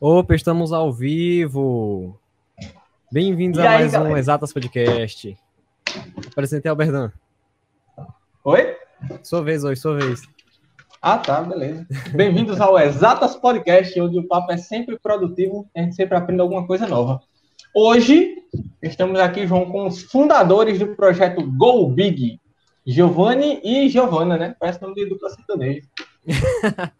Opa, estamos ao vivo. Bem-vindos a aí, mais um galera? Exatas Podcast. Apresentei Alberdan. Oi? Sua vez hoje, sua vez. Ah, tá, beleza. Bem-vindos ao Exatas Podcast, onde o papo é sempre produtivo e a gente sempre aprende alguma coisa nova. Hoje, estamos aqui, João, com os fundadores do projeto Go Big, Giovanni e Giovana, né? Parece nome de dupla sertaneja.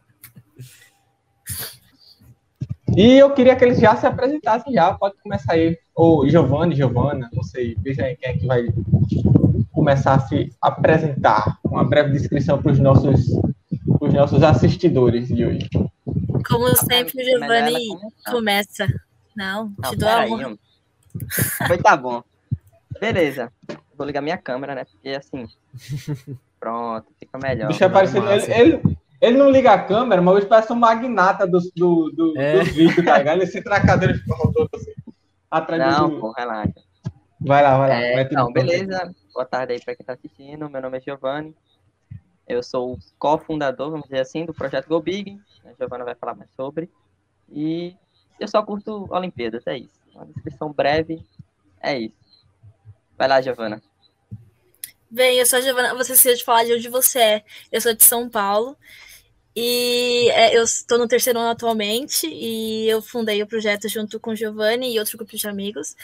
E eu queria que eles já se apresentassem já. Pode começar aí. Ou Giovanni, Giovana, não sei. Veja aí quem é que vai começar a se apresentar. Uma breve descrição para os nossos, pros nossos assistidores de hoje. Como sempre, o Giovanni começa. Não, Não, te dou a honra. Foi, tá bom. Beleza. Vou ligar minha câmera, né? Porque assim. Pronto, fica melhor. bicho é parecido. Ele, ele, ele não liga a câmera, mas hoje parece um magnata dos, do, do, É. dos vídeos, tá ligado? Ele senta na cadeira e fica rodando assim. Atrás Não, do. pô, relaxa. Vai lá, vai lá. É, mete então, beleza. Boa tarde aí pra quem tá assistindo. Meu nome é Giovanni. Eu sou o cofundador, vamos dizer assim, do projeto Go Big. A Giovana vai falar mais sobre. E eu só curto Olimpíadas, é isso. Uma descrição breve, é isso. Vai lá, Giovana. Bem, eu sou a Giovana. Você esqueceu de falar de onde você é. Eu sou de São Paulo. E é, eu estou no terceiro ano atualmente. E eu fundei o projeto junto com o Giovanni e outro grupo de amigos.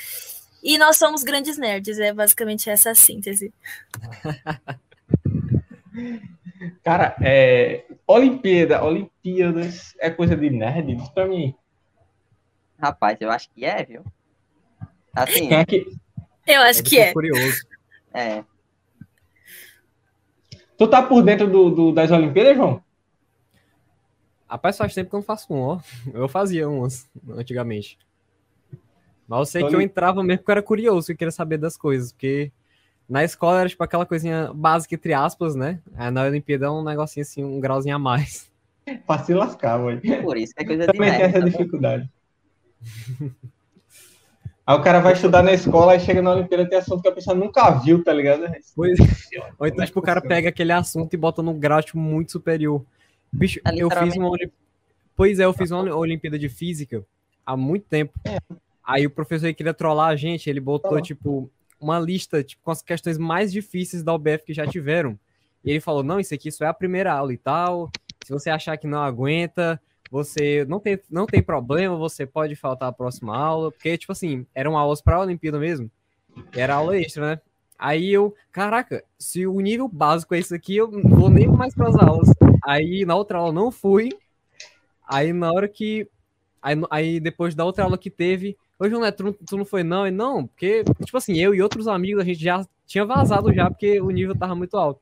E nós somos grandes nerds. É basicamente essa a síntese. Cara, é. Olimpíada, Olimpíadas é coisa de nerd? Diz pra mim. Rapaz, eu acho que é, viu? Assim, Quem é que. Eu acho que é. Curioso. é. Tu tá por dentro do, do- das Olimpíadas, João? Rapaz, faz tempo que eu não faço um, ó. Eu fazia umas antigamente. Mas eu sei Tô que eu entrava mesmo porque eu era curioso, que eu queria saber das coisas, porque na escola era tipo aquela coisinha básica, entre aspas, né? Aí na Olimpíada é um negocinho assim, um grauzinho a mais. Pra se lascar, mano. Por isso que é coisa de Também tem nerd. essa tá bom? Aí o cara vai estudar na escola, aí chega na Olimpíada tem assunto que a pessoa nunca viu, tá ligado? Pois- Ou então, é tipo, o cara pega aquele assunto e bota num grau tipo, muito superior. Bicho, É eu fiz uma Olim- Pois é, eu fiz uma Olimpíada de Física há muito tempo. Aí o professor aí queria trollar a gente, ele botou, Ah. tipo, uma lista tipo, com as questões mais difíceis da UBF que já tiveram. E ele falou, não, isso aqui só é a primeira aula e tal. Se você achar que não aguenta, você não tem, não tem problema, você pode faltar a próxima aula. Porque, tipo assim, eram aulas para a Olimpíada mesmo. Era aula extra, né? Aí eu, caraca, se o nível básico é isso aqui, eu não vou nem mais para as aulas. Aí na outra aula não fui. Aí na hora que. Aí, aí depois da outra aula que teve. Ô, João Neto, tu, não- tu não foi não? E não, porque, tipo assim, eu e outros amigos, a gente já tinha vazado já, porque o nível tava muito alto.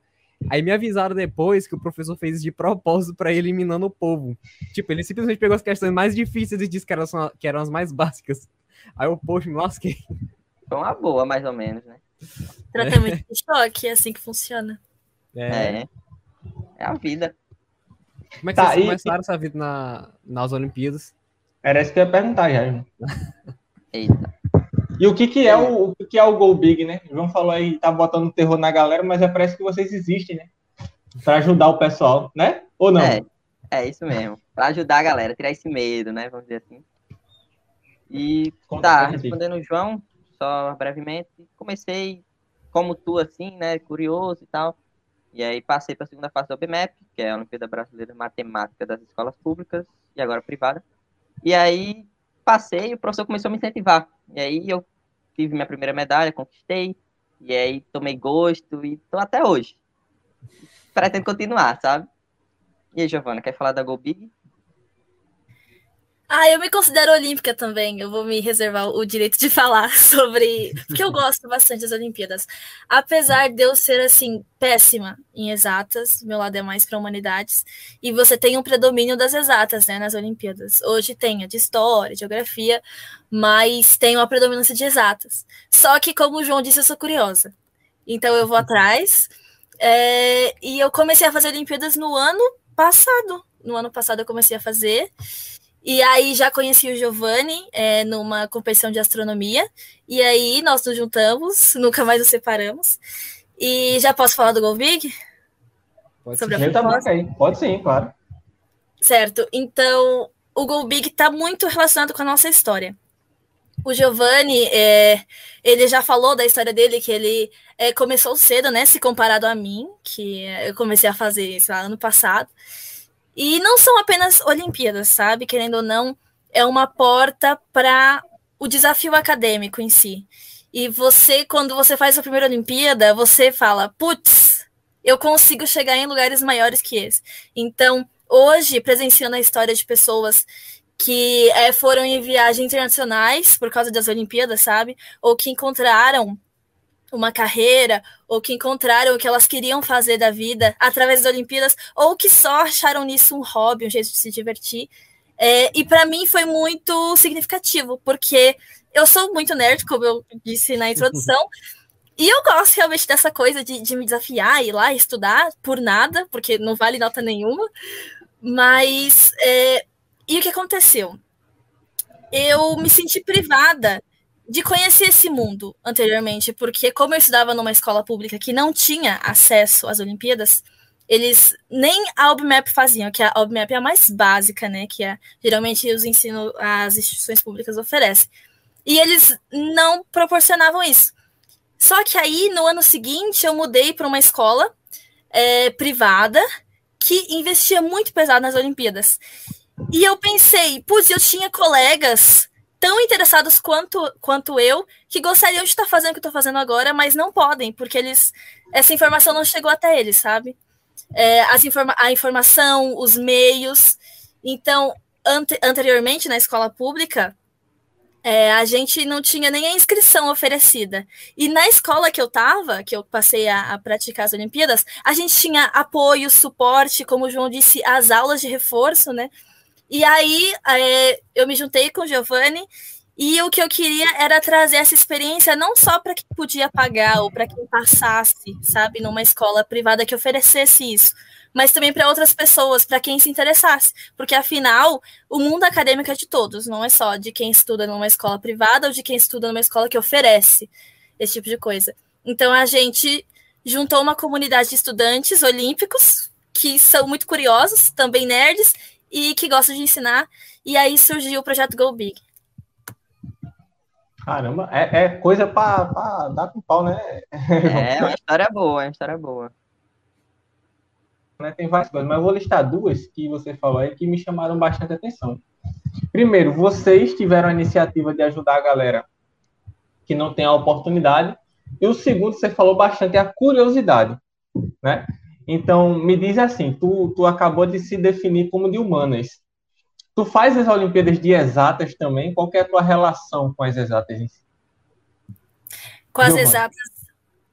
Aí me avisaram depois que o professor fez isso de propósito pra ir eliminando o povo. Tipo, ele simplesmente pegou as questões mais difíceis e disse que eram, só- que eram as mais básicas. Aí eu, poxa, me lasquei. Foi uma boa, mais ou menos, né? Tratamento de choque, é assim que funciona. É, É. É a vida. Como é que Tá, vocês e- começaram essa vida na, nas Olimpíadas? Era isso que eu ia perguntar já. Eita. E o que que é o, o que é o Go Big, né? O João falou aí, tá botando terror na galera, mas é parece que vocês existem, né? Pra ajudar o pessoal, né? Ou não? É, é isso mesmo. Pra ajudar a galera, tirar esse medo, né? Vamos dizer assim. E Conta tá, respondendo o João, só brevemente, comecei como tu, assim, né? Curioso e tal. E aí passei para a segunda fase da OBMAP, que é a Olimpíada Brasileira de Matemática das Escolas Públicas e agora privada. E aí passei e o professor começou a me incentivar. E aí eu tive minha primeira medalha, conquistei. E aí tomei gosto e tô até hoje. Pretendo continuar, sabe? E aí, Giovana, quer falar da Go Big? Ah, eu me considero olímpica também. Eu vou me reservar o direito de falar sobre. Porque eu gosto bastante das Olimpíadas. Apesar de eu ser, assim, péssima em exatas, meu lado é mais para humanidades. E você tem um predomínio das exatas, né, nas Olimpíadas. Hoje tem a de história, geografia, mas tem uma predominância de exatas. Só que, como o João disse, eu sou curiosa. Então eu vou atrás. é, e eu comecei a fazer Olimpíadas no ano passado. No ano passado eu comecei a fazer. E aí já conheci o Giovanni é, numa competição de astronomia. E aí nós nos juntamos, nunca mais nos separamos. E já posso falar do Go Big? Pode Sobre ser. A aí. Pode sim, claro. Certo. Então, o Go Big está muito relacionado com a nossa história. O Giovanni, é, ele já falou da história dele, que ele é, começou cedo, né? Se comparado a mim, que eu comecei a fazer isso lá ano passado. E não são apenas Olimpíadas, sabe? Querendo ou não, é uma porta para o desafio acadêmico em si. E você, quando você faz a primeira Olimpíada, você fala, putz, eu consigo chegar em lugares maiores que esse. Então, hoje, presenciando a história de pessoas que é, foram em viagens internacionais por causa das Olimpíadas, sabe? Ou que encontraram uma carreira, ou que encontraram o que elas queriam fazer da vida através das Olimpíadas, ou que só acharam nisso um hobby, um jeito de se divertir. É, e para mim foi muito significativo, porque eu sou muito nerd, como eu disse na introdução, e eu gosto realmente dessa coisa de, de me desafiar, ir lá estudar por nada, porque não vale nota nenhuma. Mas é, e o que aconteceu? Eu me senti privada de conhecer esse mundo anteriormente, porque como eu estudava numa escola pública que não tinha acesso às Olimpíadas, eles nem a OBMAP faziam, que a OBMAP é a mais básica, né, que é, geralmente os ensinos as instituições públicas oferecem. E eles não proporcionavam isso. Só que aí, no ano seguinte, eu mudei para uma escola é, privada que investia muito pesado nas Olimpíadas. E eu pensei, putz, eu tinha colegas tão interessados quanto, quanto eu que gostariam de estar fazendo o que eu estou fazendo agora, mas não podem, porque eles essa informação não chegou até eles, sabe? É, as informa a informação, os meios. Então, ante anteriormente, na escola pública, é, a gente não tinha nem a inscrição oferecida. E na escola que eu estava, que eu passei a, a, praticar as Olimpíadas, a gente tinha apoio, suporte, como o João disse, as aulas de reforço, né? E aí é, eu me juntei com o Giovanni e o que eu queria era trazer essa experiência não só para quem podia pagar ou para quem passasse, sabe, numa escola privada que oferecesse isso, mas também para outras pessoas, para quem se interessasse, porque afinal o mundo acadêmico é de todos, não é só de quem estuda numa escola privada ou de quem estuda numa escola que oferece esse tipo de coisa. Então a gente juntou uma comunidade de estudantes olímpicos que são muito curiosos, também nerds, e que gosta de ensinar. E aí surgiu o projeto Go Big. Caramba, é, é coisa para dar com pau, né? É, uma história boa, é uma história boa. Né, tem várias coisas, mas eu vou listar duas que você falou aí que me chamaram bastante atenção. Primeiro, vocês tiveram a iniciativa de ajudar a galera que não tem a oportunidade. E o segundo, você falou bastante, é a curiosidade, né? Então, me diz assim, tu, tu acabou de se definir como de humanas. Tu faz as Olimpíadas de exatas também? Qual é a tua relação com as exatas em si? Com as exatas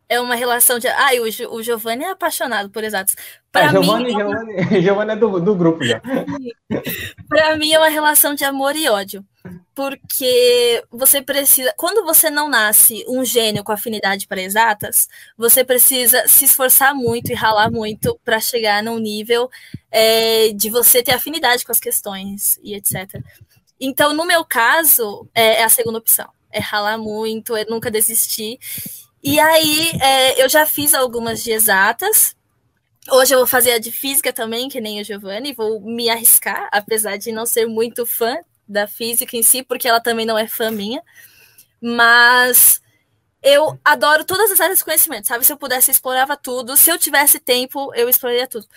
é uma relação de. Ah, o, o Giovanni é apaixonado por exatos. Para é, Giovanni, mim, Giovanni, é uma... Giovanni é do, do grupo já. Para mim é uma relação de amor e ódio. Porque você precisa. Quando você não nasce um gênio com afinidade para exatas, você precisa se esforçar muito e ralar muito para chegar num nível é, de você ter afinidade com as questões e etc. Então, no meu caso, é, é a segunda opção. É ralar muito, é nunca desistir. E aí, é, eu já fiz algumas de exatas. Hoje eu vou fazer a de física também, que nem o Giovanni, vou me arriscar, apesar de não ser muito fã da física em si, porque ela também não é fã minha. Mas eu adoro todas as áreas de conhecimento, sabe? Se eu pudesse, eu explorava tudo. Se eu tivesse tempo, eu exploraria tudo.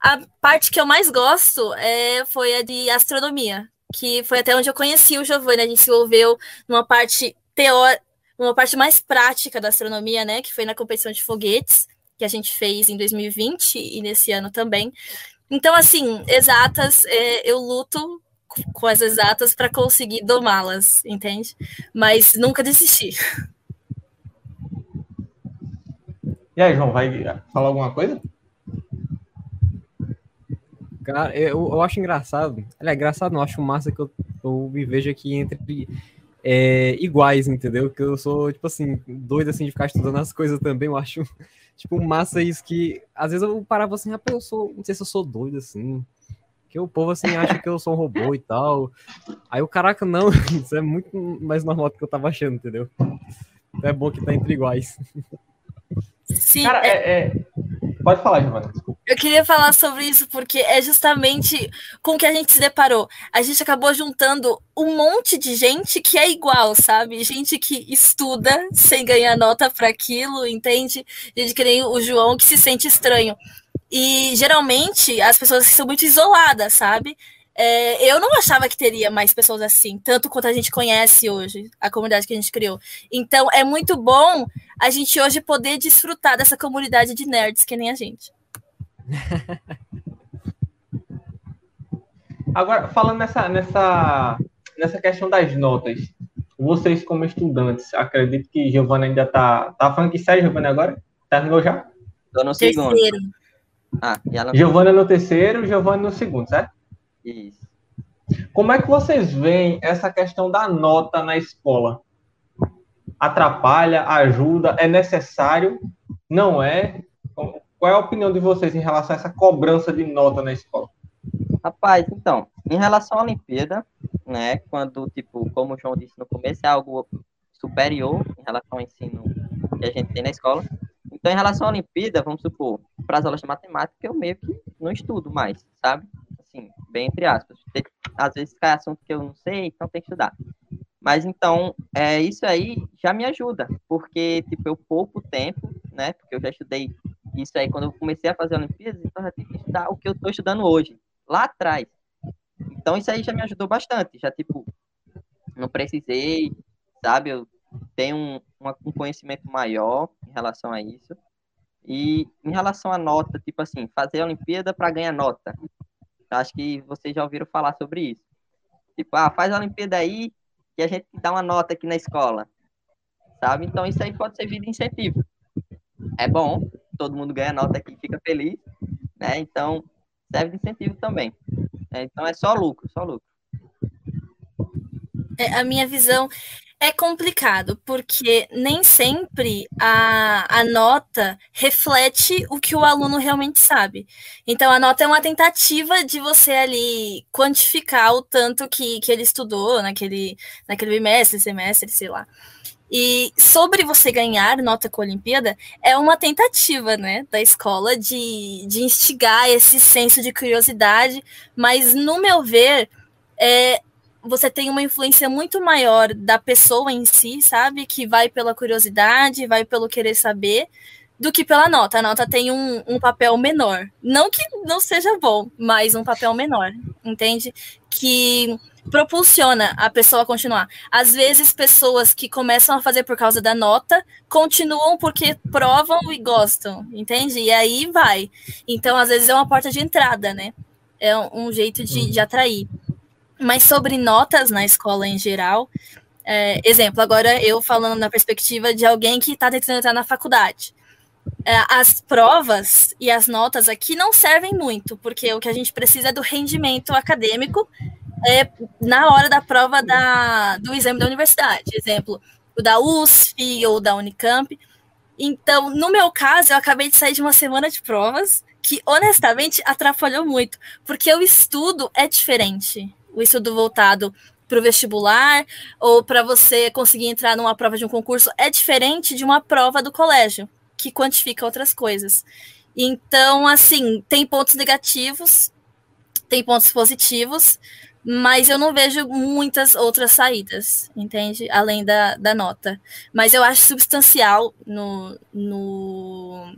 A parte que eu mais gosto é, foi a de astronomia, que foi até onde eu conheci o Giovanni. A gente se envolveu numa parte teórica uma parte mais prática da astronomia, né, que foi na competição de foguetes, que a gente fez em 2020 e nesse ano também. Então, assim, exatas, é, eu luto com as exatas para conseguir domá-las, entende? Mas nunca desisti. E aí, João, vai falar alguma coisa? Cara, eu, eu acho engraçado. É engraçado, não acho massa que eu, eu me vejo aqui entre é, iguais, entendeu? Que eu sou, tipo assim, doido assim de ficar estudando as coisas também. Eu acho, tipo, massa isso que às vezes eu parava assim, rapaz, eu sou, não sei se eu sou doido assim. Que o povo assim acha que eu sou um robô e tal. Aí o caraca, não, isso é muito mais normal do que eu tava achando, entendeu? Então é bom que tá entre iguais. Sim, Cara, é- é, é- Pode falar, Giovana. desculpa. eu queria falar sobre isso porque é justamente com o que a gente se deparou. A gente acabou juntando um monte de gente que é igual, sabe? Gente que estuda sem ganhar nota para aquilo, entende? Gente que nem o João que se sente estranho. E geralmente as pessoas são muito isoladas, sabe? É, eu não achava que teria mais pessoas assim, tanto quanto a gente conhece hoje, a comunidade que a gente criou. Então é muito bom a gente hoje poder desfrutar dessa comunidade de nerds que nem a gente. Agora, falando nessa, nessa, nessa questão das notas, vocês como estudantes, acredito que Giovana ainda tá. Tá falando que sai, Giovana, agora? Terminou já? Tô no segundo. Terceiro. Ah, e ela... Giovana no terceiro, Giovana no segundo, certo? Isso. Como é que vocês veem essa questão da nota na escola? Atrapalha, ajuda, é necessário? Não é? Qual é a opinião de vocês em relação a essa cobrança de nota na escola? Rapaz, então, em relação à Olimpíada, né, quando, tipo, como o João disse no começo, é algo superior em relação ao ensino que a gente tem na escola. Então, em relação à Olimpíada, vamos supor, para as aulas de matemática, eu meio que não estudo mais, sabe? Assim, bem entre aspas. Às vezes cai assunto que eu não sei, então tem que estudar. Mas então, é, isso aí já me ajuda, porque, tipo, eu pouco tempo, né? Porque eu já estudei isso aí quando eu comecei a fazer Olimpíadas, então eu já tive que estudar o que eu estou estudando hoje, lá atrás. Então, isso aí já me ajudou bastante. Já, tipo, não precisei, sabe? Eu tenho um, um conhecimento maior em relação a isso. E em relação à nota, tipo assim, fazer a Olimpíada para ganhar nota. Acho que vocês já ouviram falar sobre isso. Tipo, ah, faz a Olimpíada aí e a gente dá uma nota aqui na escola. Sabe? Então isso aí pode servir de incentivo. É bom, todo mundo ganha nota aqui fica feliz, né? Então serve de incentivo também. Então é só lucro, só lucro. É, a minha visão é complicado, porque nem sempre a, a nota reflete o que o aluno realmente sabe. Então, a nota é uma tentativa de você ali quantificar o tanto que, que ele estudou naquele, naquele bimestre, semestre, sei lá. E sobre você ganhar nota com a Olimpíada, é uma tentativa, né, da escola de, de instigar esse senso de curiosidade, mas, no meu ver, é, você tem uma influência muito maior da pessoa em si, sabe? Que vai pela curiosidade, vai pelo querer saber, do que pela nota. A nota tem um, um papel menor. Não que não seja bom, mas um papel menor, entende? Que propulsiona a pessoa a continuar. Às vezes, pessoas que começam a fazer por causa da nota continuam porque provam e gostam, entende? E aí vai. Então, às vezes, é uma porta de entrada, né? É um jeito de, de atrair. Mas sobre notas na escola em geral, é, exemplo, agora eu falando na perspectiva de alguém que está tentando entrar na faculdade. É, as provas e as notas aqui não servem muito, porque o que a gente precisa é do rendimento acadêmico é, na hora da prova da, do exame da universidade. Exemplo, o da USF ou da Unicamp. Então, no meu caso, eu acabei de sair de uma semana de provas que, honestamente, atrapalhou muito, porque o estudo é diferente o estudo voltado para o vestibular ou para você conseguir entrar numa prova de um concurso é diferente de uma prova do colégio, que quantifica outras coisas. Então, assim, tem pontos negativos, tem pontos positivos, mas eu não vejo muitas outras saídas, entende? Além da, da nota. Mas eu acho substancial no, no,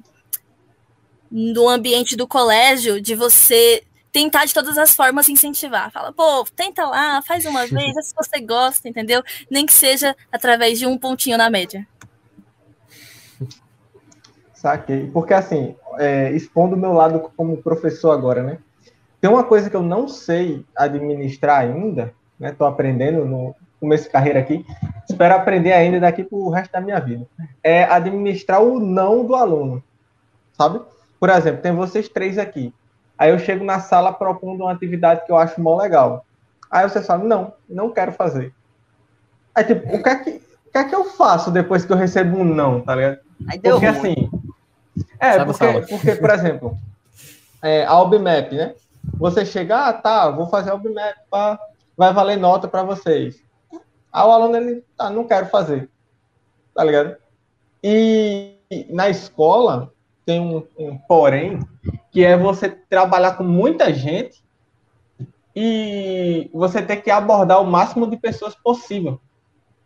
no ambiente do colégio de você tentar de todas as formas incentivar. Fala, pô, tenta lá, faz uma vez, se você gosta, entendeu? Nem que seja através de um pontinho na média. Saquei. Porque, assim, é, expondo o meu lado como professor agora, né? Tem uma coisa que eu não sei administrar ainda, né? Tô aprendendo no começo de carreira aqui. Espero aprender ainda daqui pro resto da minha vida. É administrar o não do aluno, sabe? Por exemplo, tem vocês três aqui. Aí eu chego na sala propondo uma atividade que eu acho mó legal. Aí você fala, não, não quero fazer. Aí, tipo, o que é que, o que, é que eu faço depois que eu recebo um não, tá ligado? Aí deu Porque ruim. assim. É, Sabe, porque, porque, por exemplo, é, a OBMAP, né? Você chega, ah, tá, vou fazer a OBMAP, pá, vai valer nota para vocês. Aí o aluno, ele, tá, não quero fazer. Tá ligado? E na escola tem um, um porém, que é você trabalhar com muita gente e você ter que abordar o máximo de pessoas possível,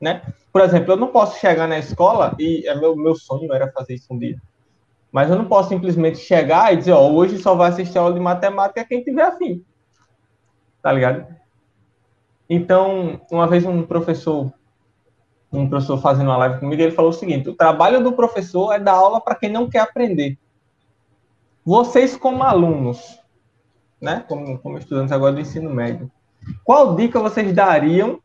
né? Por exemplo, eu não posso chegar na escola e é meu meu sonho era fazer isso um dia. Mas eu não posso simplesmente chegar e dizer, ó, hoje só vai assistir aula de matemática quem tiver afim. Tá ligado? Então, uma vez um professor um professor fazendo uma live comigo, ele falou o seguinte: o trabalho do professor é dar aula para quem não quer aprender. Vocês, como alunos, né, como, como estudantes agora do ensino médio, qual dica vocês dariam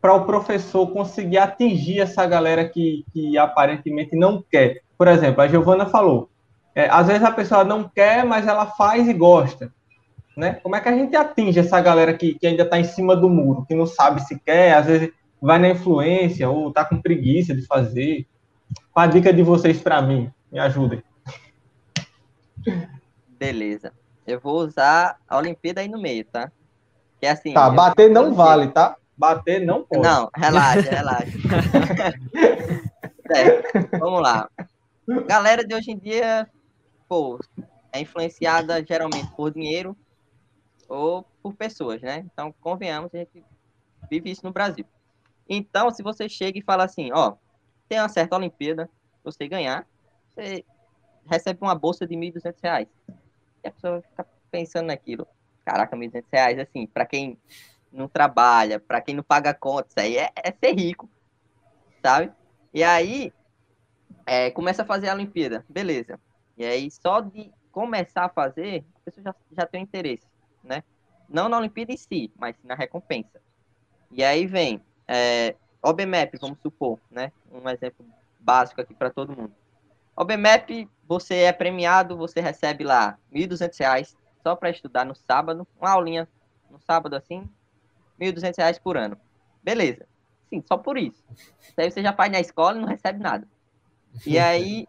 para o professor conseguir atingir essa galera que, que aparentemente não quer? Por exemplo, a Giovana falou: é, às vezes a pessoa não quer, mas ela faz e gosta. Né? Como é que a gente atinge essa galera que, que ainda está em cima do muro, que não sabe se quer, às vezes vai na influência ou tá com preguiça de fazer. Qual a dica de vocês para mim? Me ajudem. Beleza. Eu vou usar a Olimpíada aí no meio, tá? Que é assim. Tá, bater não vale, tá? Bater não pode. Não, relaxa, relaxa. certo. Vamos lá. Galera de hoje em dia, pô, é influenciada geralmente por dinheiro ou por pessoas, né? Então, convenhamos, a gente vive isso no Brasil. Então, se você chega e fala assim, ó, tem uma certa Olimpíada, você ganhar, você recebe uma bolsa de R$ 1.200. E a pessoa fica pensando naquilo. Caraca, 1.200 reais, assim, para quem não trabalha, para quem não paga conta, isso aí é, é ser rico, sabe? E aí, é, começa a fazer a Olimpíada, beleza. E aí, só de começar a fazer, a pessoa já, já tem um interesse, né? Não na Olimpíada em si, mas na recompensa. E aí vem é, OBMAP, vamos supor, né? Um exemplo básico aqui para todo mundo. OBMAP, você é premiado, você recebe lá R$ 1.200 só para estudar no sábado, uma aulinha no sábado assim, R$ 1.200 por ano. Beleza. Sim, só por isso. Aí você já faz na escola e não recebe nada. E aí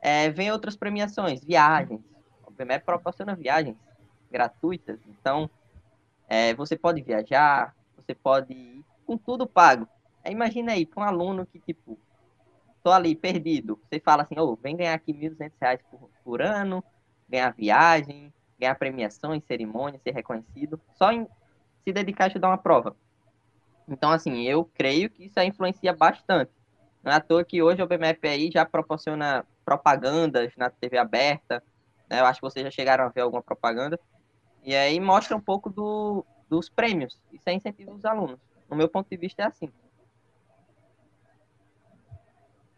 é, vem outras premiações, viagens. O BMEP proporciona viagens gratuitas. Então, é, você pode viajar, você pode ir com tudo pago. Aí imagina aí, para um aluno que, tipo, tô ali perdido, você fala assim, ô, oh, vem ganhar aqui R$ 1.200 por, por ano, ganhar viagem, ganhar premiações, cerimônias, ser reconhecido, só em se dedicar a estudar uma prova. Então, assim, eu creio que isso influencia bastante. Não é à toa que hoje o BMF aí já proporciona propagandas na TV aberta, né? Eu acho que vocês já chegaram a ver alguma propaganda. E aí mostra um pouco do, dos prêmios. Isso é incentivo dos alunos. No meu ponto de vista, é assim.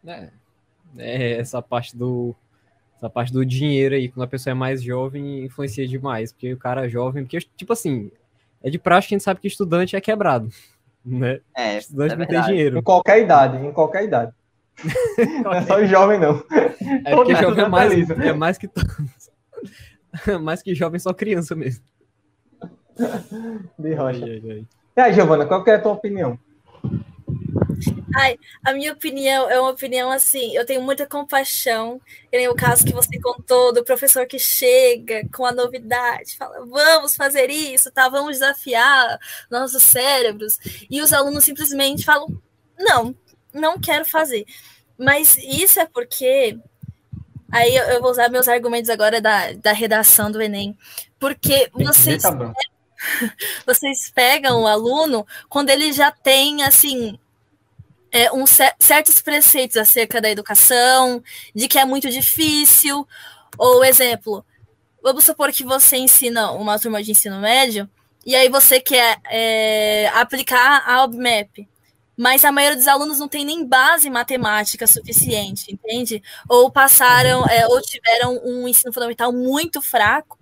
É, é essa parte do essa parte do dinheiro aí, quando a pessoa é mais jovem, influencia demais, porque o cara é jovem, porque, tipo assim, é de prática, a gente sabe que estudante é quebrado, né? É, estudante é não tem dinheiro. Em qualquer idade, em qualquer idade. não é só jovem, não. É porque jovem é mais, é mais que todos. mais que jovem, só criança mesmo. De rocha. Ai, ai, ai. E aí, Giovana, qual que é a tua opinião? Ai, a minha opinião é uma opinião assim, eu tenho muita compaixão, em o caso que você contou do professor que chega com a novidade, fala, vamos fazer isso, tá? Vamos desafiar nossos cérebros, e os alunos simplesmente falam, não, não quero fazer. Mas isso é porque aí eu vou usar meus argumentos agora da, da redação do Enem, porque vocês vocês pegam o aluno quando ele já tem, assim, é, um, certos preceitos acerca da educação, de que é muito difícil, ou exemplo, vamos supor que você ensina uma turma de ensino médio, e aí você quer é, aplicar a OBMAP, mas a maioria dos alunos não tem nem base matemática suficiente, entende? Ou passaram, é, ou tiveram um ensino fundamental muito fraco,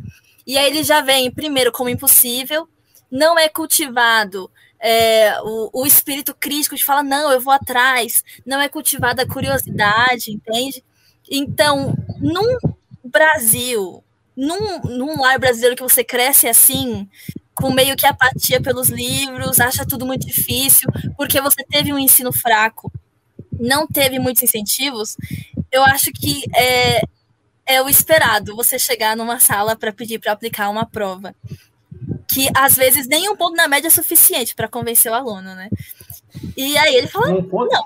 e aí ele já vem, primeiro, como impossível, não é cultivado é, o, o espírito crítico de falar, não, eu vou atrás, não é cultivada a curiosidade, entende? Então, num Brasil, num, num lar brasileiro que você cresce assim, com meio que apatia pelos livros, acha tudo muito difícil, porque você teve um ensino fraco, não teve muitos incentivos, eu acho que é, é o esperado você chegar numa sala para pedir para aplicar uma prova. Que às vezes nem um ponto na média é suficiente para convencer o aluno, né? E aí ele fala, não. Pode... não.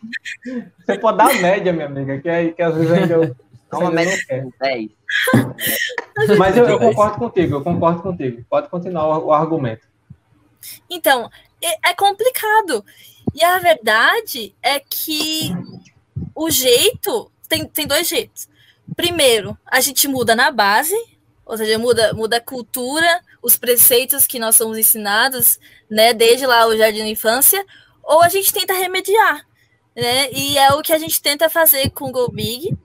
Você pode dar a média, minha amiga, que, aí, que às vezes ainda eu... Normalmente 10. Mas eu, eu, concordo contigo, eu concordo contigo. Pode continuar o, o argumento. Então, é, é complicado. E a verdade é que o jeito tem, tem dois jeitos. Primeiro, a gente muda na base, ou seja, muda, muda a cultura, os preceitos que nós somos ensinados, né, desde lá o jardim da infância, ou a gente tenta remediar, né? E é o que a gente tenta fazer com o Go Big.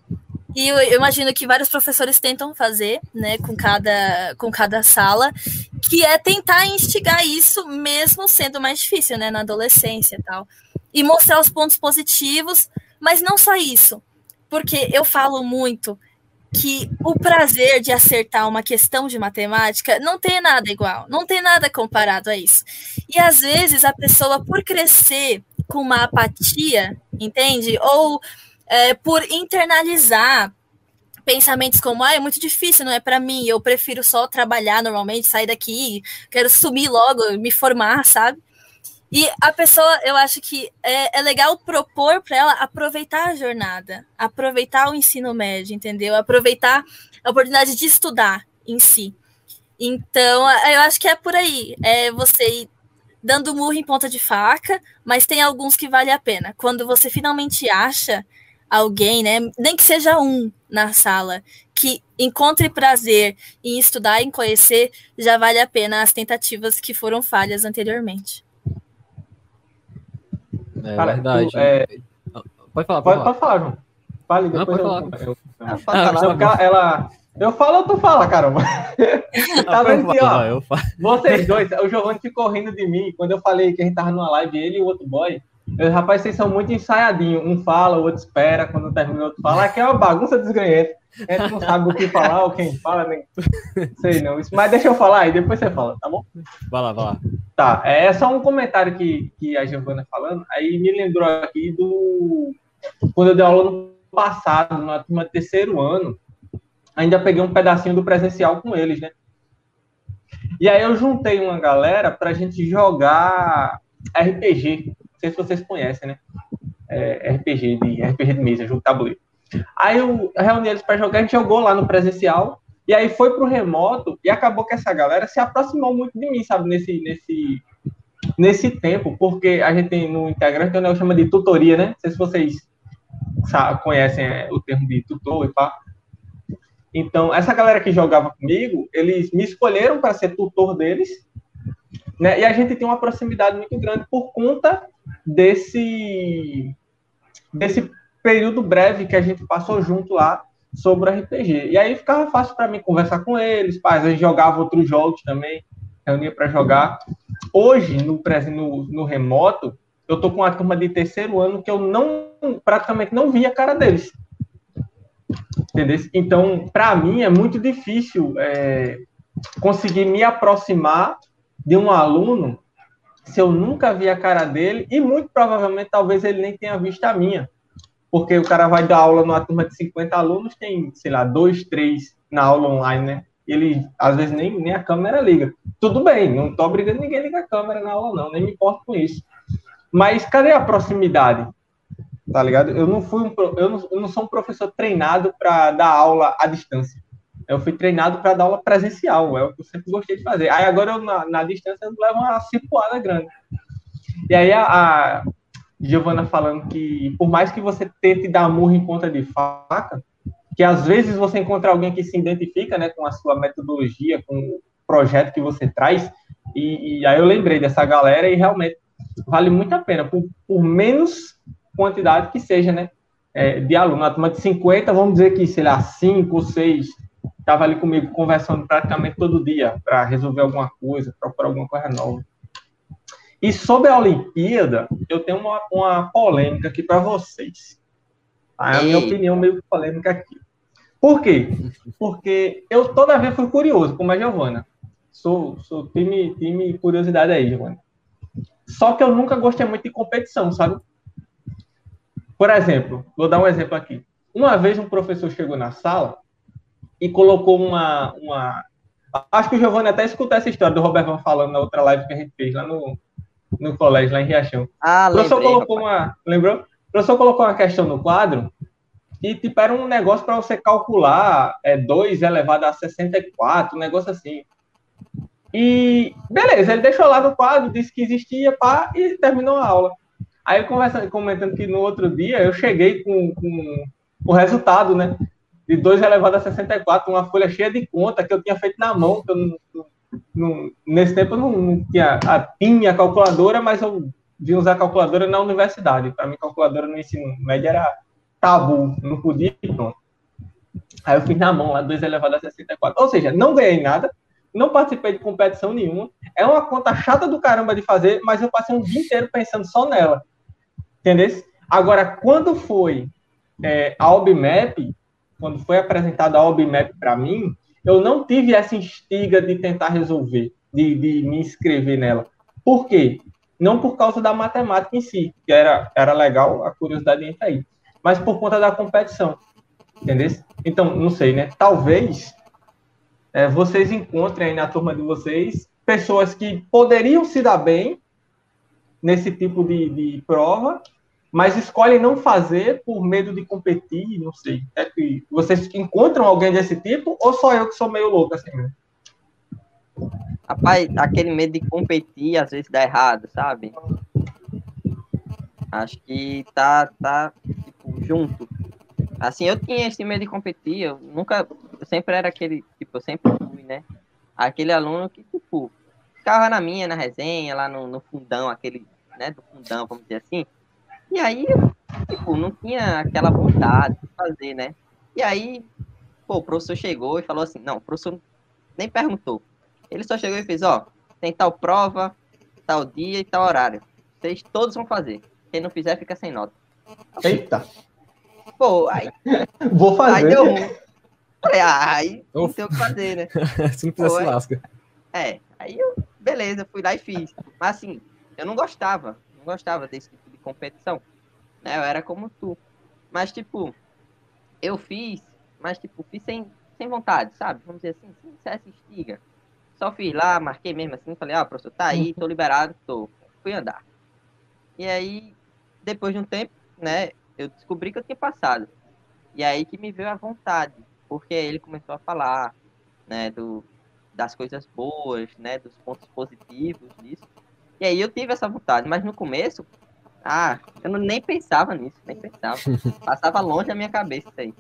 E eu, eu imagino que vários professores tentam fazer, né, com cada, com cada sala, que é tentar instigar isso, mesmo sendo mais difícil, né, na adolescência e tal. E mostrar os pontos positivos, mas não só isso. Porque eu falo muito que o prazer de acertar uma questão de matemática não tem nada igual, não tem nada comparado a isso. E às vezes a pessoa, por crescer com uma apatia, entende? Ou é, por internalizar pensamentos como, ah, é muito difícil, não é para mim, eu prefiro só trabalhar normalmente, sair daqui, quero sumir logo, me formar, sabe? E a pessoa, eu acho que é, é legal propor para ela aproveitar a jornada, aproveitar o ensino médio, entendeu? Aproveitar a oportunidade de estudar em si. Então, eu acho que é por aí. É você ir dando murro em ponta de faca, mas tem alguns que vale a pena. Quando você finalmente acha alguém, né, nem que seja um na sala, que encontre prazer em estudar, em conhecer, já vale a pena as tentativas que foram falhas anteriormente. É Cara, verdade. Tu, é... Pode falar, pode, pode falar, João. Fale, depois Não, pode eu, falar. Eu, ah, falar. ela, eu falo ou tu fala, caramba? tá vendo aqui, ó. Vocês dois, o Giovanni ficou rindo de mim quando eu falei que a gente tava numa live, ele e o outro boy. Eu, rapaz, vocês são muito ensaiadinhos. Um fala, o outro espera, quando termina, o outro fala. Aqui é uma bagunça desganhenta. A gente não sabe o que falar ou quem fala, nem sei não. Mas deixa eu falar e depois você fala, tá bom? Vai lá, vai lá. Tá, é só um comentário que, que a Giovana falando, aí me lembrou aqui do. Quando eu dei aula no passado, na turma terceiro ano, ainda peguei um pedacinho do presencial com eles, né? E aí eu juntei uma galera pra gente jogar RPG. Não sei se vocês conhecem, né? É, RPG de RPG de mesa, jogo tabuleiro. Aí eu reuni eles para jogar, a gente jogou lá no presencial, e aí foi pro remoto, e acabou que essa galera se aproximou muito de mim, sabe, nesse, nesse, nesse tempo, porque a gente tem no Instagram que eu chama de tutoria, né? Não sei se vocês sabe, conhecem é, o termo de tutor e pá. Então, essa galera que jogava comigo, eles me escolheram para ser tutor deles, né? E a gente tem uma proximidade muito grande por conta desse desse período breve que a gente passou junto lá sobre RPG. E aí ficava fácil para mim conversar com eles, pais, a gente jogava outros jogos também, reunia para jogar. Hoje, no, no, no remoto, eu tô com uma turma de terceiro ano que eu não praticamente não via a cara deles. Entendeu? Então, para mim é muito difícil é, conseguir me aproximar de um aluno se eu nunca vi a cara dele e muito provavelmente talvez ele nem tenha visto a minha porque o cara vai dar aula numa turma de 50 alunos, tem, sei lá, dois, três na aula online, né? Ele, às vezes, nem, nem a câmera liga. Tudo bem, não tô obrigando ninguém a ligar a câmera na aula, não, nem me importo com isso. Mas cadê a proximidade? Tá ligado? Eu não fui um, eu não, eu não sou um professor treinado para dar aula à distância. Eu fui treinado para dar aula presencial, é o que eu sempre gostei de fazer. Aí agora, eu, na, na distância, eu levo uma cipuada grande. E aí, a, a Giovana falando que por mais que você tente dar murro em ponta de faca, que às vezes você encontra alguém que se identifica né, com a sua metodologia, com o projeto que você traz, e, e aí eu lembrei dessa galera e realmente vale muito a pena, por, por menos quantidade que seja, né, é, de aluno. Na turma de 50, vamos dizer que, sei lá, 5 ou 6 estava ali comigo conversando praticamente todo dia para resolver alguma coisa, procurar alguma coisa nova. E sobre a Olimpíada, eu tenho uma, uma polêmica aqui para vocês. Tá? É a minha opinião meio polêmica aqui. Por quê? Porque eu toda vez fui curioso, como a Giovana. Sou, sou time, time curiosidade aí, Giovana. Só que eu nunca gostei muito de competição, sabe? Por exemplo, vou dar um exemplo aqui. Uma vez um professor chegou na sala e colocou uma. uma... Acho que o Giovanni até escutou essa história do Roberto falando na outra live que a gente fez lá no, no colégio, lá em Riachão. Ah, o professor colocou rapaz. uma. Lembrou? O professor colocou uma questão no quadro e tipo, era um negócio para você calcular é, 2 elevado a 64, um negócio assim. E beleza, ele deixou lá no quadro, disse que existia, pá, e terminou a aula. Aí ele comentando que no outro dia eu cheguei com, com o resultado, né? De 2 elevado a 64, uma folha cheia de conta que eu tinha feito na mão, que eu não, não- nesse tempo eu não, não tinha, a, tinha calculadora, mas eu vim usar calculadora na universidade. Para mim, calculadora no ensino médio era tabu, não podia pronto. Aí eu fiz na mão lá, 2 elevado a 64. Ou seja, não ganhei nada, não participei de competição nenhuma. É uma conta chata do caramba de fazer, mas eu passei um dia inteiro pensando só nela. Entendeu? Agora, quando foi é, a OBMAP, quando foi apresentada a OBMAP para mim, eu não tive essa instiga de tentar resolver, de, de me inscrever nela. Por quê? Não por causa da matemática em si, que era, era legal, a curiosidade entra aí, mas por conta da competição. Entendeu? Então, não sei, né? Talvez é, vocês encontrem aí na turma de vocês pessoas que poderiam se dar bem nesse tipo de, de prova, mas escolhem não fazer por medo de competir, não sei. É que vocês encontram alguém desse tipo ou só eu que sou meio louco assim mesmo? Rapaz, aquele medo de competir às vezes dá errado, sabe? Acho que tá, tá tipo, junto. Assim, eu tinha esse medo de competir, eu nunca, eu sempre era aquele, tipo, eu sempre fui, né? Aquele aluno que, tipo, ficava na minha, na resenha, lá no, no fundão, aquele, né, do fundão, vamos dizer assim. E aí, tipo, não tinha aquela vontade de fazer, né? E aí, pô, o professor chegou e falou assim, não, o professor nem perguntou. Ele só chegou e fez, ó, tem tal prova, tal dia e tal horário. Vocês todos vão fazer. Quem não fizer, fica sem nota. Eita, Pô, aí, vou aí fazer. deu ruim. Falei, ah, aí não Ufa. tem o que fazer, né? Se não quiser, se lasca. É, aí eu, beleza, fui lá e fiz. Mas assim, eu não gostava, não gostava desse tipo competição. Né? Eu era como tu. Mas, tipo, eu fiz, mas, tipo, fiz sem, sem vontade, sabe? Vamos dizer assim, sem essa instiga. Só fiz lá, marquei mesmo assim, falei, ah, professor, tá aí, tô liberado, tô. Fui andar. E aí, depois de um tempo, né, eu descobri que eu tinha passado. E aí que me veio a vontade, porque ele começou a falar, né, do, das coisas boas, né, dos pontos positivos disso. E aí eu tive essa vontade, mas no começo, ah, eu não, nem pensava nisso, nem pensava. Passava longe da minha cabeça isso aí.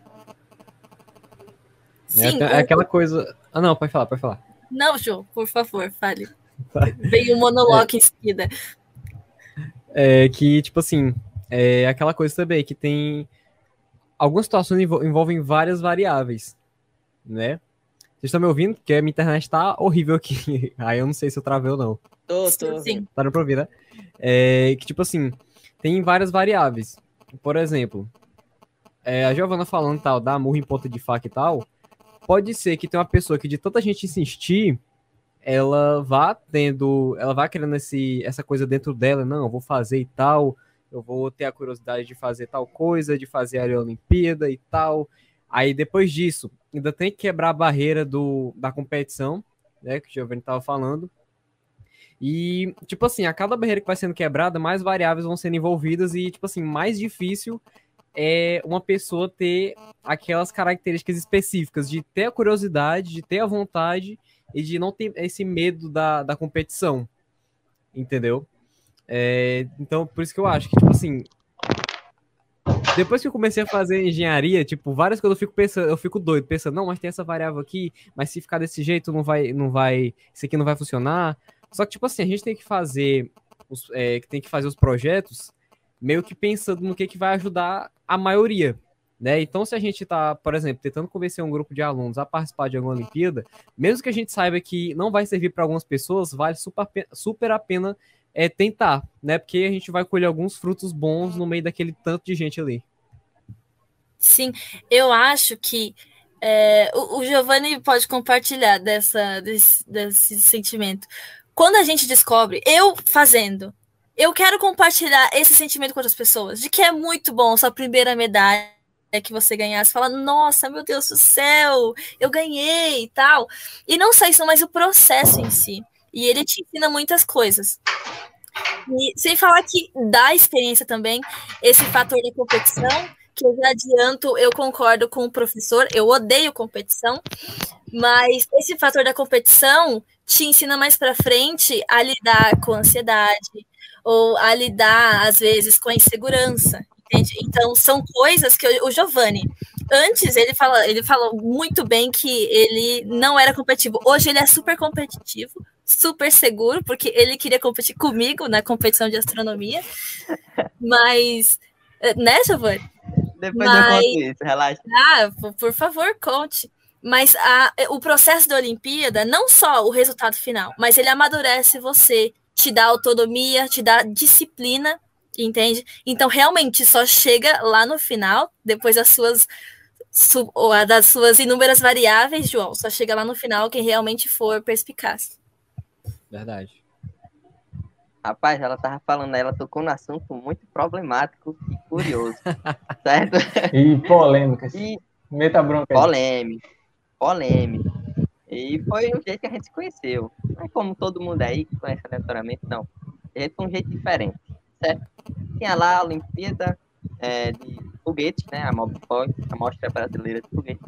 É, Sim, é o- aquela coisa. Ah, não, pode falar, pode falar. Não, Jô, por favor, fale. Veio um monólogo em seguida. É que, tipo assim, é aquela coisa também que tem. Algumas situações envol- envolvem várias variáveis, né? Vocês estão me ouvindo? Porque a minha internet tá horrível aqui. Aí eu não sei se eu travei ou não. Tô, Sim, sim. Tá dando pra ouvir, né? É, que, tipo assim, tem várias variáveis. Por exemplo, é, a Giovana falando tal, da murro em ponta de faca e tal, pode ser que tem uma pessoa que de tanta gente insistir, ela vá tendo, ela vá querendo esse, essa coisa dentro dela, não, eu vou fazer e tal, eu vou ter a curiosidade de fazer tal coisa, de fazer a Olimpíada e tal. Aí depois disso, ainda tem que quebrar a barreira do, da competição, né, que o Giovanni tava falando. E, tipo assim, a cada barreira que vai sendo quebrada, mais variáveis vão sendo envolvidas e, tipo assim, mais difícil é uma pessoa ter aquelas características específicas de ter a curiosidade, de ter a vontade e de não ter esse medo da, da competição. Entendeu? É, então, por isso que eu acho que, tipo assim. Depois que eu comecei a fazer engenharia, tipo, várias coisas eu fico pensando, eu fico doido, pensando, não, mas tem essa variável aqui, mas se ficar desse jeito, não vai, não vai, isso aqui não vai funcionar. Só que, tipo assim, a gente tem que fazer os, é, tem que fazer os projetos meio que pensando no que, que vai ajudar a maioria. Né? Então, se a gente está, por exemplo, tentando convencer um grupo de alunos a participar de alguma Olimpíada, mesmo que a gente saiba que não vai servir para algumas pessoas, vale super, super a pena é, tentar, né? Porque a gente vai colher alguns frutos bons no meio daquele tanto de gente ali. Sim, eu acho que é, o, o Giovanni pode compartilhar dessa, desse, desse sentimento. Quando a gente descobre, eu fazendo, eu quero compartilhar esse sentimento com outras pessoas, de que é muito bom sua primeira medalha que você ganhasse, fala, nossa, meu Deus do céu, eu ganhei e tal. E não só isso, mas o processo em si. E ele te ensina muitas coisas. E sem falar que dá experiência também, esse fator da competição, que eu já adianto, eu concordo com o professor, eu odeio competição, mas esse fator da competição te ensina mais para frente a lidar com ansiedade ou a lidar às vezes com a insegurança, entende? Então são coisas que eu, o Giovanni antes ele fala, ele falou muito bem que ele não era competitivo. Hoje ele é super competitivo, super seguro, porque ele queria competir comigo na competição de astronomia. Mas, eh, né, Giovanni? Depois Mas... eu conto isso, relaxa. Ah, por favor, conte. Mas a, o processo da Olimpíada, não só o resultado final, mas ele amadurece você, te dá autonomia, te dá disciplina, entende? Então, realmente, só chega lá no final, depois das suas, su, das suas inúmeras variáveis, João, só chega lá no final quem realmente for perspicaz. Verdade. Rapaz, ela tava falando, ela tocou no assunto muito problemático e curioso, certo? E polêmicas. E Meta bronca. Polêmico, polêmico. E foi o jeito que a gente se conheceu. Não é como todo mundo aí que conhece aleatoriamente, não. A gente foi um jeito diferente, certo? Tinha lá a Olimpíada é, de foguetes, né? A Mobpoint, a Mostra Brasileira de Foguetes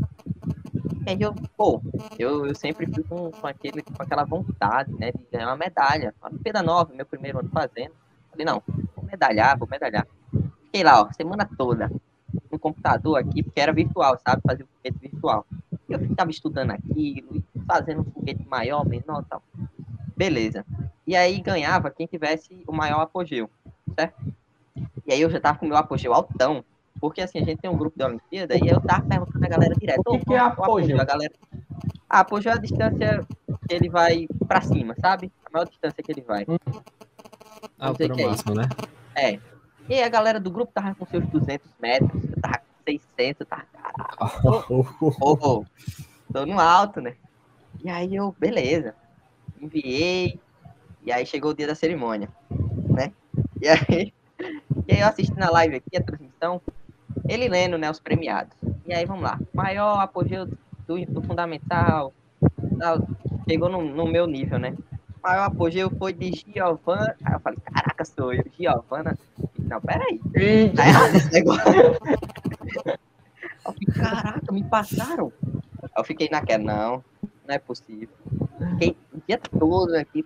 aí eu, pô, eu, eu sempre fui com, com, aquele, com aquela vontade, né, de ganhar uma medalha. A Olimpíada Nova, meu primeiro ano fazendo. Falei, não, vou medalhar, vou medalhar. Fiquei lá, ó, semana toda, no computador aqui, porque era virtual, sabe? Fazer um foguete virtual. Eu ficava estudando aquilo, fazendo um foguete maior, menor tal. Beleza. E aí ganhava quem tivesse o maior apogeu, certo? E aí eu já tava com o meu apogeu altão. Porque assim, a gente tem um grupo de Olimpíada e eu tava perguntando a galera direto. O que, que é apogeu? A galera... Ah, apogeu é a distância que ele vai pra cima, sabe? A maior distância que ele vai. Hum. Ah, o é máximo, né? É. E aí a galera do grupo tava com seus 200 metros, eu tava com 600, tava... Caraca, oh, oh, oh. tô no alto, né? E aí eu, beleza. Enviei. E aí chegou o dia da cerimônia, né? E aí, e aí eu assisti na live aqui a transmissão ele lendo, né, os premiados. E aí, vamos lá. Maior apogeu do, do fundamental. Chegou no, no, meu nível, né? Maior apogeu foi de Giovanna. Aí eu falei, caraca, sou eu, Giovanna. Não, peraí. Tá errado esse negócio. eu falei, caraca, me passaram. Eu fiquei naquela, não, não é possível. Fiquei o dia todo aqui.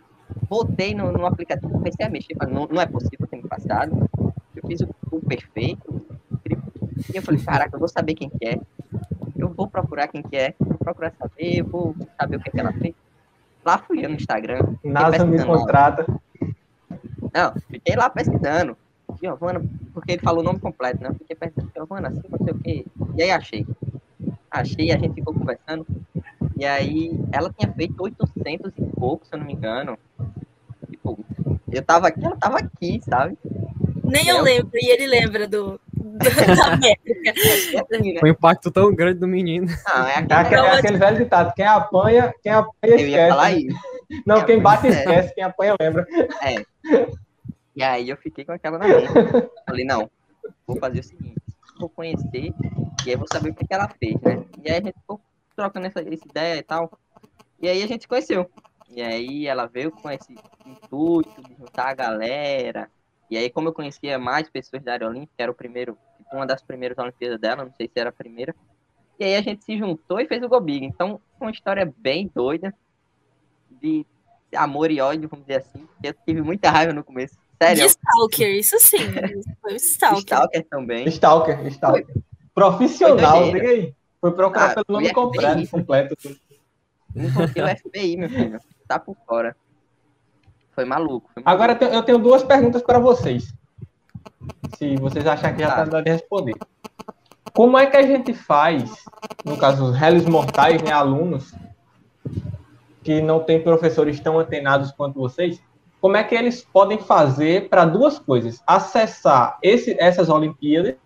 Voltei no, no aplicativo, comecei a mexer, mas não, não é possível ter me passado. Eu fiz o, o perfeito, e eu falei, caraca, eu vou saber quem que é. Eu vou procurar quem que é. Vou procurar saber, vou saber o que, é que ela fez. Lá fui eu no Instagram. NASA me contrata. Não, fiquei lá pesquisando. Giovana, porque ele falou o nome completo, né? Eu fiquei pensando, Giovana, assim, não sei o quê. E aí achei. Achei, a gente ficou conversando. E aí ela tinha feito 800 e pouco, se eu não me engano. Tipo, eu tava aqui, ela tava aqui, sabe? Nem eu, eu lembro, e ele lembra do, da métrica. Foi um impacto tão grande do menino. Ah, é, aquele, é aquele velho ditado: quem apanha, quem apanha eu esquece. Ia falar isso. Não, quem, quem bate esquece, quem apanha lembra. É. E aí eu fiquei com aquela na mente. Falei, não, vou fazer o seguinte, vou conhecer e aí vou saber o que, que ela fez, né? E aí a gente ficou trocando essa, essa ideia e tal. E aí a gente conheceu. E aí ela veio com esse intuito de juntar a galera, e aí, como eu conhecia mais pessoas da área olímpica, era o primeiro, tipo, uma das primeiras Olimpíadas dela, não sei se era a primeira. E aí a gente se juntou e fez o Gobig. Então, uma história bem doida, de amor e ódio, vamos dizer assim. Eu tive muita raiva no começo. Sério. De Stalker, isso sim. Foi Stalker. Stalker também. Stalker, Stalker. Foi. Profissional, diga aí. Foi procurar ah, pelo nome completo. completo. Encontrei o FBI, meu filho. Tá por fora. Foi maluco. Foi maluco. Agora eu tenho duas perguntas para vocês. Se vocês acharem que já está dando de responder. Como é que a gente faz, no caso, os réis mortais, né, alunos, que não têm professores tão antenados quanto vocês, como é que eles podem fazer para duas coisas? Acessar esse, essas Olimpíadas,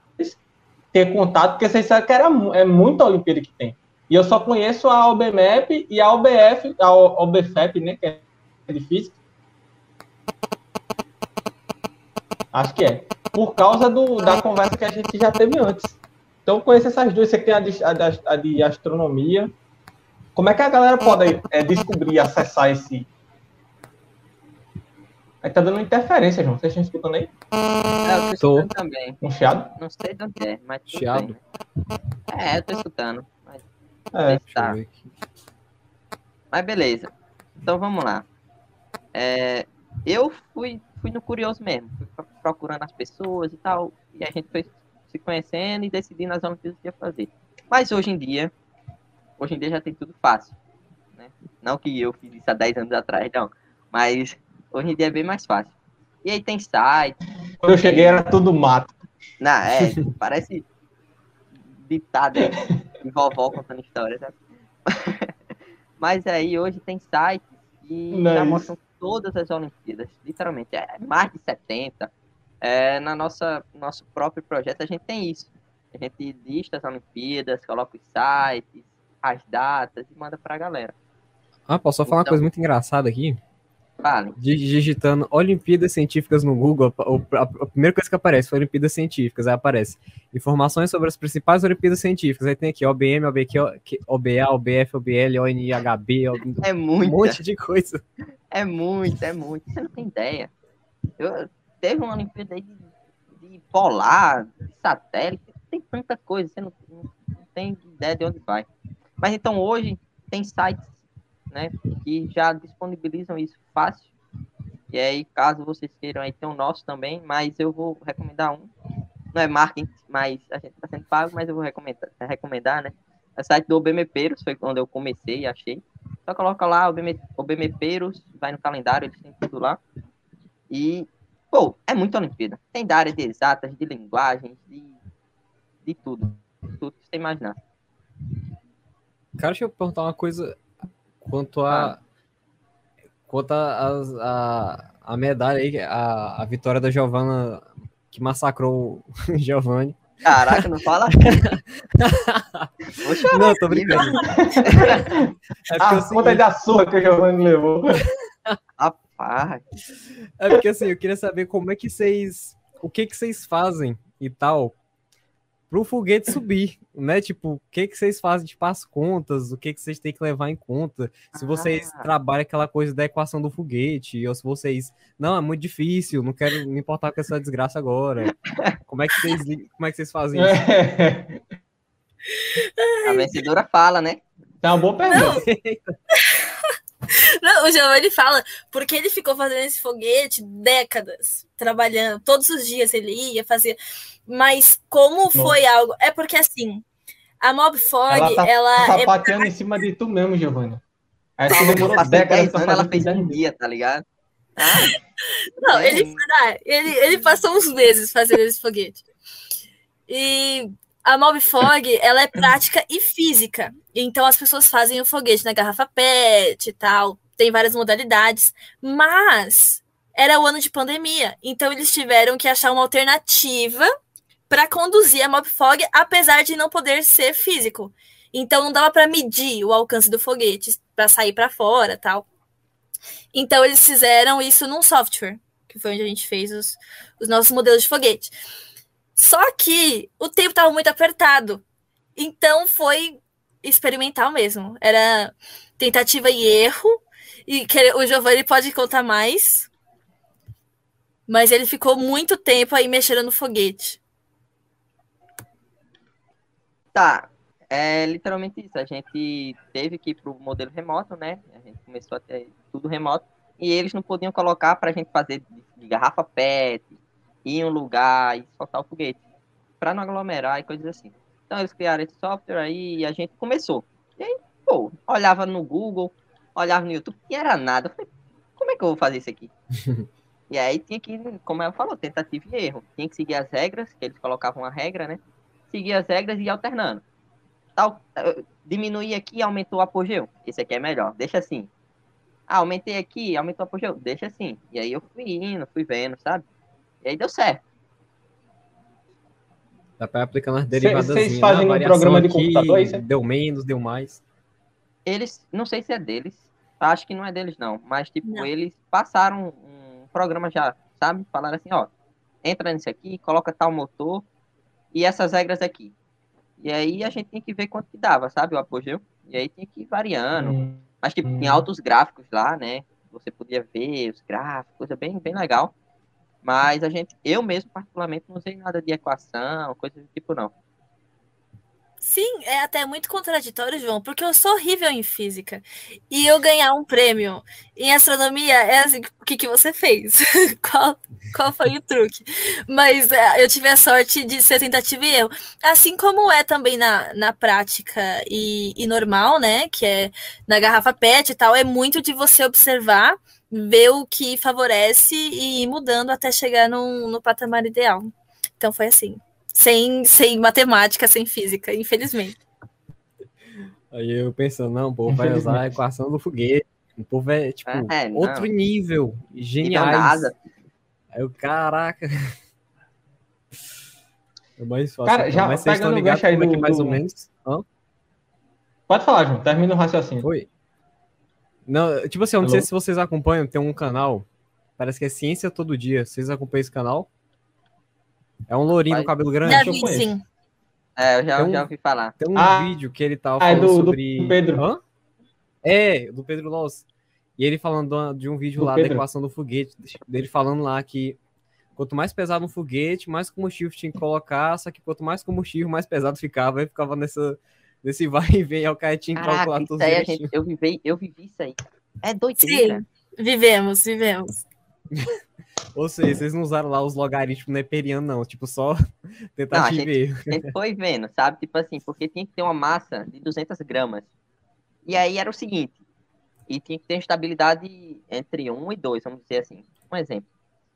ter contato, porque vocês sabem que era, é muita Olimpíada que tem. E eu só conheço a OBMEP e a OBF, a OBFEP, né, que é de física, Acho que é. Por causa do, da conversa que a gente já teve antes. Então, conheço essas duas. Você tem a de, a, a de astronomia. Como é que a galera pode é, descobrir, acessar esse, Aí tá dando interferência, João. Vocês estão escutando aí? É, eu tô escutando também. Um chiado? Não sei de onde é, mas tudo Chiado? bem. É, eu tô escutando. Mas, É. Tá. mas beleza. Então vamos lá. É, eu fui, fui no curioso mesmo. Fui pro- procurando as pessoas e tal. E a gente foi se conhecendo e decidindo as Olimpíadas que ia fazer. Mas hoje em dia, hoje em dia já tem tudo fácil. Né? Não que eu fiz isso há 10 anos atrás, não. Mas hoje em dia é bem mais fácil. E aí tem site, Quando eu cheguei era tudo mato. Não, é, parece ditado de vovó contando histórias, sabe? Mas aí hoje tem sites que Não é já mostram todas as Olimpíadas, literalmente, é mais de 70. É, na nossa nosso próprio projeto a gente tem isso. A gente lista as Olimpíadas, coloca os sites, as datas e manda pra galera. Ah, posso só falar uma Então- coisa muito engraçada aqui? Fale. Digitando Olimpíadas Científicas no Google, a, primeira coisa que aparece foi Olimpíadas Científicas. Aí aparece informações sobre as principais Olimpíadas Científicas. Aí tem aqui OBM, OBQ, OBA, OBF, OBL, ONIHB, um É muito. monte de coisa. É muito, é muito. Você não tem ideia. Eu, teve uma Olimpíada aí de, de polar, de satélite, tem tanta coisa, você não, não tem ideia de onde vai. Mas então hoje tem sites né, que já disponibilizam isso fácil. E aí, caso vocês queiram, aí tem o nosso também, mas eu vou recomendar um. Não é marketing, mas a gente está sendo pago, mas eu vou recomendar, recomendar né? É o site do OBMPeiros, foi quando eu comecei e achei. Só coloca lá, OBM, OBMPeiros, vai no calendário, eles têm tudo lá. E, pô, é muita Olimpíada. Tem da área de exatas, de linguagens, de, de tudo. Tudo que você imaginar. Cara, deixa eu perguntar uma coisa quanto a. Quanto a, a, a medalha aí, a, a vitória da Giovanna que massacrou o Giovanni. Caraca, não fala? Vou chorar Não, tô brincando. É porque, Ah, é o conta da surra que o Giovanni levou. Rapaz. é porque assim, eu queria saber como é que vocês. O que que vocês fazem e tal pro foguete subir, né? Tipo, o que que vocês fazem, tipo, as contas, o que que vocês têm que levar em conta, se vocês Ah. trabalham aquela coisa da equação do foguete, ou se vocês, não, é muito difícil, não quero me importar com essa desgraça agora. Como é que vocês, como é que vocês fazem isso? É. A vencedora fala, né? É uma boa pergunta. Não, o Giovanni fala porque ele ficou fazendo esse foguete décadas, trabalhando. Todos os dias ele ia fazer. Mas como foi algo. É porque assim, a Mob Fog, Ela tá ela é sapateando em cima de tu mesmo, Giovanni. Aí tu demorou décadas 10 pra ela fez um dia, tá ligado? Ah, Não, É. ele, ah, ele, ele passou uns meses fazendo esse foguete. E a Mob Fog, ela é prática e física. Então as pessoas fazem o foguete na garrafa PET e tal. Tem várias modalidades. Mas era o ano de pandemia. Então eles tiveram que achar uma alternativa para conduzir a Mob Fog, apesar de não poder ser físico. Então não dava para medir o alcance do foguete para sair para fora, tal. Então eles fizeram isso num software, que foi onde a gente fez os, os nossos modelos de foguete. Só que o tempo estava muito apertado. Então foi experimental mesmo. Era tentativa e erro. E o Giovanni pode contar mais. Mas ele ficou muito tempo aí mexendo no foguete. Tá, é literalmente isso. A gente teve que ir pro modelo remoto, né? A gente começou a ter tudo remoto. E eles não podiam colocar pra gente fazer de garrafa PET, ir em um lugar e soltar o foguete. Pra não aglomerar e coisas assim. Então eles criaram esse software aí e a gente começou. E aí, pô, olhava no Google, olhava no YouTube e era nada. Eu falei, como é que eu vou fazer isso aqui? e aí tinha que, como ela falou, tentativa e erro. Tinha que seguir as regras, que eles colocavam uma regra, né? Seguir as regras e ir alternando. Tal, eh, diminuir aqui, aumentou o apogeu. Esse aqui é melhor, deixa assim. Ah, aumentei aqui, aumentou o apogeu, deixa assim. E aí eu fui indo, fui vendo, sabe? E aí deu certo. Dá pra ir aplicando as Cê- derivadas. vocês fazem um programa de computador, é isso? Deu menos, deu mais. Eles, não sei se é deles, acho que não é deles não, mas tipo, Não. eles passaram um programa já, sabe? Falaram assim, ó, entra nisso aqui, coloca tal motor e essas regras aqui. E aí a gente tinha que ver quanto que dava, sabe, o apogeu. E aí tinha que ir variando. Hum, Mas tipo, Hum. tinha altos gráficos lá, né? você podia ver os gráficos, coisa bem, bem legal. Mas a gente, eu mesmo particularmente não usei nada de equação, coisa do tipo não. Sim, é até muito contraditório, João, porque eu sou horrível em física. E eu ganhar um prêmio em astronomia é assim, o que, que você fez? qual, qual foi o truque? Mas é, eu tive a sorte de ser tentativa e erro. Assim como é também na, na prática e, e normal, né? Que é na garrafa PET e tal, é muito de você observar, ver o que favorece e ir mudando até chegar no, no patamar ideal. Então foi assim sem, sem matemática, sem física, infelizmente. Aí eu pensando, não, o povo vai usar a equação do foguete. O povo é, tipo, é, outro nível. Geniais. Aí o caraca. É mais fácil. Cara, já mas vocês estão ligados como é que mais ou menos. Hã? Pode falar, João. Termina o raciocínio. Foi. Não, tipo assim, eu não Alô? sei se vocês acompanham, tem um canal. Parece que é Ciência Todo Dia. Vocês acompanham esse canal? É um lourinho com cabelo grande. Já vi, sim. É, eu já, um, já ouvi falar. Tem um ah, vídeo que ele tava tá falando é do, sobre... Do Pedro. Hã? É, do Pedro Loss. E ele falando de um vídeo do lá Pedro. da equação do foguete, dele falando lá que quanto mais pesado um foguete, mais combustível tinha que colocar, só que quanto mais combustível, mais pesado ficava, e ficava nessa, nesse vai e vem, ao cara tinha que calcular tudo. Isso aí, gente, eu, vivi, eu vivi isso aí. É doideira. Sim, vivemos, vivemos. Ou seja, vocês não usaram lá os logaritmos neperianos, não. Tipo, só tentativa não, a gente, a gente foi vendo, sabe? Tipo assim, porque tinha que ter uma massa de 200 gramas. E aí era o seguinte, e tinha que ter estabilidade entre 1 e 2, vamos dizer assim. Um exemplo.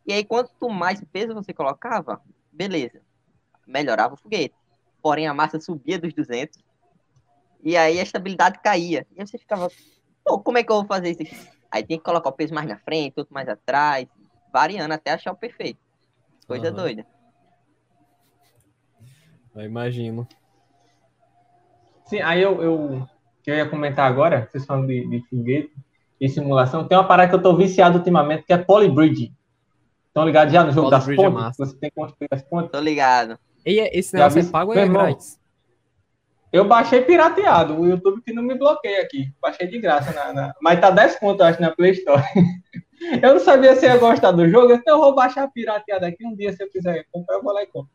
E aí, quanto mais peso você colocava, beleza. Melhorava o foguete. Porém, a massa subia dos 200. E aí a estabilidade caía. E aí você ficava, pô, como é que eu vou fazer isso aqui? Aí tem que colocar o peso mais na frente, outro mais atrás variando até achar o perfeito. Coisa uhum. doida. Eu imagino. Sim, aí eu, eu, eu ia comentar agora, vocês falam de, de foguete e simulação, tem uma parada que eu tô viciado ultimamente, que é Polybridge. Estão ligados já no jogo das é pontes? É você tem que construir as pontes? Tô ligado. E esse negócio é pago ou é grátis? Eu baixei pirateado, o YouTube que não me bloqueia aqui. Baixei de graça, na, na... mas tá 10 pontos, acho, na Play Store. Eu não sabia se ia gostar do jogo, então eu vou baixar a pirateada aqui. Um dia, se eu quiser comprar, eu vou lá e compro.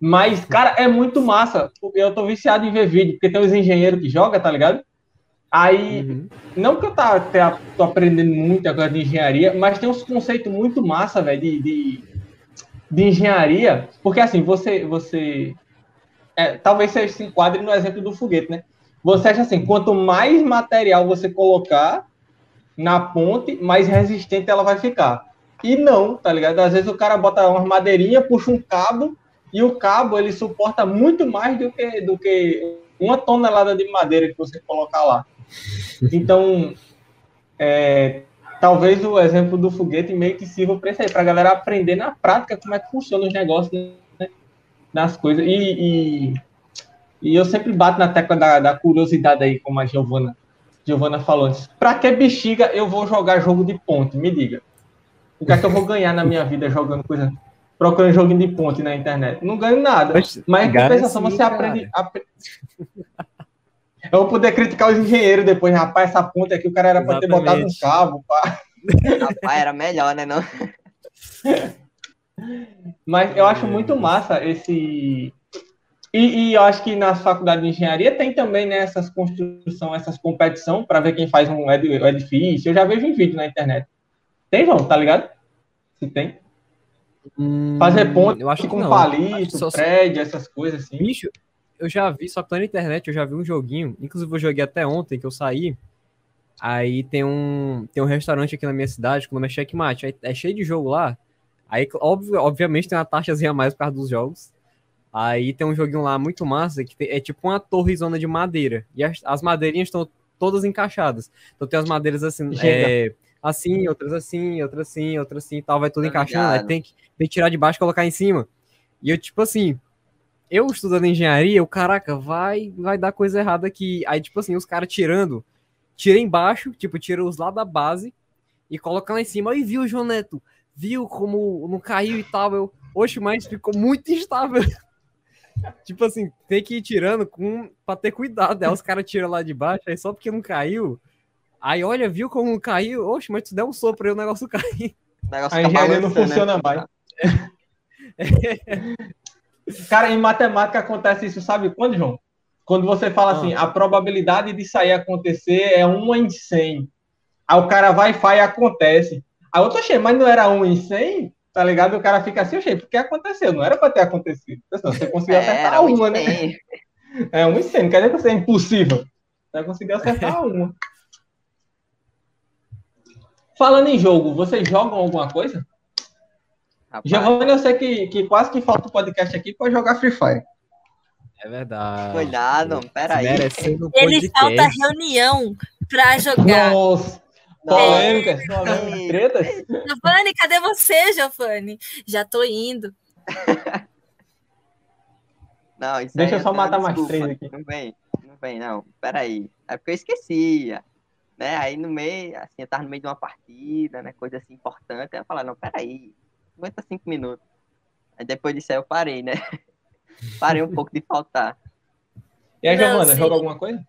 Mas, cara, é muito massa. Eu tô viciado em ver vídeo, porque tem uns engenheiros que jogam, tá ligado? Aí, uhum. não que eu tá, tá, tô aprendendo muito agora de engenharia, mas tem uns conceitos muito massa, velho, de, de, de, engenharia. Porque, assim, você. você é, talvez você se enquadre no exemplo do foguete, né? Você acha assim, quanto mais material você colocar, na ponte, mais resistente ela vai ficar. E não, tá ligado? Às vezes o cara bota uma madeirinha, puxa um cabo, e o cabo ele suporta muito mais do que, do que uma tonelada de madeira que você colocar lá. Então, é, talvez o exemplo do foguete meio que sirva para isso aí, para a galera aprender na prática como é que funciona os negócios das coisas. E, e, e, eu sempre bato na tecla da, da curiosidade aí, como a Giovana Giovana falou antes. Pra que bexiga eu vou jogar jogo de ponte? Me diga. O que é que eu vou ganhar na minha vida jogando coisa, procurando joguinho de ponte na internet? Não ganho nada. Mas, Mas em compensação, você aprende. Eu vou poder criticar os engenheiros depois, rapaz, essa ponte aqui, o cara era para ter botado um cabo, pá. Rapaz, era melhor, né? Não? Mas eu acho muito massa esse e, e, eu acho que na faculdade de engenharia tem também né, essas construção, essas competição para ver quem faz um edifício. Eu já vejo em vídeo na internet. Tem, João, tá ligado? Se tem. Hum, Fazer ponte eu acho com palito, só prédio, essas coisas assim. Bicho, eu já vi, só que tá na internet, eu já vi um joguinho. Inclusive, eu joguei até ontem que eu saí. Aí tem um, tem um restaurante aqui na minha cidade, que o nome é Checkmate. Aí é cheio de jogo lá. Aí, óbvio, obviamente, tem uma taxazinha a mais por causa dos jogos. Aí tem um joguinho lá muito massa, que é tipo uma torrezona de madeira. E as, as madeirinhas estão todas encaixadas. Então tem as madeiras assim, é, assim, outras assim, outras assim, outras assim e tal, vai tudo tá encaixando. Aí tem que, tem que tirar de baixo e colocar em cima. E eu, tipo assim, eu estudando engenharia, o caraca, vai, vai dar coisa errada aqui. Aí, tipo assim, os caras tirando, tira embaixo, tipo, tira os lá da base e coloca lá em cima. Aí viu, João Neto, viu como não caiu e tal. Eu, oxe, mas ficou muito instável. tipo assim, tem que ir tirando com, pra ter cuidado. Aí os caras tiram lá de baixo, aí só porque não caiu. Aí olha, viu como caiu? Oxe, mas tu deu um sopro aí o negócio caiu. O negócio A engenharia não balançando, funciona né? mais. Cara, em matemática acontece isso, sabe quando, João? Quando você fala Ah. assim, a probabilidade de sair acontecer é 1 em 100. Aí o cara vai e faz e acontece. Aí eu tô cheio, mas não era 1 em 100? Tá ligado? O cara fica assim, achei, porque aconteceu, não era pra ter acontecido. Senão Você conseguiu É, acertar muito uma, né? bem. É 1 em 100, não quer dizer que é impossível. Você conseguiu acertar uma. Falando em jogo, vocês jogam alguma coisa? Rapaz, Giovanni, eu sei que, que quase que falta o podcast aqui pra jogar Free Fire. É verdade. Cuidado, peraí. Um Ele falta reunião pra jogar. Nossa, Polêmicas, Ei. tretas. Giovanni, cadê você, Giovanni? Já tô indo. Não, isso Deixa aí eu só tenho matar mais três aqui. Não vem, não vem, não. Peraí. É porque eu esquecia. Né? Aí no meio, assim, eu tava no meio de uma partida, né? Coisa assim importante. Aí eu falei, não, peraí. Aguenta cinco minutos. Aí depois disso aí eu parei, né? parei um pouco de faltar. E aí, Não, Giovana, joga alguma coisa?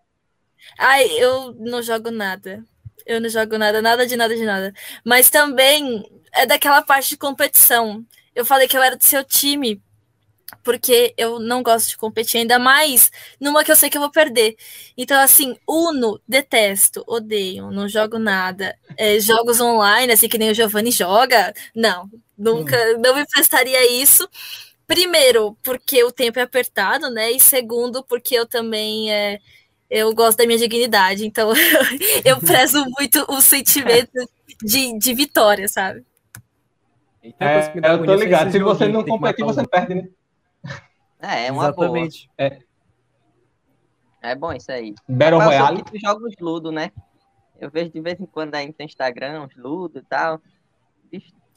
Ai, eu não jogo nada. Eu não jogo nada, nada de nada de nada. Mas também é daquela parte de competição. Eu falei que eu era do seu time, porque eu não gosto de competir, ainda mais numa que eu sei que eu vou perder. Então, assim, Uno, detesto, odeio, não jogo nada. É, jogos online, assim que nem o Giovanni joga, não, nunca, não me prestaria isso. Primeiro, porque o tempo é apertado, né? E segundo, porque eu também é, eu gosto da minha dignidade, então eu prezo muito o sentimento de, de vitória, sabe? Então, É, eu tô ligado. Se você não competir, você perde, né? É, é uma boa. Exatamente. É bom isso aí. Battle sou Royale. tu joga os Ludo, né? Eu vejo de vez em quando aí no teu Instagram, os Ludo e tal.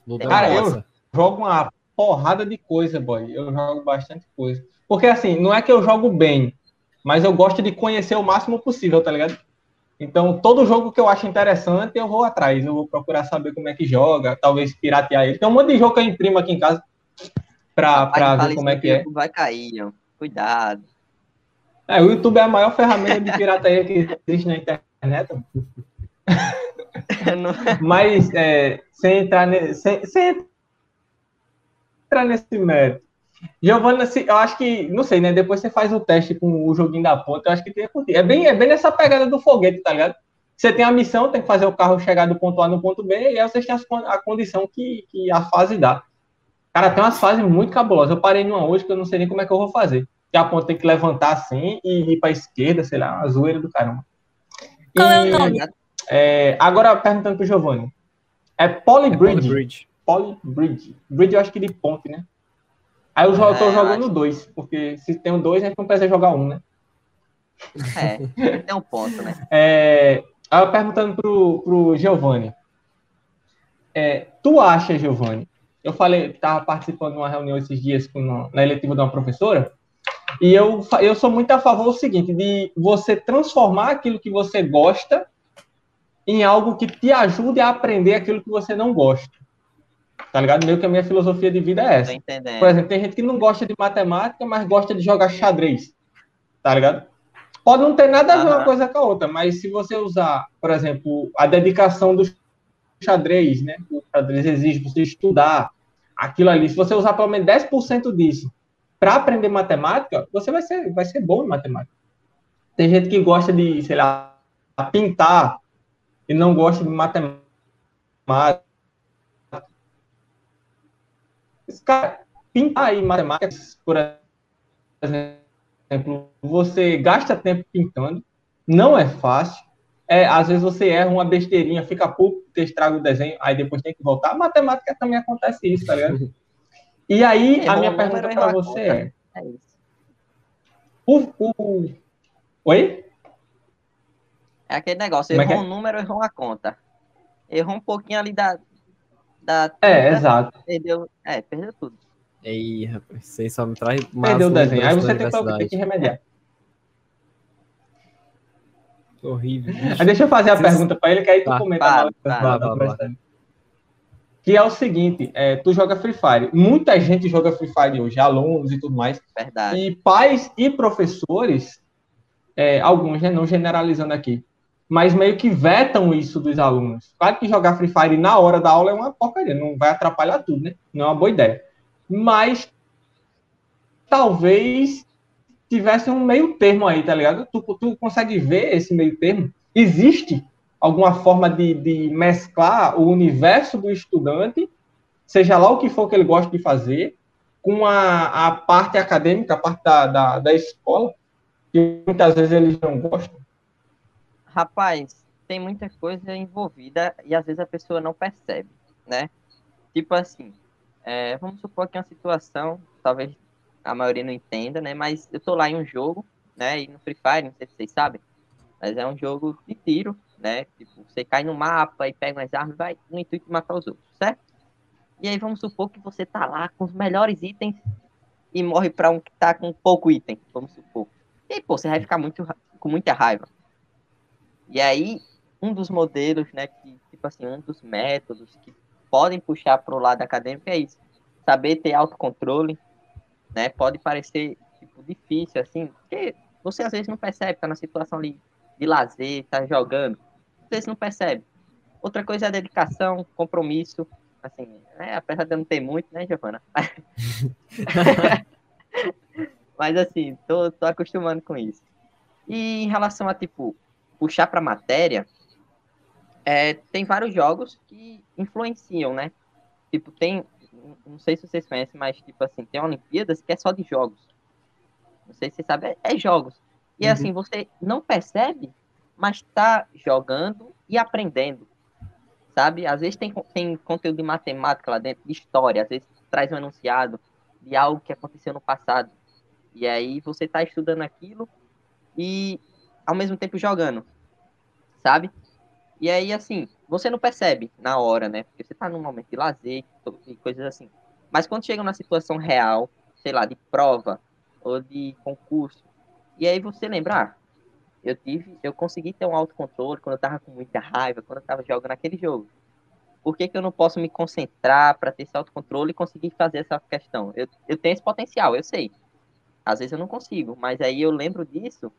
Ludão Cara, eu-. Jogo uma porrada de coisa, boy. Eu jogo bastante coisa. Porque, assim, não é que eu jogo bem, mas eu gosto de conhecer o máximo possível, tá ligado? Então, todo jogo que eu acho interessante, eu vou atrás. Eu vou procurar saber como é que joga, talvez piratear ele. Tem um monte de jogo que eu imprimo aqui em casa pra, rapaz, pra ver como é que é. Vai cair, ó. Cuidado. É, o YouTube é a maior ferramenta de pirataria que existe na internet. Mas, é, sem entrar nesse, sem, sem entrar nesse mérito. Giovanna, se- eu acho que, não sei, né? Depois você faz o teste com o joguinho da ponta, eu acho que tem. É bem, é bem nessa pegada do foguete, tá ligado? Você tem a missão, tem que fazer o carro chegar do ponto A no ponto B, e aí vocês têm as con- a condição que, que a fase dá. Cara, tem umas fases muito cabulosas. Eu parei numa hoje que eu não sei nem como é que eu vou fazer. Que a ponta tem que levantar assim e ir pra esquerda, sei lá, uma zoeira do caramba. Qual é o E, nome? é, agora, perguntando pro Giovanni. É É Polybridge? Polybridge. Polybridge. Bridge eu acho que de ponte, né? Aí eu É, tô jogando dois, porque se tem dois, a gente não precisa jogar um, né? É, tem um ponto, né? É, aí eu perguntando pro, pro Giovanni. É, tu acha, Giovanni? Eu falei, tava participando de uma reunião esses dias com uma- na eletiva de uma professora, e eu, eu sou muito a favor do seguinte, de você transformar aquilo que você gosta em algo que te ajude a aprender aquilo que você não gosta. Tá ligado? Meio que a minha filosofia de vida é Tô essa. entendendo. Por exemplo, tem gente que não gosta de matemática, mas gosta de jogar xadrez. Tá ligado? Pode não ter nada a ver uma coisa com a outra, mas se você usar, por exemplo, a dedicação do xadrez, né? O xadrez exige você estudar aquilo ali. Se você usar pelo menos 10% disso para aprender matemática, você vai ser, vai ser bom em matemática. Tem gente que gosta de, sei lá, pintar e não gosta de matemática. Esse cara, pintar aí matemática, por exemplo, você gasta tempo pintando, não é fácil. É, às vezes você erra uma besteirinha, fica pouco, estraga o desenho, aí depois tem que voltar. matemática também acontece isso, tá ligado? E aí, a Errou minha pergunta para a você é: É isso. o, o... Oi? É aquele negócio, é errou um número, errou uma conta. Errou um pouquinho ali da. Da É, exato. Perdeu. É, perdeu tudo. Ei, rapaz, aí só me traz mais Perdeu o desenho. Aí você tem que, tem que universidade. remediar. Horrível. Mas deixa eu fazer a Vocês- pergunta para ele, que aí tu Tá. comenta. Que é o seguinte, é, tu joga Free Fire. Muita gente joga Free Fire hoje, alunos e tudo mais. Verdade. E pais e professores, é, alguns, né, não generalizando aqui, mas meio que vetam isso dos alunos. Claro que jogar Free Fire na hora da aula é uma porcaria, não vai atrapalhar tudo, né? Não é uma boa ideia. Mas talvez tivesse um meio termo aí, tá ligado? Tu, tu consegue ver esse meio termo? Existe alguma forma de, de mesclar o universo do estudante, seja lá o que for que ele gosta de fazer, com a, a parte acadêmica, a parte da, da, da escola, que muitas vezes eles não gostam? Rapaz, tem muita coisa envolvida e às vezes a pessoa não percebe, né? Tipo assim, é, vamos supor que é uma situação, talvez a maioria não entenda, né? Mas eu tô lá em um jogo, né? E no Free Fire, não sei se vocês sabem, mas é um jogo de tiro, né? Tipo, você cai no mapa e pega umas armas, vai no intuito de matar os outros, certo? E aí vamos supor que você tá lá com os melhores itens e morre para um que tá com pouco item, vamos supor. E pô, você vai ficar muito, com muita raiva. E aí, um dos modelos, né, que, tipo assim, um dos métodos que podem puxar para o lado acadêmico é isso. Saber ter autocontrole, né? Pode parecer, tipo, difícil, assim, porque você às vezes não percebe, tá na situação ali de lazer, tá jogando, às vezes não percebe. Outra coisa é a dedicação, compromisso, assim, né? apesar de eu não ter muito, né, Giovana? Mas assim, tô, tô acostumando com isso. E em relação a, tipo, puxar para matéria, é, tem vários jogos que influenciam, né? Tipo, tem, não sei se vocês conhecem, mas tipo assim, tem Olimpíadas que é só de jogos. Não sei se você sabe, é, é jogos. E uhum. assim, você não percebe, mas tá jogando e aprendendo. Sabe? Às vezes tem, tem conteúdo de matemática lá dentro, de história, às vezes traz um enunciado de algo que aconteceu no passado. E aí você tá estudando aquilo e ao mesmo tempo jogando, sabe? E aí, assim, você não percebe na hora, né? Porque você tá num momento de lazer e coisas assim. Mas quando chega na situação real, sei lá, de prova ou de concurso, e aí você lembra, ah, eu tive, eu consegui ter um autocontrole quando eu tava com muita raiva, quando eu tava jogando aquele jogo. Por que, que eu não posso me concentrar para ter esse autocontrole e conseguir fazer essa questão? Eu, eu tenho esse potencial, eu sei. Às vezes eu não consigo, mas aí eu lembro disso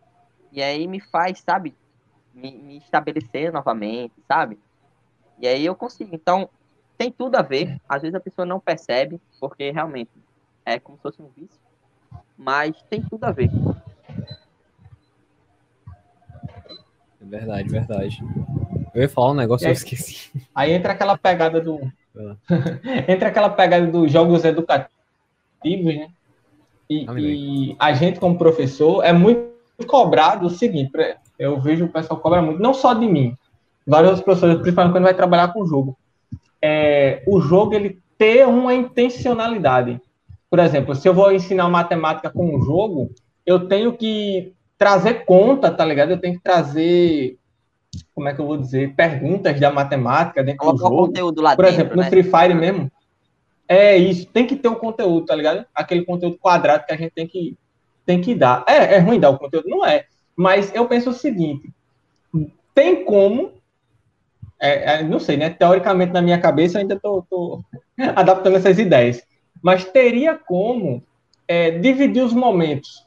e aí me faz, sabe, me, me estabelecer novamente, sabe? E aí eu consigo. Então, tem tudo a ver. Às vezes a pessoa não percebe, porque realmente é como se fosse um vício, mas tem tudo a ver. É verdade, verdade. Eu ia falar um negócio e eu esqueci. Aí entra aquela pegada do. entra aquela pegada dos jogos educativos, né? E, e a gente, como professor, é muito cobrado o seguinte, eu vejo o pessoal cobra muito, não só de mim, vários outros professores, principalmente quando vai trabalhar com o jogo. É, o jogo ele ter uma intencionalidade. Por exemplo, se eu vou ensinar matemática com um jogo, eu tenho que trazer conta, tá ligado? Eu tenho que trazer, como é que eu vou dizer, perguntas da matemática dentro Colocar do jogo. conteúdo lá Por dentro, exemplo, né? no Free Fire mesmo. É isso, tem que ter um conteúdo, tá ligado? Aquele conteúdo quadrado que a gente tem que tem que dar. É, é ruim dar o conteúdo? Não é. Mas eu penso o seguinte: tem como. É, é, não sei, né? Teoricamente, na minha cabeça, ainda estou adaptando essas ideias. Mas teria como é, dividir os momentos.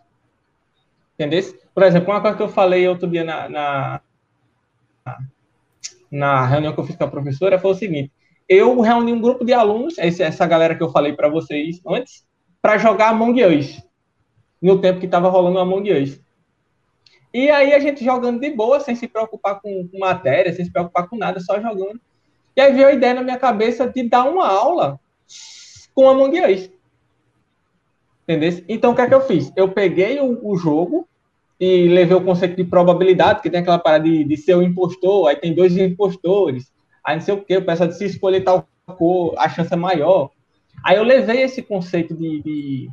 Entendeu? Por exemplo, uma coisa que eu falei outro dia na, na, na reunião que eu fiz com a professora foi o seguinte: eu reuni um grupo de alunos, essa galera que eu falei para vocês antes, para jogar Among Us no tempo que estava rolando o Among Us. E aí a gente jogando de boa, sem se preocupar com, com matéria, sem se preocupar com nada, só jogando. E aí veio a ideia na minha cabeça de dar uma aula com Among Us. Entendeu? Então o que é que eu fiz? Eu peguei o, o jogo e levei o conceito de probabilidade, que tem aquela parada de, de ser o impostor, aí tem dois impostores, aí não sei o que, o pessoal de se escolher tal cor, a chance é maior. Aí eu levei esse conceito de, de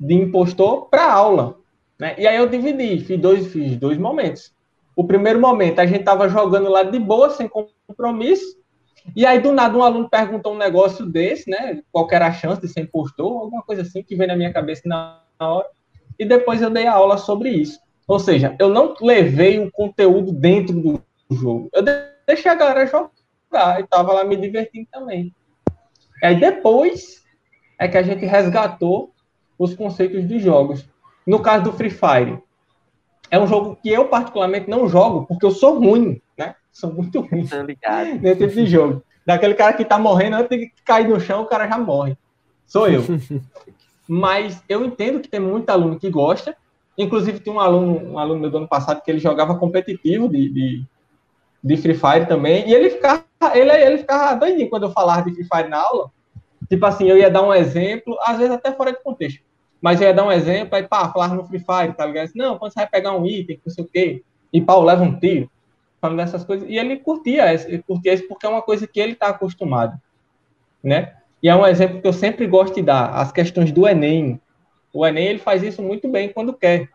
de impostor para aula. Né? E aí eu dividi, fiz dois, fiz dois momentos. O primeiro momento, a gente estava jogando lá de boa, sem compromisso, e aí do nada um aluno perguntou um negócio desse, né? Qual era a chance de ser impostor, alguma coisa assim que veio na minha cabeça na hora. E depois eu dei a aula sobre isso. Ou seja, eu não levei o conteúdo dentro do jogo. Eu deixei a galera jogar e estava lá me divertindo também. Aí depois é que a gente resgatou os conceitos de jogos. No caso do Free Fire, é um jogo que eu particularmente não jogo porque eu sou ruim, né? Sou muito ruim nesse tipo de jogo. Daquele cara que tá morrendo, antes de cair no chão, o cara já morre. Sou eu. Mas eu entendo que tem muito aluno que gosta. Inclusive, tem um aluno, um aluno meu do ano passado que ele jogava competitivo de, de, de Free Fire também. E ele ficava, ele, ele ficava doidinho quando eu falava de Free Fire na aula. Tipo assim, eu ia dar um exemplo, às vezes até fora de contexto. Mas eu ia dar um exemplo, aí pá, falar no Free Fire, tá ligado? Não, quando você vai pegar um item, não sei o quê, e pau, leva um tiro, falando dessas coisas. E ele curtia, ele curtia isso porque é uma coisa que ele tá acostumado, né? E é um exemplo que eu sempre gosto de dar, as questões do Enem. O Enem, ele faz isso muito bem quando quer,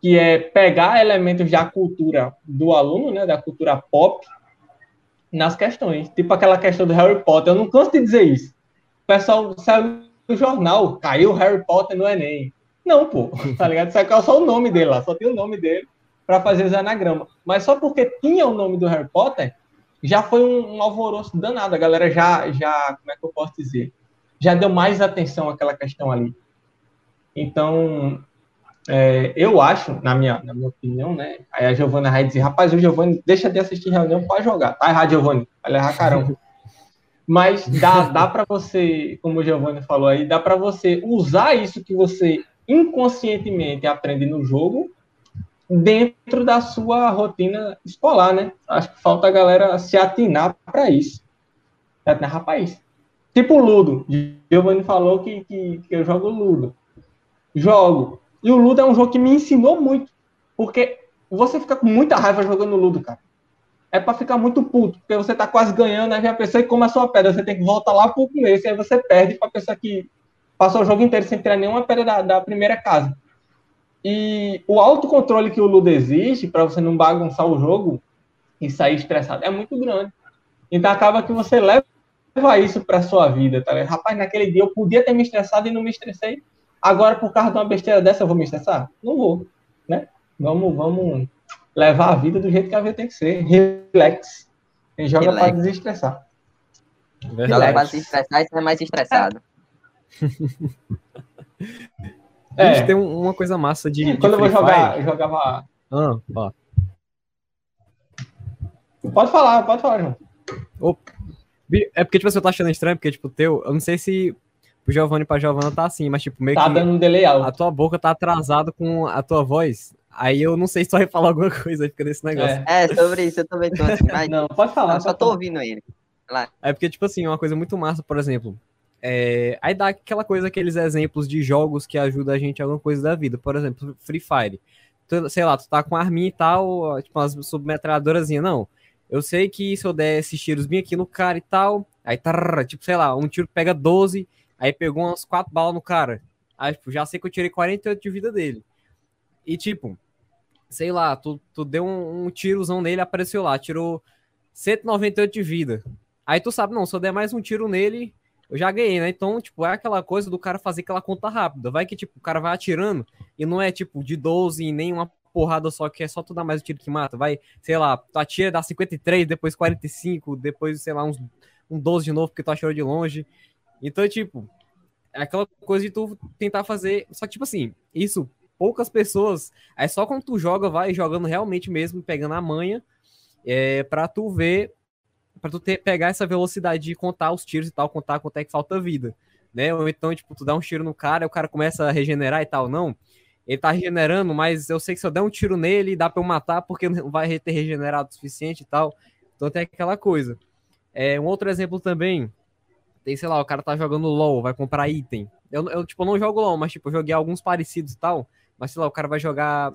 que é pegar elementos da cultura do aluno, né, da cultura pop, nas questões. Tipo aquela questão do Harry Potter, eu não canso de dizer isso. O pessoal saiu do jornal, caiu Harry Potter no Enem. Não, pô, tá ligado? Saiu só o nome dele lá, só tem o nome dele para fazer os anagramas. Mas só porque tinha o nome do Harry Potter, já foi um, um, alvoroço danado. A galera já, já, como é que eu posso dizer? Já deu mais atenção àquela questão ali. Então, é, eu acho, na minha, na minha opinião, né? Aí a Giovana vai dizer, rapaz, o Giovanni deixa de assistir reunião para jogar. Tá errado, Giovanni. Vai levar caramba. Mas dá, dá para você, como o Giovanni falou aí, dá para você usar isso que você inconscientemente aprende no jogo dentro da sua rotina escolar, né? Acho que falta a galera se atinar para isso. Atinar, rapaz. Tipo Ludo. Giovanni falou que, que, que eu jogo Ludo. Jogo. E o Ludo é um jogo que me ensinou muito. Porque você fica com muita raiva jogando Ludo, cara. É para ficar muito puto, porque você tá quase ganhando, aí vem a pessoa e come a sua pedra. Você tem que voltar lá pro começo, aí você perde pra pessoa que passou o jogo inteiro sem tirar nenhuma pedra da, da primeira casa. E o autocontrole que o Ludo existe para você não bagunçar o jogo e sair estressado é muito grande. Então acaba que você leva isso para sua vida, tá ligado? Rapaz, naquele dia eu podia ter me estressado e não me estressei. Agora, por causa de uma besteira dessa, eu vou me estressar? Não vou, né? Vamos, vamos levar a vida do jeito que a vida tem que ser. Relax. Quem joga para desestressar. Joga para desestressar e ser mais estressado. É. A gente tem uma coisa massa de. Sim, quando de eu vou jogar, eu jogava. Ah, ó. Pode falar, pode falar, João. É porque, tipo, você tá achando estranho, porque, tipo, teu. Eu não sei se o Giovanni pra Giovanna tá assim, mas, tipo, meio tá que. Tá dando um delay alto. A tua boca tá atrasada com a tua voz. Aí eu não sei se tu vai falar alguma coisa, aí fica nesse negócio. É, é sobre isso, eu também tô assim. Mas... Não, pode falar. Eu só tô ouvindo ele. Lá. É porque, tipo assim, uma coisa muito massa, por exemplo. É, aí dá aquela coisa, aqueles exemplos de jogos que ajudam a gente em alguma coisa da vida. Por exemplo, Free Fire. Tu, sei lá, tu tá com a arminha e tal, tipo umas submetradoras. Não, eu sei que se eu der esses tiros bem aqui no cara e tal, aí tá, tipo, sei lá, um tiro pega 12, aí pegou umas 4 balas no cara. Aí, tipo, já sei que eu tirei 48 de vida dele. E, tipo, sei lá, tu, tu deu um, um tirozão nele, apareceu lá, tirou 198 de vida. Aí tu sabe, não, se eu der mais um tiro nele, eu já ganhei, né? Então, tipo, é aquela coisa do cara fazer aquela conta rápida. Vai que, tipo, o cara vai atirando e não é, tipo, de 12 e nem uma porrada só, que é só tu dar mais o tiro que mata. Vai, sei lá, tu atira, dá 53, depois 45, depois, sei lá, uns, um 12 de novo porque tu atirou de longe. Então, tipo, é aquela coisa de tu tentar fazer. Só que, tipo assim, isso, poucas pessoas. É só quando tu joga, vai jogando realmente mesmo, pegando a manha, é, pra tu ver para tu ter, pegar essa velocidade de contar os tiros e tal, contar quanto é que falta vida, né? Ou então, tipo, tu dá um tiro no cara o cara começa a regenerar e tal. Não, ele tá regenerando, mas eu sei que se eu der um tiro nele, dá pra eu matar porque não vai ter regenerado o suficiente e tal. Então tem aquela coisa. É, um outro exemplo também, tem, sei lá, o cara tá jogando LOL, vai comprar item. Eu, eu tipo, não jogo LOL, mas, tipo, eu joguei alguns parecidos e tal. Mas, sei lá, o cara vai jogar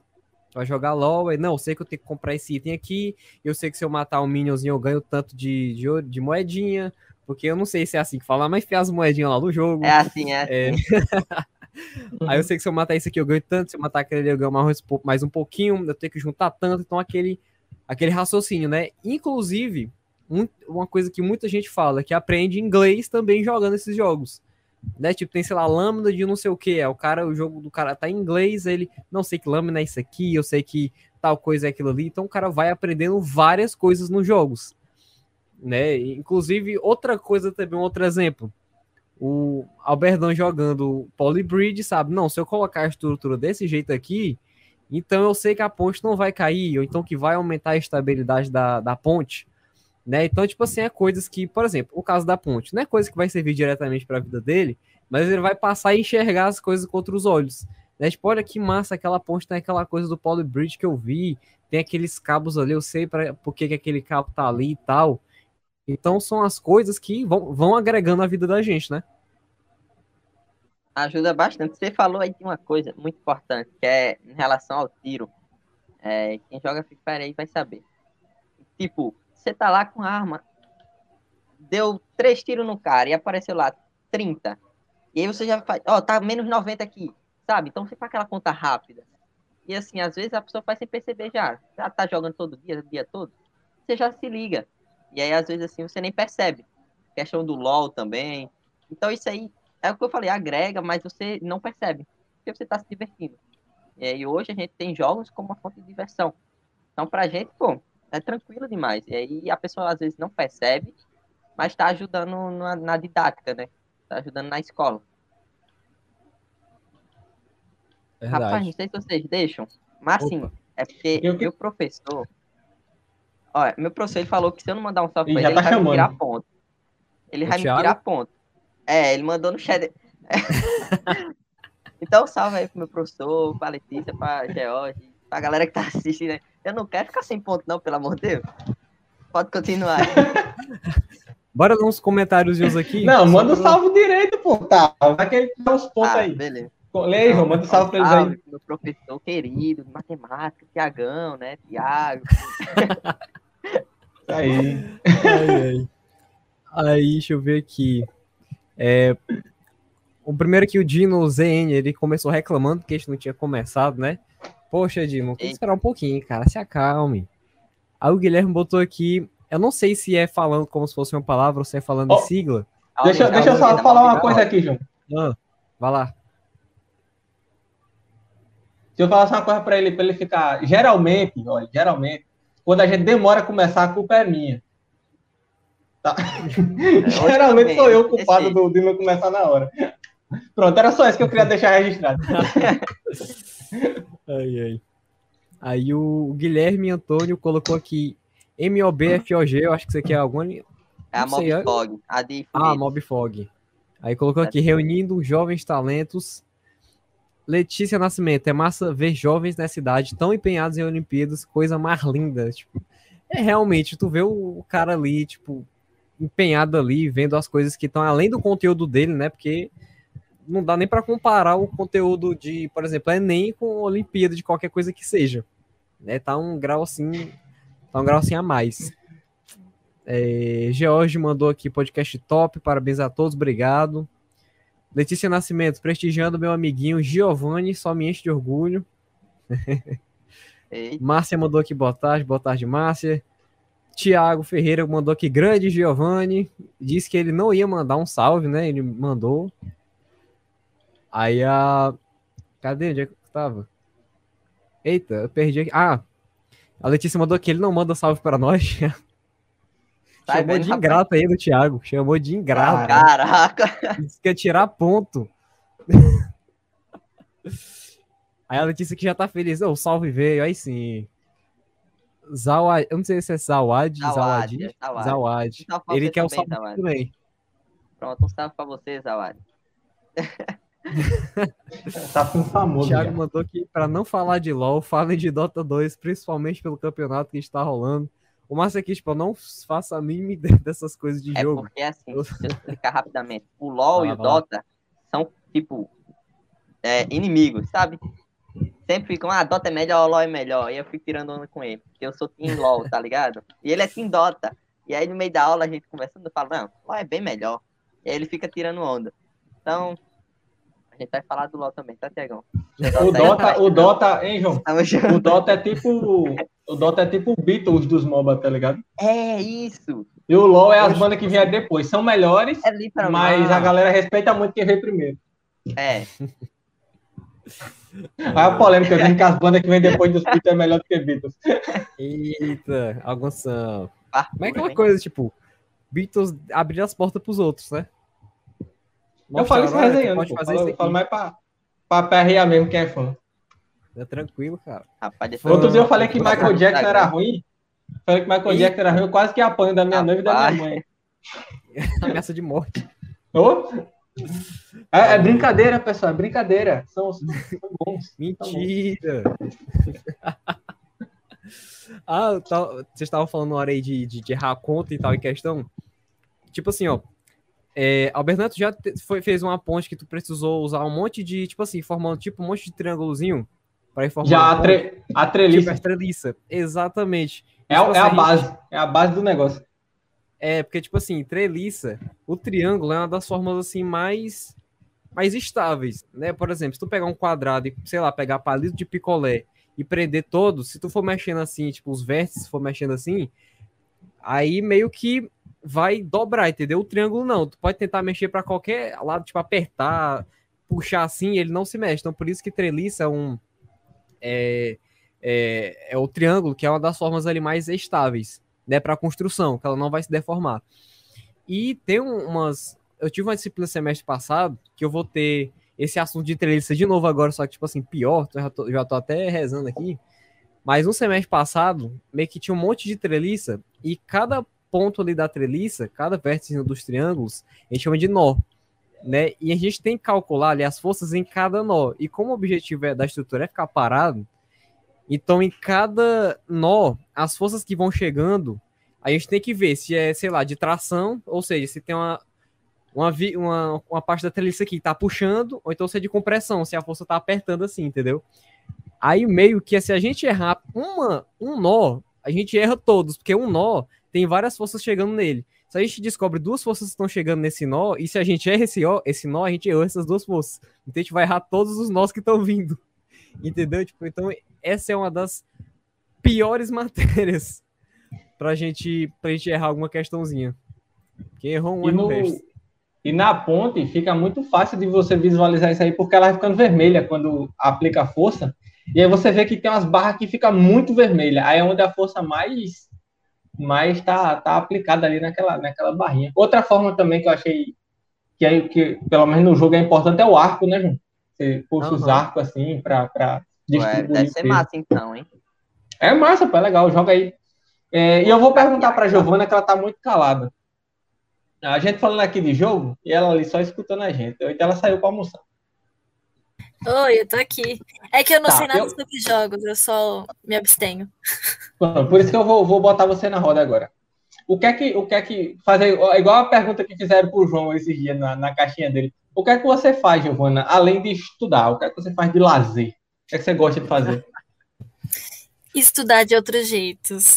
vai jogar LOL, e não, eu sei que eu tenho que comprar esse item aqui, eu sei que se eu matar um minionzinho eu ganho tanto de, de, de moedinha, porque eu não sei se é assim que fala, mas faz as moedinhas lá no jogo. É assim, é assim. É... Aí eu sei que se eu matar isso aqui eu ganho tanto, se eu matar aquele ali eu ganho mais, mais um pouquinho, eu tenho que juntar tanto, então aquele, aquele raciocínio, né? Inclusive, um, uma coisa que muita gente fala, que aprende inglês também jogando esses jogos né? Tipo, tem, sei lá, lâmina de não sei o que. É o cara, o jogo do cara tá em inglês, ele não sei que lâmina é isso aqui, eu sei que tal coisa é aquilo ali. Então o cara vai aprendendo várias coisas nos jogos, né? Inclusive, outra coisa também, um outro exemplo. O Alberdão jogando Polybridge, sabe? Não, se eu colocar a estrutura desse jeito aqui, Então eu sei que a ponte não vai cair, ou então que vai aumentar a estabilidade da, da ponte, né? Então, tipo assim, é coisas que, por exemplo, o caso da ponte, não é coisa que vai servir diretamente para a vida dele, mas ele vai passar a enxergar as coisas com outros olhos. Né? Tipo, olha que massa, aquela ponte tem aquela coisa do Poly Bridge que eu vi, tem aqueles cabos ali, eu sei para por que, que aquele cabo tá ali e tal. Então são as coisas que vão, vão agregando a vida da gente, né? Ajuda bastante. Você falou aí de uma coisa muito importante, que é em relação ao tiro. É, quem joga Fire aí vai saber. Tipo, você tá lá com arma, deu três tiros no cara e apareceu lá 30. E aí você já faz, ó, oh, tá menos 90 aqui, sabe? Então você faz aquela conta rápida. E assim, às vezes a pessoa faz sem perceber já. Já tá jogando todo dia, o dia todo. Você já se liga. E aí, às vezes, assim, você nem percebe. Questão do LOL também. Então, isso aí é o que eu falei, agrega, mas você não percebe, porque você está se divertindo. E aí hoje a gente tem jogos como uma fonte de diversão. Então, pra gente, pô, é tranquilo demais. E aí a pessoa às vezes não percebe, mas está ajudando na, na didática, né? Está ajudando na escola. Verdade. Rapaz, não sei se vocês deixam, mas assim, Opa. é porque eu... meu professor. Olha, meu professor ele falou que se eu não mandar um salve pra ele, tá ele vai me tirar ponto. Ele o vai Thiago? me tirar ponto. É, ele mandou no chat. então, salve aí pro meu professor, pra Letícia, pra George, pra galera que tá assistindo. Né? Eu não quero ficar sem ponto, não, pelo amor de Deus. Pode continuar. Bora dar uns comentários aqui. Não, manda um salve direito, pô. Tá, vai que ele dá uns pontos ah, aí. Beleza. Leia, João, manda um salve pra eles aí. Meu professor querido de matemática, Tiagão, né? Tiago. aí. Aí, aí. Aí, deixa eu ver aqui. É, o primeiro que o Dino ZN, ele começou reclamando que a gente não tinha começado, né? Poxa, Dino, tem que esperar um pouquinho, cara, se acalme. Aí o Guilherme botou aqui, eu não sei se é falando como se fosse uma palavra ou se é falando oh, em sigla. Deixa, deixa eu só falar uma coisa aqui, João. Ah, vai lá. Se eu falar uma coisa para ele, para ele ficar. Geralmente, olha, geralmente, quando a gente demora a começar, a culpa é minha. Tá? É, Geralmente sou eu o culpado do, de não começar na hora. Pronto, era só isso que eu queria deixar registrado. ai, ai. Aí o Guilherme Antônio colocou aqui MOBFOG, eu acho que isso aqui é alguma. É a Mobfog. A de ah, Mobfog. Aí colocou aqui, reunindo jovens talentos. Letícia Nascimento, é massa ver jovens nessa idade tão empenhados em Olimpíadas, coisa mais linda. Tipo, é realmente, tu vê o cara ali, tipo, empenhado ali, vendo as coisas que estão além do conteúdo dele, né? Porque não dá nem para comparar o conteúdo de, por exemplo, Enem com Olimpíada de qualquer coisa que seja. Né? Tá um grau assim, tá um grau assim a mais. É, George mandou aqui podcast top, parabéns a todos, obrigado. Letícia Nascimento, prestigiando meu amiguinho Giovanni, só me enche de orgulho. Márcia mandou aqui boa tarde, boa tarde, Márcia. Tiago Ferreira mandou aqui, grande Giovanni. Disse que ele não ia mandar um salve, né? Ele mandou. Aí a. Cadê? Onde é que tava? Eita, eu perdi aqui. Ah, a Letícia mandou que ele não manda salve para nós. Tá Chamou de ingrato aí do Thiago. Chamou de ingrato. Caraca! Disse que ia tirar ponto. aí a Letícia que já tá feliz. O oh, salve veio, aí sim. Zawad, eu não sei se é Zawad, Zawad, Zawad. Zawad. Ele quer o salve Zawad. também. Pronto, um salve pra você, Zawad. tá com famoso. O Thiago já. mandou aqui para não falar de LoL, falem de Dota 2, principalmente pelo campeonato que está rolando. O Márcio aqui, tipo, eu não faço a mínima ideia dessas coisas de é jogo. É porque, assim, deixa eu explicar rapidamente. O LoL ah, e o Dota são, tipo, é, inimigos, sabe? sempre ficam, ah, Dota é melhor, LoL é melhor. E eu fico tirando onda com ele, porque eu sou Team LoL, tá ligado? E ele é Team Dota. E aí no meio da aula a gente conversando, eu falo, não, LoL é bem melhor. E aí ele fica tirando onda. Então, a gente vai falar do LoL também, tá, Tiagão? O Dota, o Dota, hein, João? O Dota é tipo. O Dota é tipo o Beatles dos MOBA, tá ligado? É isso. E o LoL é as bandas que vieram depois. São melhores, é mas a galera respeita muito quem veio primeiro. É. Olha a polêmica, dizendo que as bandas que vêm depois dos Beatles é melhor do que Beatles. Eita, alguns são. Ah, Mas é aquela coisa, tipo, Beatles abrir as portas pros outros, né? Mostra eu falo isso resenhando, pode fazer falo, isso falo mais pra, pra perrear mesmo quem é fã. É tranquilo, cara. Rapaz, Outro dia eu falei que Michael Jackson era ruim. Falei que Michael Jackson era ruim, eu quase que apanho da minha noiva e da minha mãe. Ameaça de morte. Oh? É, é, brincadeira, pessoal, é brincadeira. São, são bons. Mentira! ah, tá, vocês estavam falando na hora aí de, de, de, errar a conta e tal, em questão. Tipo assim, ó. É, Alberto já te, foi, fez uma ponte que tu precisou usar um monte de, tipo assim, formando tipo um monte de triângulozinho para informar. Já a, tre a treliça. Tipo, a treliça. Exatamente. É, tipo, é assim, a base, é a base do negócio. É, porque, tipo assim, treliça, o triângulo é uma das formas, assim, mais, mais estáveis, né? Por exemplo, se tu pegar um quadrado e, sei lá, pegar palito de picolé e prender todos, se tu for mexendo assim, tipo, os vértices for mexendo assim, aí meio que vai dobrar, entendeu? O triângulo não, tu pode tentar mexer para qualquer lado, tipo, apertar, puxar assim, ele não se mexe. Então, por isso que treliça é um... É, é, é o triângulo, que é uma das formas ali mais estáveis né, para construção, que ela não vai se deformar. E tem umas. Eu tive uma disciplina semestre passado que eu vou ter esse assunto de treliça de novo agora, só que, tipo assim, pior, já tô, já tô até rezando aqui. Mas no semestre passado, meio que tinha um monte de treliça, e cada ponto ali da treliça, cada vértice dos triângulos, a gente chama de nó. Né? E a gente tem que calcular ali as forças em cada nó. E como o objetivo é, da estrutura é ficar parado, então, em cada nó, as forças que vão chegando, a gente tem que ver se é, sei lá, de tração, ou seja, se tem uma, uma, uma, uma parte da treliça aqui que tá puxando, ou então se é de compressão, se a força tá apertando assim, entendeu? Aí, meio que se a gente errar uma, um nó, a gente erra todos, porque um nó tem várias forças chegando nele. Se a gente descobre duas forças que estão chegando nesse nó, e se a gente erra esse, ó, esse nó, a gente errou essas duas forças. Então a gente vai errar todos os nós que estão vindo. Entendeu? Tipo, então essa é uma das piores matérias pra gente, pra gente errar alguma questãozinha. Quem errou um e, no, e na ponte fica muito fácil de você visualizar isso aí, porque ela vai ficando vermelha quando aplica a força. E aí você vê que tem umas barras que fica muito vermelha. Aí é onde a força mais mais tá, tá aplicada ali naquela, naquela barrinha. Outra forma também que eu achei que, é, que pelo menos no jogo é importante é o arco, né, João? Você puxa uhum. os arcos assim para Ué, deve ser massa então, hein? É massa, pô, é legal, joga aí. É, e eu vou perguntar para Giovana que ela tá muito calada. A gente falando aqui de jogo e ela ali só escutando a gente. Então ela saiu para almoçar. Oi, eu tô aqui. É que eu não tá, sei nada eu... sobre jogos, eu só me abstenho. Por isso que eu vou, vou botar você na roda agora. O que é que, o que, é que fazer, igual a pergunta que fizeram pro João esses dias na, na caixinha dele. O que é que você faz, Giovana, além de estudar? O que é que você faz de lazer? O que, é que você gosta de fazer? Estudar de outros jeitos.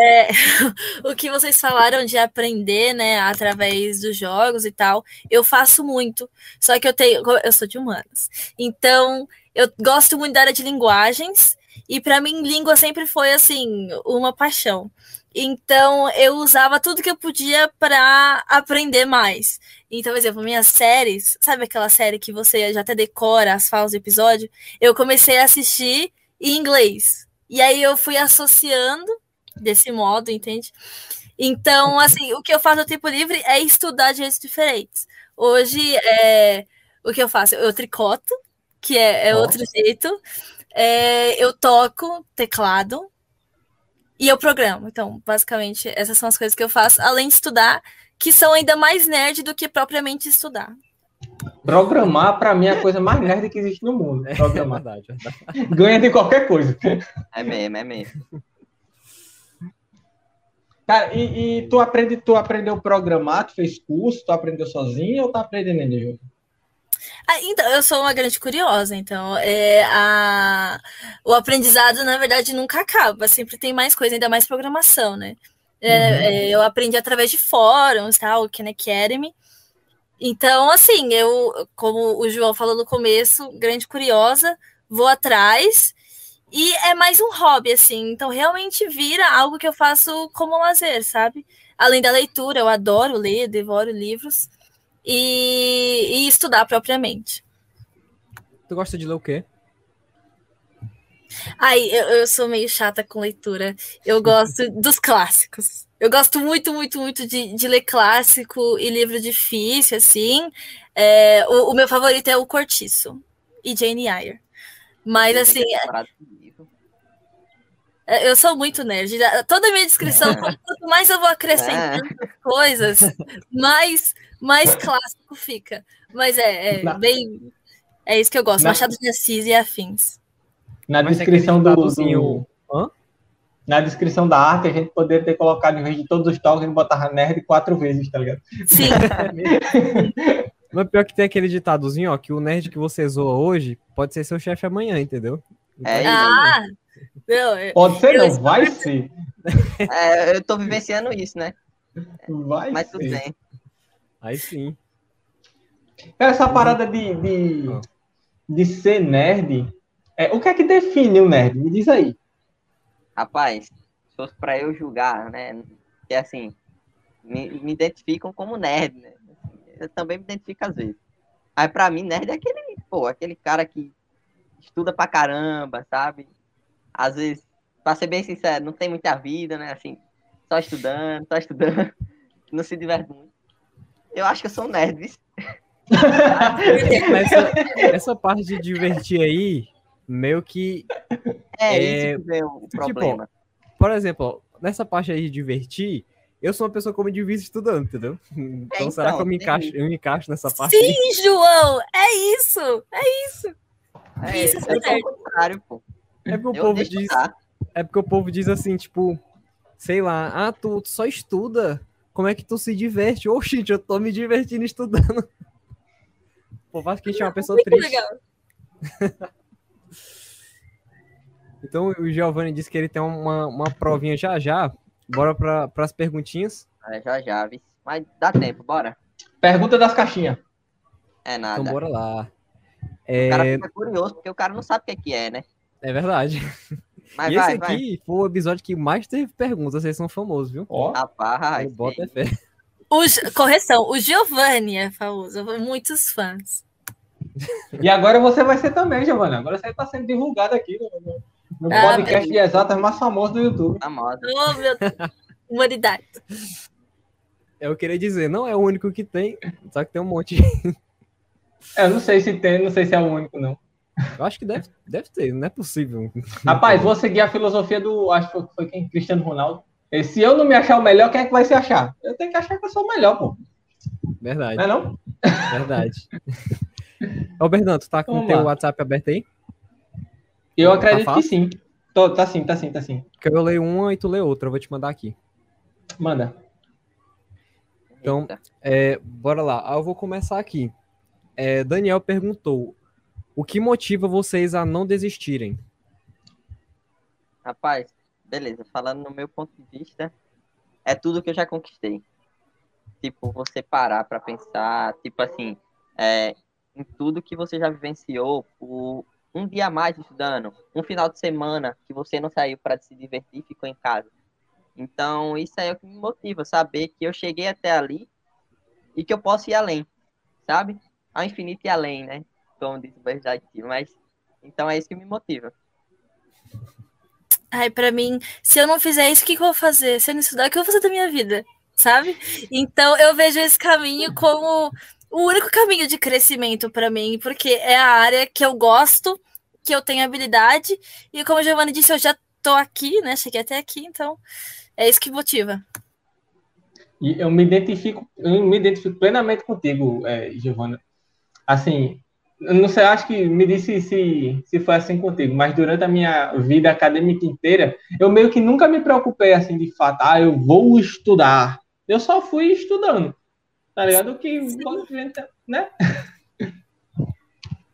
É, o que vocês falaram de aprender, né, através dos jogos e tal, eu faço muito. Só que eu tenho, eu sou de humanas. Então, eu gosto muito da área de linguagens e para mim língua sempre foi assim, uma paixão. Então, eu usava tudo que eu podia para aprender mais. Então, por exemplo, minhas séries, sabe aquela série que você já até decora as falas do episódio? Eu comecei a assistir em inglês. E aí eu fui associando desse modo, entende? Então, assim, o que eu faço no tempo livre é estudar de jeitos diferentes. Hoje, é, o que eu faço? Eu tricoto, que é, é outro jeito. É, eu toco teclado, e eu programo. Então, basicamente, essas são as coisas que eu faço, além de estudar, que são ainda mais nerd do que propriamente estudar. Programar, para mim, é a coisa mais nerd que existe no mundo. É programar. É verdade, é verdade. Ganha de qualquer coisa. É mesmo, é mesmo. Cara, e, e, tu, aprende, tu aprendeu a programar, tu fez curso, tu aprendeu sozinho ou tá aprendendo jogo? Ah, então, eu sou uma grande curiosa, então é, a, o aprendizado, na verdade, nunca acaba, sempre tem mais coisa, ainda mais programação, né? É, uhum. É, eu aprendi através de fóruns, tal, o Khan Academy. Então, assim, eu, como o João falou no começo, grande curiosa, vou atrás e é mais um hobby, assim. Então, realmente vira algo que eu faço como lazer, sabe? Além da leitura, eu adoro ler, devoro livros e, e estudar propriamente. Tu gosta de ler o quê? Ai, eu, eu, sou meio chata com leitura. Eu gosto dos clássicos. Eu gosto muito, muito, muito de, de ler clássico e livro difícil, assim. É, o, o, meu favorito é o Cortiço e Jane Eyre. Mas assim, é, eu sou muito nerd. Toda a minha descrição, quanto mais eu vou acrescentando coisas, mais, mais clássico fica. Mas é, é Na- bem. É isso que eu gosto. Na- Machado de Assis e afins. Na Mas é descrição do, do- hã? Na descrição da arte, a gente poderia ter colocado, em vez de todos os toques, a gente botava nerd quatro vezes, tá ligado? Sim, Mas pior que tem aquele ditadozinho, ó, que o nerd que você zoa hoje pode ser seu chefe amanhã, entendeu? É isso. Ah, não, é- Pode ser, não, estou- vai ser. É, eu tô vivenciando isso, né? Vai Mas tudo ser. bem. Aí sim. Essa parada de, de, de ser nerd, é, o que é que define o nerd? Me diz aí. Rapaz, se fosse pra eu julgar, né? Que assim, me, me identificam como nerd, né? Eu também me identifico às vezes. Mas pra mim, nerd é aquele, pô, aquele cara que estuda pra caramba, sabe? Às vezes, pra ser bem sincero, não tem muita vida, né? Assim, só estudando, só estudando, não se diverte muito. Eu acho que eu sou um nerd, essa, essa parte de divertir aí, meio que É, É, isso que vem o tipo, problema. Por exemplo, nessa parte aí de divertir, eu sou uma pessoa que eu me divirto estudando, entendeu? Então, será então, que eu me tem encaixo, isso. eu me encaixo nessa parte? aí? Sim, João! É isso! É, isso é eu ser sou o contrário, pô. É porque o Eu povo diz, estudar. é porque o povo diz assim, tipo, sei lá, ah, tu, tu só estuda, como é que tu se diverte? Ô, gente, eu tô me divertindo estudando. Pô, acho que a gente é uma pessoa Muito triste. legal. Então o Giovanni disse que ele tem uma, uma provinha já já. Bora para as perguntinhas. É, já já, viu? Mas dá tempo, bora. Pergunta das caixinhas. É nada. Então bora lá. O cara É, fica curioso, porque o cara não sabe o que é, que é né? É verdade. Mas e vai, esse aqui foi o episódio que mais teve perguntas. Vocês são famosos, viu? Ó, vai. Rapaz, é sim. fé. Correção, o Giovanni é famoso. Muitos fãs. E agora você vai ser também, Giovana. Agora você está sendo divulgado aqui no, no- Ah, podcast de exatas mais famoso do YouTube. famosa. Oh, meu Deus. Humanidade. Eu queria dizer, não é o único que tem, só que tem um monte. É, Eu não sei se tem, não sei se é o único, não. Eu acho que deve, deve ter, não é possível. Rapaz, vou seguir a filosofia do. Acho que foi, quem? Cristiano Ronaldo. E se eu não me achar o melhor, quem é que vai se achar? Eu tenho que achar que eu sou o melhor, pô. Verdade, Não é não? verdade. Ô, Bernardo, tu tá com o Vamos teu. WhatsApp aberto aí? Eu Tá acredito que fácil? sim. Tô- tá sim, tá sim, tá sim. Porque eu leio uma e tu lê outra, eu vou te mandar aqui. Manda. Então. É, bora lá, Ah, eu vou começar aqui. É, Daniel perguntou: o que motiva vocês a não desistirem? Rapaz, beleza. Falando no meu ponto de vista, é tudo que eu já conquistei. Tipo, você parar pra pensar, tipo assim, é, em tudo que você já vivenciou por um dia a mais estudando, um final de semana que você não saiu para se divertir ficou em casa. Então, isso aí é o que me motiva, saber que eu cheguei até ali e que eu posso ir além, sabe? Ao infinito e além, né? Como diz o verdade, mas então é isso que me motiva. Ai, pra mim, se eu não fizer isso, o que, que eu vou fazer? Se eu não estudar, o que eu vou fazer da minha vida? Sabe? Então eu vejo esse caminho como o único caminho de crescimento pra mim, porque é a área que eu gosto, que eu tenho habilidade, e como a Giovanni disse, eu já tô aqui, né? Cheguei até aqui, então é isso que motiva. E eu me identifico, eu me identifico plenamente contigo, é, Giovana. Assim, não sei, acho que me disse se, se foi assim contigo, mas durante a minha vida acadêmica inteira, eu meio que nunca me preocupei assim de fato, ah, eu vou estudar. Eu só fui estudando. Tá ligado? O que né?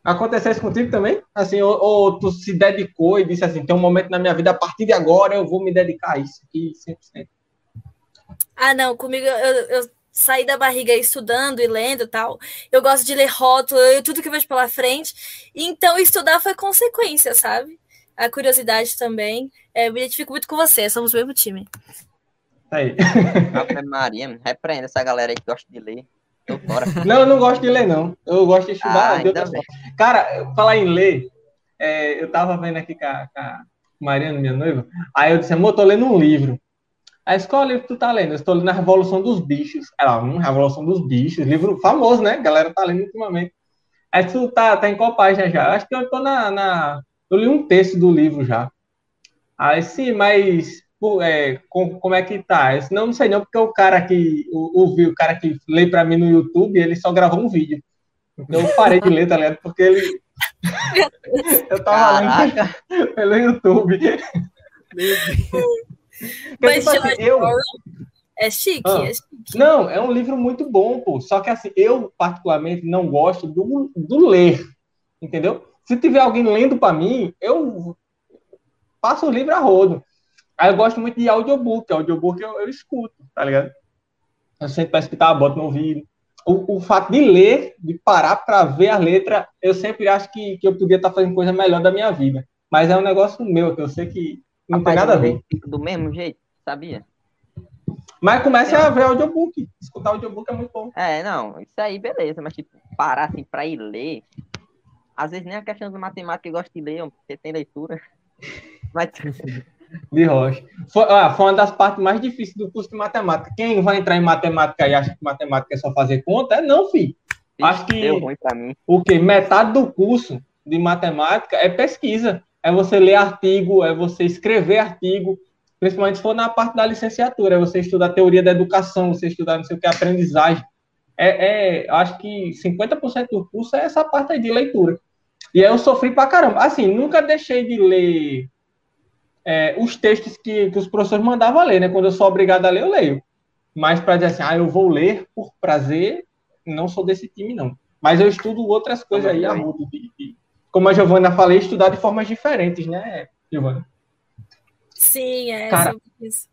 Acontecesse contigo também? Assim, ou, ou, tu se dedicou e disse assim, tem um momento na minha vida, a partir de agora eu vou me dedicar a isso aqui 100%. Ah, não, comigo eu, eu saí da barriga estudando e lendo e tal. Eu gosto de ler rótulo, eu- tudo que eu vejo pela frente. Então, estudar foi consequência, sabe? A curiosidade também. É, eu me identifico muito com você, somos o mesmo time. Tá aí. Ave Maria, repreenda essa galera aí que gosta de ler. Tô fora. Não, eu não gosto de ler, não. Eu gosto de estudar. Ah, bem. formas. Cara, falar em ler, é, eu tava vendo aqui com a, com a Mariana, minha noiva, aí eu disse, amor, eu tô lendo um livro. Aí, qual é o livro que tu tá lendo? Eu estou lendo A Revolução dos Bichos. Ela, hum, Revolução dos Bichos, livro famoso, né? A galera tá lendo ultimamente. Aí tu tá, tá em qual página já? Acho que eu tô na, na- Eu li um texto do livro já. Aí sim, mas é, com, como é que tá? Eu disse, não, não sei não, porque o cara que ouviu, o cara que lê para mim no YouTube, ele só gravou um vídeo. Então eu parei de ler, tá ligado? Porque ele. eu tava lendo pelo YouTube. Mas, tipo assim, eu... É chique, ah, é chique. Não, é um livro muito bom, pô. Só que assim, eu particularmente não gosto do, do ler. Entendeu? Se tiver alguém lendo para mim, eu passo o livro a rodo. Aí eu gosto muito de audiobook. Audiobook eu, eu escuto, tá ligado? Eu sempre para escutar, boto no ouvido. O, o fato de ler, de parar para ver a letra, eu sempre acho que, que eu podia estar tá fazendo coisa melhor da minha vida. Mas é um negócio meu, que eu sei que não Rapaz, tem nada a ver. Do mesmo jeito, sabia? Mas comece a ver audiobook. Escutar audiobook é muito bom. É, não, isso aí beleza, mas tipo, parar assim pra ir ler. Às vezes nem a questão de matemática eu gosto de ler, porque tem leitura. Mas. De rocha. Foi, ah, foi uma das partes mais difíceis do curso de matemática. Quem vai entrar em matemática e acha que matemática é só fazer conta, é não, filho. Acho que o que metade do curso de matemática é pesquisa. É você ler artigo, é você escrever artigo, principalmente se for na parte da licenciatura, é você estudar teoria da educação, você estudar não sei o que, aprendizagem. É, é acho que 50% do curso é essa parte aí de leitura. E aí eu sofri pra caramba. Assim, nunca deixei de ler é, os textos que, que os professores mandavam ler, né? Quando eu sou obrigado a ler, eu leio. Mas para dizer assim, ah, eu vou ler por prazer, não sou desse time, não. Mas eu estudo outras coisas aí, a Ruth, como a Giovana falei, estudar de formas diferentes, né, Giovana? Sim, é Cara, isso.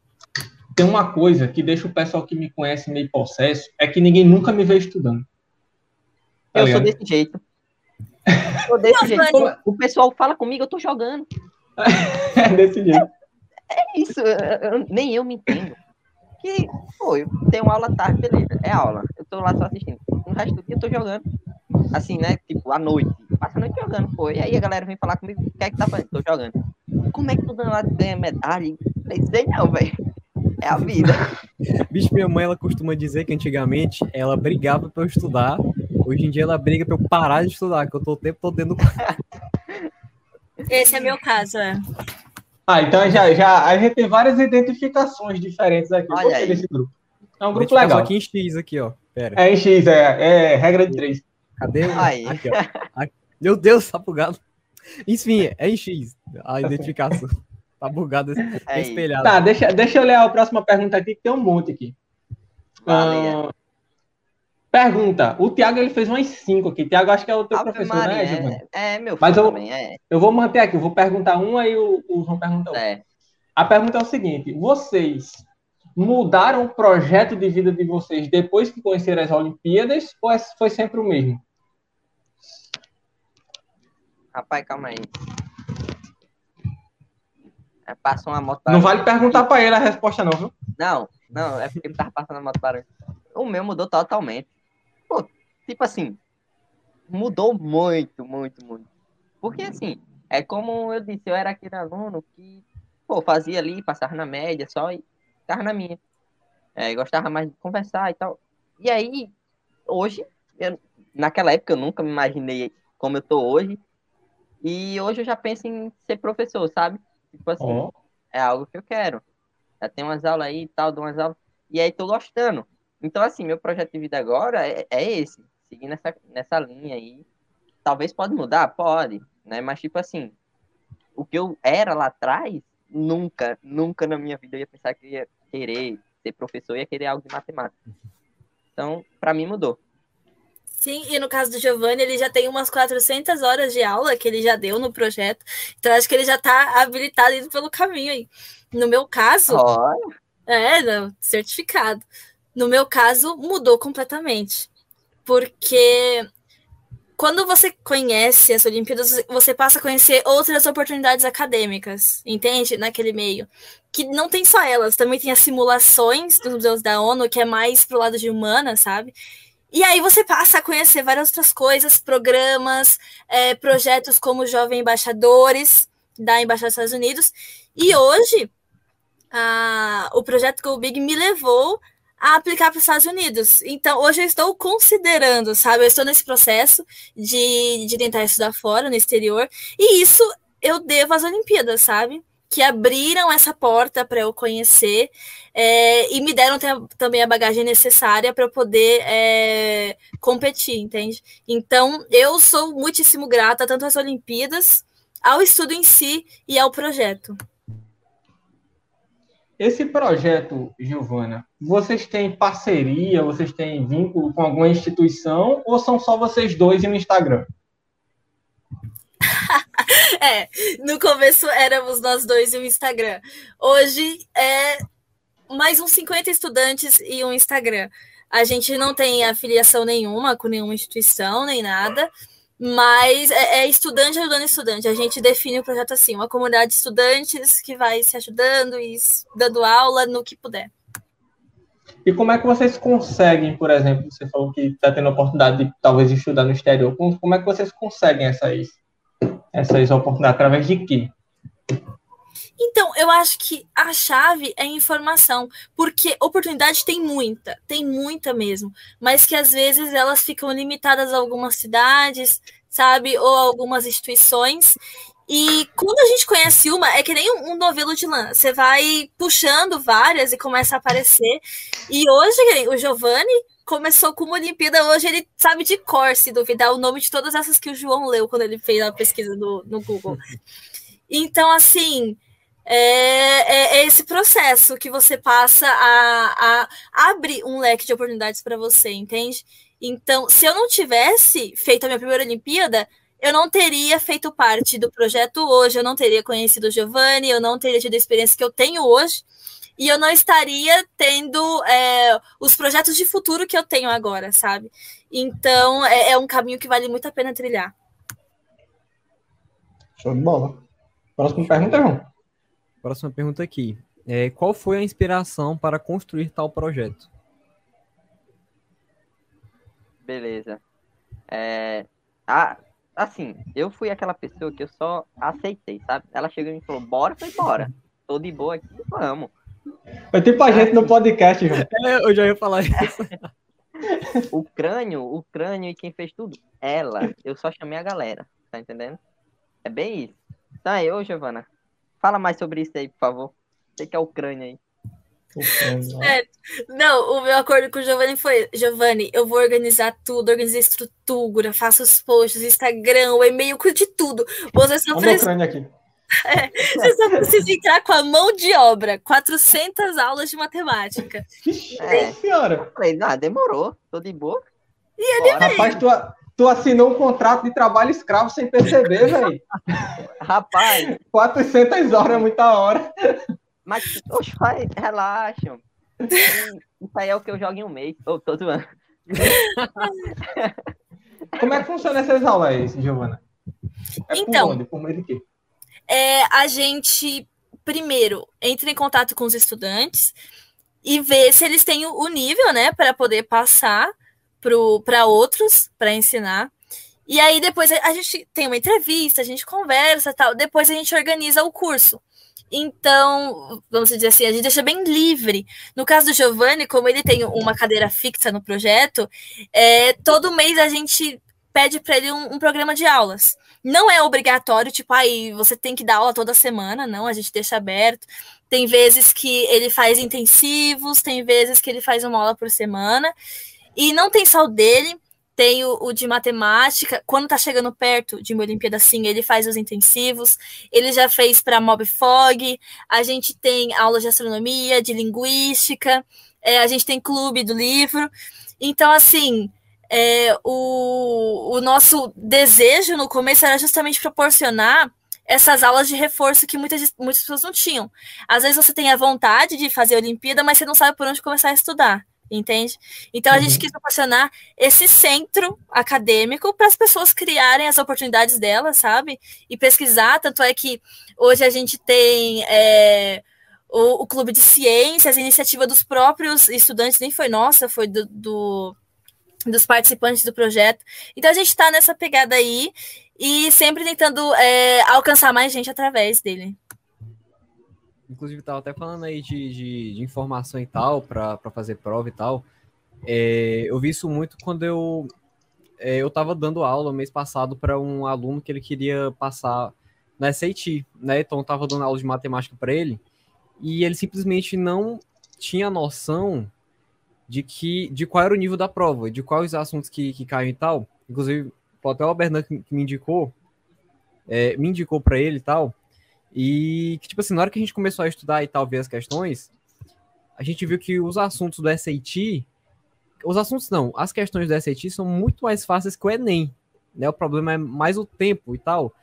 Tem uma coisa que deixa o pessoal que me conhece meio possesso, é que ninguém nunca me vê estudando. Tá eu ligado? sou desse jeito. Sou desse jeito. O pessoal fala comigo, eu tô jogando. é desse jeito. É isso, eu, nem eu me entendo. Que, pô, eu tenho aula tarde, beleza, é aula. Eu tô lá só assistindo. O resto do dia eu tô jogando. Assim, né? Tipo, à noite. Passa a noite jogando, pô. E aí a galera vem falar comigo, o que é que tá fazendo? Tô jogando. Como é que tu dando lá ganha medalha? Não sei não, velho. É a vida. Bicho, minha mãe, ela costuma dizer que antigamente ela brigava pra eu estudar. Hoje em dia ela briga pra eu parar de estudar, que eu tô o tempo todo dentro do Esse é meu caso, é. Ah, então já, já a gente tem várias identificações diferentes aqui. Olha aí. Desse grupo. É um grupo legal. aqui em X aqui, ó. Pera. É em X, é, é regra de três. Cadê? Aí. Aqui, ó. Aqui. Meu Deus, tá bugado. Enfim, é em X a identificação. Tá bugado, é espelhado. Tá, deixa, deixa eu ler a próxima pergunta aqui, que tem um monte aqui. Uh, pergunta. O Tiago ele fez umas cinco aqui. Tiago, acho que é o teu Ave professor, Maria, né, Giovanni? É, é, meu Mas eu, também, é. eu vou manter aqui, eu vou perguntar um, aí o, o João pergunta outro. É. A pergunta é o seguinte: vocês mudaram o projeto de vida de vocês depois que conheceram as Olimpíadas ou foi sempre o mesmo? Rapaz, calma aí. É, passa uma moto Não vale perguntar para ele a resposta, não, viu? Não, não, é porque ele tava passando a moto barulho. O meu mudou totalmente. Pô, tipo assim, mudou muito, muito, muito. Porque assim, é como eu disse, eu era aquele aluno que, pô, fazia ali, passava na média só e ficava na minha. É, gostava mais de conversar e tal. E aí, hoje, eu, naquela época eu nunca me imaginei como eu tô hoje. E hoje eu já penso em ser professor, sabe? Tipo assim, oh. é algo que eu quero. Já tem umas aulas aí e tal, dou umas aulas. E aí tô gostando. Então, assim, meu projeto de vida agora é, é esse. Seguir nessa, nessa linha aí. Talvez pode mudar? Pode. Né? Mas, tipo assim, o que eu era lá atrás, nunca, nunca na minha vida eu ia pensar que ia querer ser professor, ia querer algo de matemática. Então, para mim mudou. Sim, e no caso do Giovanni, ele já tem umas 400 horas de aula que ele já deu no projeto. Então, acho que ele já está habilitado indo pelo caminho aí. No meu caso. Olha. É, não, certificado. No meu caso, mudou completamente. Porque quando você conhece as Olimpíadas, você passa a conhecer outras oportunidades acadêmicas, entende? Naquele meio. Que não tem só elas, também tem as simulações dos museus da ONU, que é mais pro lado de humana, sabe? E aí você passa a conhecer várias outras coisas, programas, é, projetos como Jovem Embaixadores da Embaixada dos Estados Unidos. E hoje, a, o projeto Go Big me levou a aplicar para os Estados Unidos. Então, hoje eu estou considerando, sabe? Eu estou nesse processo de, de tentar estudar fora, no exterior. E isso eu devo às Olimpíadas, sabe? Que abriram essa porta para eu conhecer é, e me deram também a bagagem necessária para eu poder é, competir, entende? Então, eu sou muitíssimo grata tanto às Olimpíadas, ao estudo em si e ao projeto. Esse projeto, Giovana, vocês têm parceria, vocês têm vínculo com alguma instituição ou são só vocês dois no Instagram? é, no começo éramos nós dois e o Instagram. Hoje é mais uns 50 estudantes e um Instagram. A gente não tem afiliação nenhuma com nenhuma instituição, nem nada. Mas é, é, estudante ajudando estudante. A gente define o projeto assim, uma comunidade de estudantes que vai se ajudando e dando aula no que puder. E como é que vocês conseguem, por exemplo, você falou que está tendo a oportunidade de talvez estudar no exterior, como é que vocês conseguem essas, essas oportunidades? Através de quê? Então, eu acho que a chave é informação, porque oportunidade tem muita, tem muita mesmo, mas que às vezes elas ficam limitadas a algumas cidades, sabe, ou algumas instituições. E quando a gente conhece uma, é que nem um, novelo de lã. Você vai puxando várias e começa a aparecer. E hoje, o Giovanni começou com uma Olimpíada, hoje ele sabe de cor, se duvidar, o nome de todas essas que o João leu quando ele fez a pesquisa no, no Google. Então, assim, é, é, é, esse processo que você passa a, a abrir um leque de oportunidades para você, entende? Então, se eu não tivesse feito a minha primeira Olimpíada, eu não teria feito parte do projeto hoje, eu não teria conhecido o Giovanni, eu não teria tido a experiência que eu tenho hoje, e eu não estaria tendo é, os projetos de futuro que eu tenho agora, sabe? Então, é, é um caminho que vale muito a pena trilhar. Show de bola. Próxima pergunta, João. Próxima pergunta aqui. É, qual foi a inspiração para construir tal projeto? Beleza. É, a, assim, eu fui aquela pessoa que eu só aceitei, sabe? Ela chegou e me falou, bora, foi bora. Tô de boa aqui, vamos. Foi tipo a gente no podcast, João. É, eu já ia falar isso. o crânio, o crânio e quem fez tudo? Ela. Eu só chamei a galera, tá entendendo? É bem isso. Tá, eu, Giovana, Fala mais sobre isso aí, por favor. Você que é Ucrânia aí. É, não, o meu acordo com o Giovanni foi: Giovanni, eu vou organizar tudo, organizar estrutura, faço os posts, Instagram, o e-mail, de tudo. Você só precisa. aqui. É, você só precisa entrar com a mão de obra. 400 aulas de matemática. É, senhora. Falei, ah, demorou, tô de boa. E ele Rapaz, tu, Tu assinou um contrato de trabalho escravo sem perceber, velho. Rapaz. 400 horas é muita hora. Mas, oxe, vai, relaxa. Isso aí é o que eu jogo em um mês. Ô, oh, tô zoando. Como é que funciona essas aulas aí, Giovana? É então, por onde? Por meio de quê? É, a gente, primeiro, entra em contato com os estudantes e vê se eles têm o nível, né, para poder passar para outros para ensinar. E aí depois a gente tem uma entrevista, a gente conversa tal, depois a gente organiza o curso. Então, vamos dizer assim, a gente deixa bem livre. No caso do Giovanni, como ele tem uma cadeira fixa no projeto, é, todo mês a gente pede para ele um, um, programa de aulas. Não é obrigatório, tipo, aí você tem que dar aula toda semana, não, a gente deixa aberto. Tem vezes que ele faz intensivos, tem vezes que ele faz uma aula por semana. E não tem só o dele, tem o, o, de matemática. Quando tá chegando perto de uma Olimpíada assim, ele faz os intensivos. Ele já fez para Mob Fog. A gente tem aulas de astronomia, de linguística. É, a gente tem clube do livro. Então, assim, é, o, o nosso desejo no começo era justamente proporcionar essas aulas de reforço que muitas, muitas pessoas não tinham. Às vezes você tem a vontade de fazer a Olimpíada, mas você não sabe por onde começar a estudar entende? Então a uhum. gente quis proporcionar esse centro acadêmico para as pessoas criarem as oportunidades delas, sabe? E pesquisar, tanto é que hoje a gente tem é, o, o, Clube de Ciências, a iniciativa dos próprios estudantes, nem foi nossa, foi do, do dos participantes do projeto. Então a gente está nessa pegada aí e sempre tentando é, alcançar mais gente através dele. Inclusive, tava até falando aí de, de, de informação e tal, para fazer prova e tal. É, eu vi isso muito quando eu é, eu estava dando aula mês passado para um aluno que ele queria passar na SAT, né? Então eu tava dando aula de matemática para ele e ele simplesmente não tinha noção de que de qual era o nível da prova, de quais os assuntos que, que caem e tal. Inclusive, até o Albernan que me indicou, é, me indicou para ele e tal. E que, tipo assim, na hora que a gente começou a estudar e tal, ver as questões, a gente viu que os assuntos do SAT, os assuntos não, as questões do SAT são muito mais fáceis que o Enem, né? O problema é mais o tempo e tal.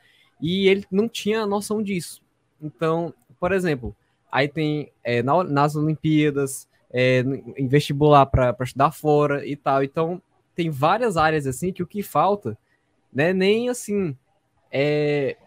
E ele não tinha noção disso. Então, por exemplo, aí tem é, na, nas Olimpíadas, é, em vestibular para estudar fora e tal. Então, tem várias áreas assim que o que falta, né, nem assim, é,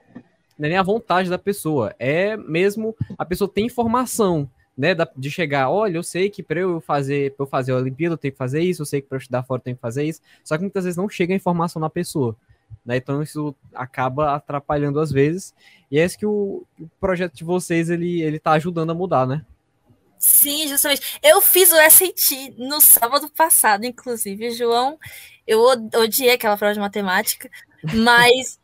não é nem a vontade da pessoa, é mesmo a pessoa tem informação, né, de chegar, olha, eu sei que para eu fazer, para eu fazer a Olimpíada, eu tenho que fazer isso, eu sei que para estudar fora eu tenho que fazer isso, só que muitas vezes não chega a informação na pessoa. Né? Então isso acaba atrapalhando às vezes. E é isso que o, o projeto de vocês ele ele tá ajudando a mudar, né? Sim, justamente. Eu fiz o SAT no sábado passado, inclusive, João. Eu odiei aquela prova de matemática, mas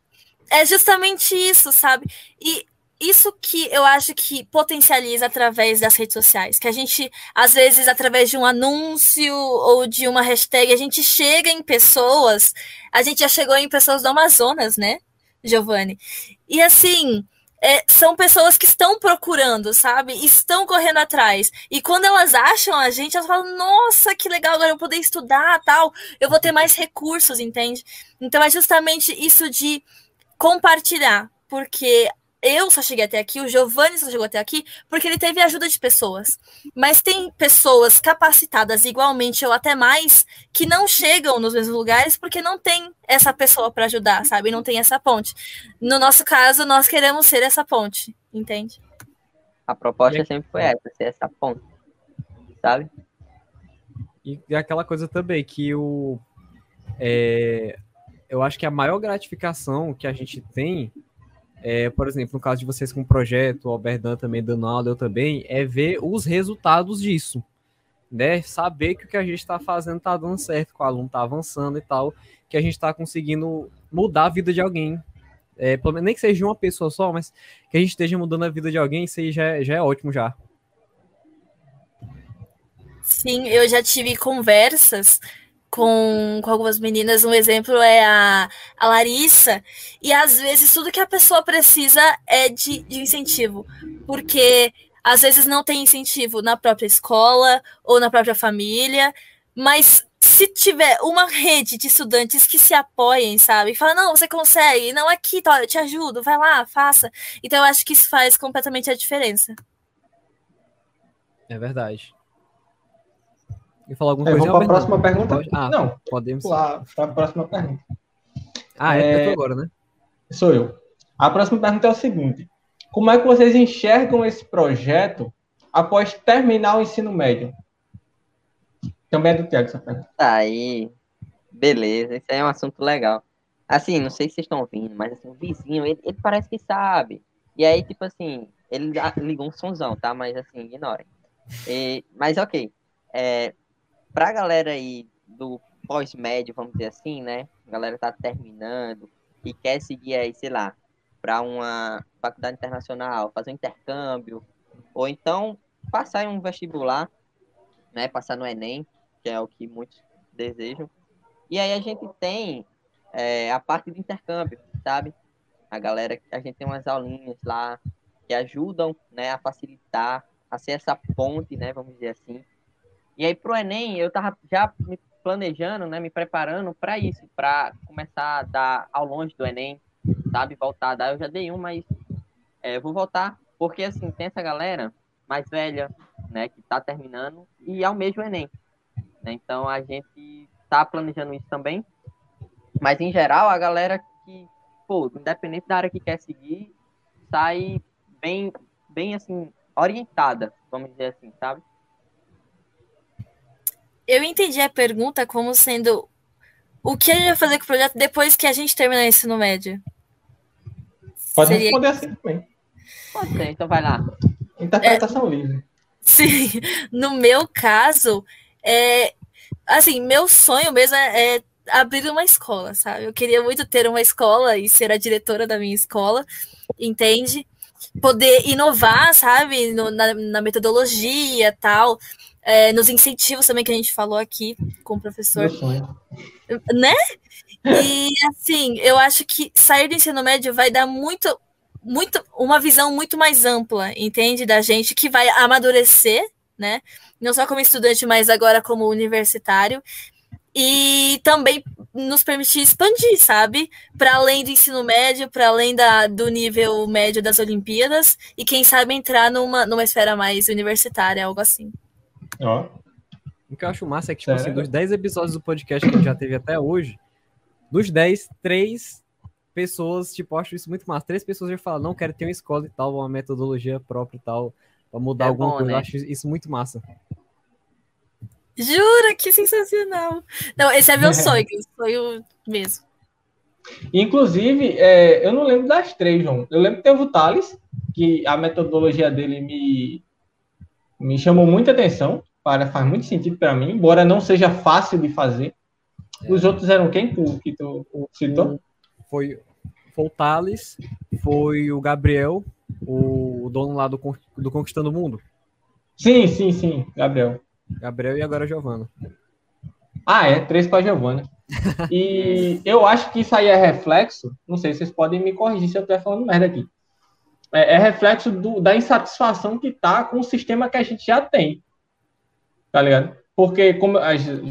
é justamente isso, sabe? E isso que eu acho que potencializa através das redes sociais, que a gente, às vezes, através de um anúncio ou de uma hashtag, a gente chega em pessoas, a gente já chegou em pessoas do Amazonas, né, Giovanni? E assim, é, são pessoas que estão procurando, sabe? Estão correndo atrás. E quando elas acham a gente, elas falam: nossa, que legal, agora eu vou poder estudar, tal, eu vou ter mais recursos, entende? Então é justamente isso de compartilhar, porque eu só cheguei até aqui, o Giovanni só chegou até aqui, porque ele teve ajuda de pessoas. Mas tem pessoas capacitadas igualmente ou até mais que não chegam nos mesmos lugares porque não tem essa pessoa para ajudar, sabe? Não tem essa ponte. No nosso caso, nós queremos ser essa ponte, entende? A proposta sempre foi essa, ser essa ponte, sabe? E, e aquela coisa também que o. É, eu acho que a maior gratificação que a gente tem é, por exemplo, no caso de vocês com o projeto, o Alberdan também dando aula, eu também, é ver os resultados disso. Né? Saber que o que a gente está fazendo está dando certo, que o aluno está avançando e tal, que a gente está conseguindo mudar a vida de alguém. É, nem que seja uma pessoa só, mas que a gente esteja mudando a vida de alguém, isso aí já, é, já é ótimo já. Sim, eu já tive conversas com, com algumas meninas. Um exemplo é a, a Larissa. E às vezes tudo que a pessoa precisa é de, de incentivo. Porque às vezes não tem incentivo na própria escola ou na própria família. Mas se tiver uma rede de estudantes que se apoiem, sabe? Fala, não, você consegue, não aqui, tá, eu te ajudo, vai lá, faça. Então eu acho que isso faz completamente a diferença. É verdade. E falar alguma é, coisa? Vamos para a próxima pergunta? Pode? Ah, não. Podemos. Para a próxima pergunta. Ah, é, é agora, né? Sou eu. A próxima pergunta é o seguinte: Como é que vocês enxergam esse projeto após terminar o ensino médio? Também é do Tiago essa pergunta. Tá aí, beleza. Isso aí é um assunto legal. Assim, não sei se vocês estão ouvindo, mas assim, o vizinho, ele, ele parece que sabe. E aí, tipo assim, ele ligou um sonzão, tá? Mas assim, ignorem. E, mas ok. É, pra galera aí do pós-médio, vamos dizer assim, né? A galera tá terminando e quer seguir aí, sei lá, para uma faculdade internacional, fazer um intercâmbio, ou então passar em um vestibular, né? Passar no Enem, que é o que muitos desejam. E aí a gente tem é, a parte do intercâmbio, sabe? A galera, a gente tem umas aulinhas lá que ajudam, né, a facilitar, a ser essa ponte, né, vamos dizer assim, e aí pro Enem eu tava já me planejando, né, me preparando para isso, para começar a dar ao longe do Enem, sabe, voltar a dar. Eu já dei um, mas é, eu vou voltar, porque assim, tem essa galera mais velha, né, que tá terminando e ao mesmo Enem. Né? Então a gente tá planejando isso também. Mas em geral, a galera que, pô, independente da área que quer seguir, sai bem, bem assim, orientada, vamos dizer assim, sabe? Eu entendi a pergunta como sendo o que a gente vai fazer com o projeto depois que a gente terminar o ensino médio. Pode Seria... responder assim também. Pode ser, então vai lá. Interpretação é, livre. Sim, no meu caso, é, assim, meu sonho mesmo é, é abrir uma escola, sabe? Eu queria muito ter uma escola e ser a diretora da minha escola, entende? Poder inovar, sabe? No, na, na, metodologia tal, é, nos incentivos também que a gente falou aqui com o professor. Né? E assim, eu acho que sair do ensino médio vai dar muito, muito, uma visão muito mais ampla, entende? Da gente que vai amadurecer, né? Não só como estudante, mas agora como universitário e também nos permitir expandir, sabe? Para além do ensino médio, para além da, do nível médio das Olimpíadas, e quem sabe entrar numa, numa esfera mais universitária, algo assim. Ó. O que eu acho massa é que, tipo assim, dos 10 episódios do podcast que a gente já teve até hoje, dos 10, três pessoas, tipo, eu acho isso muito massa. Três pessoas já falam, não, quero ter uma escola e tal, uma metodologia própria e tal, para mudar é alguma bom, coisa. Né? Eu acho isso muito massa. Jura? Que sensacional. Não, esse é meu sonho, sonho mesmo. Inclusive, é, eu não lembro das três, João. Eu lembro que teve o Thales, que a metodologia dele me, me chamou muita atenção, para, faz muito sentido para mim, embora não seja fácil de fazer. É. Os outros eram quem tu, que tu citou? Foi, foi o Thales, foi o Gabriel, o dono lá do, do Conquistando o Mundo. Sim, sim, sim, Gabriel. Gabriel e agora Giovana. Ah, é, três para Giovana. E eu acho que isso aí é reflexo, não sei, vocês podem me corrigir se eu estiver falando merda aqui. É, é reflexo do, da insatisfação que tá com o sistema que a gente já tem. Tá ligado? Porque, como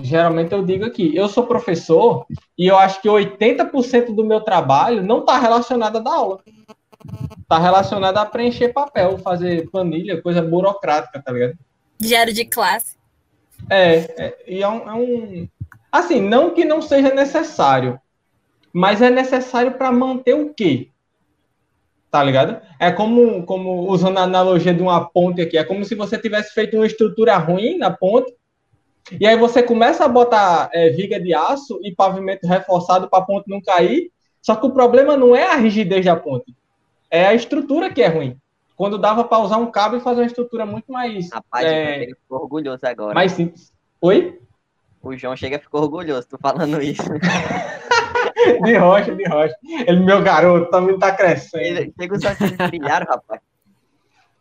geralmente eu digo aqui, eu sou professor e eu acho que 80% do meu trabalho não está relacionado à da aula. Está relacionado a preencher papel, fazer planilha, coisa burocrática, tá ligado? Diário de classe. É, é e é um, é um. Assim, não que não seja necessário, mas é necessário para manter o quê? Tá ligado? É como, como usando a analogia de uma ponte aqui, é como se você tivesse feito uma estrutura ruim na ponte, e aí você começa a botar é, viga de aço e pavimento reforçado para a ponte não cair, só que o problema não é a rigidez da ponte, é a estrutura que é ruim quando dava para usar um cabo e fazer uma estrutura muito mais. Rapaz, é... ficou orgulhoso agora. Mais simples. Oi? O João chega e ficou orgulhoso, tô falando isso. de rocha, de rocha. Ele, meu garoto, também tá crescendo. Ele, chega os brilharam, rapaz.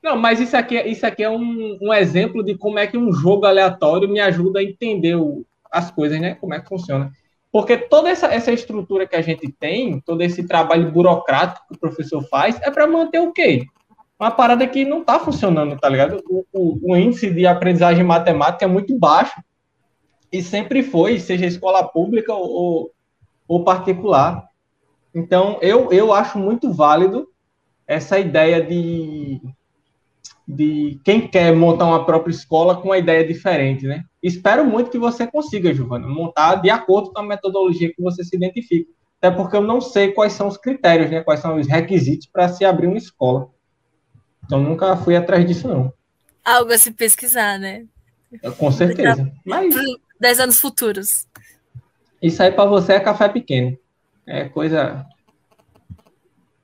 Não, mas isso aqui, é, isso aqui é um, um exemplo de como é que um jogo aleatório me ajuda a entender o, as coisas, né? Como é que funciona. Porque toda essa, essa estrutura que a gente tem, todo esse trabalho burocrático que o professor faz, é para manter o quê? uma parada que não está funcionando, tá ligado? O, o, o, índice de aprendizagem matemática é muito baixo e sempre foi, seja escola pública ou, ou particular. Então, eu, eu acho muito válido essa ideia de, de quem quer montar uma própria escola com uma ideia diferente, né? Espero muito que você consiga, Giovana, montar de acordo com a metodologia que você se identifica. Até porque eu não sei quais são os critérios, né? Quais são os requisitos para se abrir uma escola. Então nunca fui atrás disso, não. Algo a se pesquisar, né? Com certeza. Mas... Dez anos futuros. Isso aí para você é café pequeno. É coisa.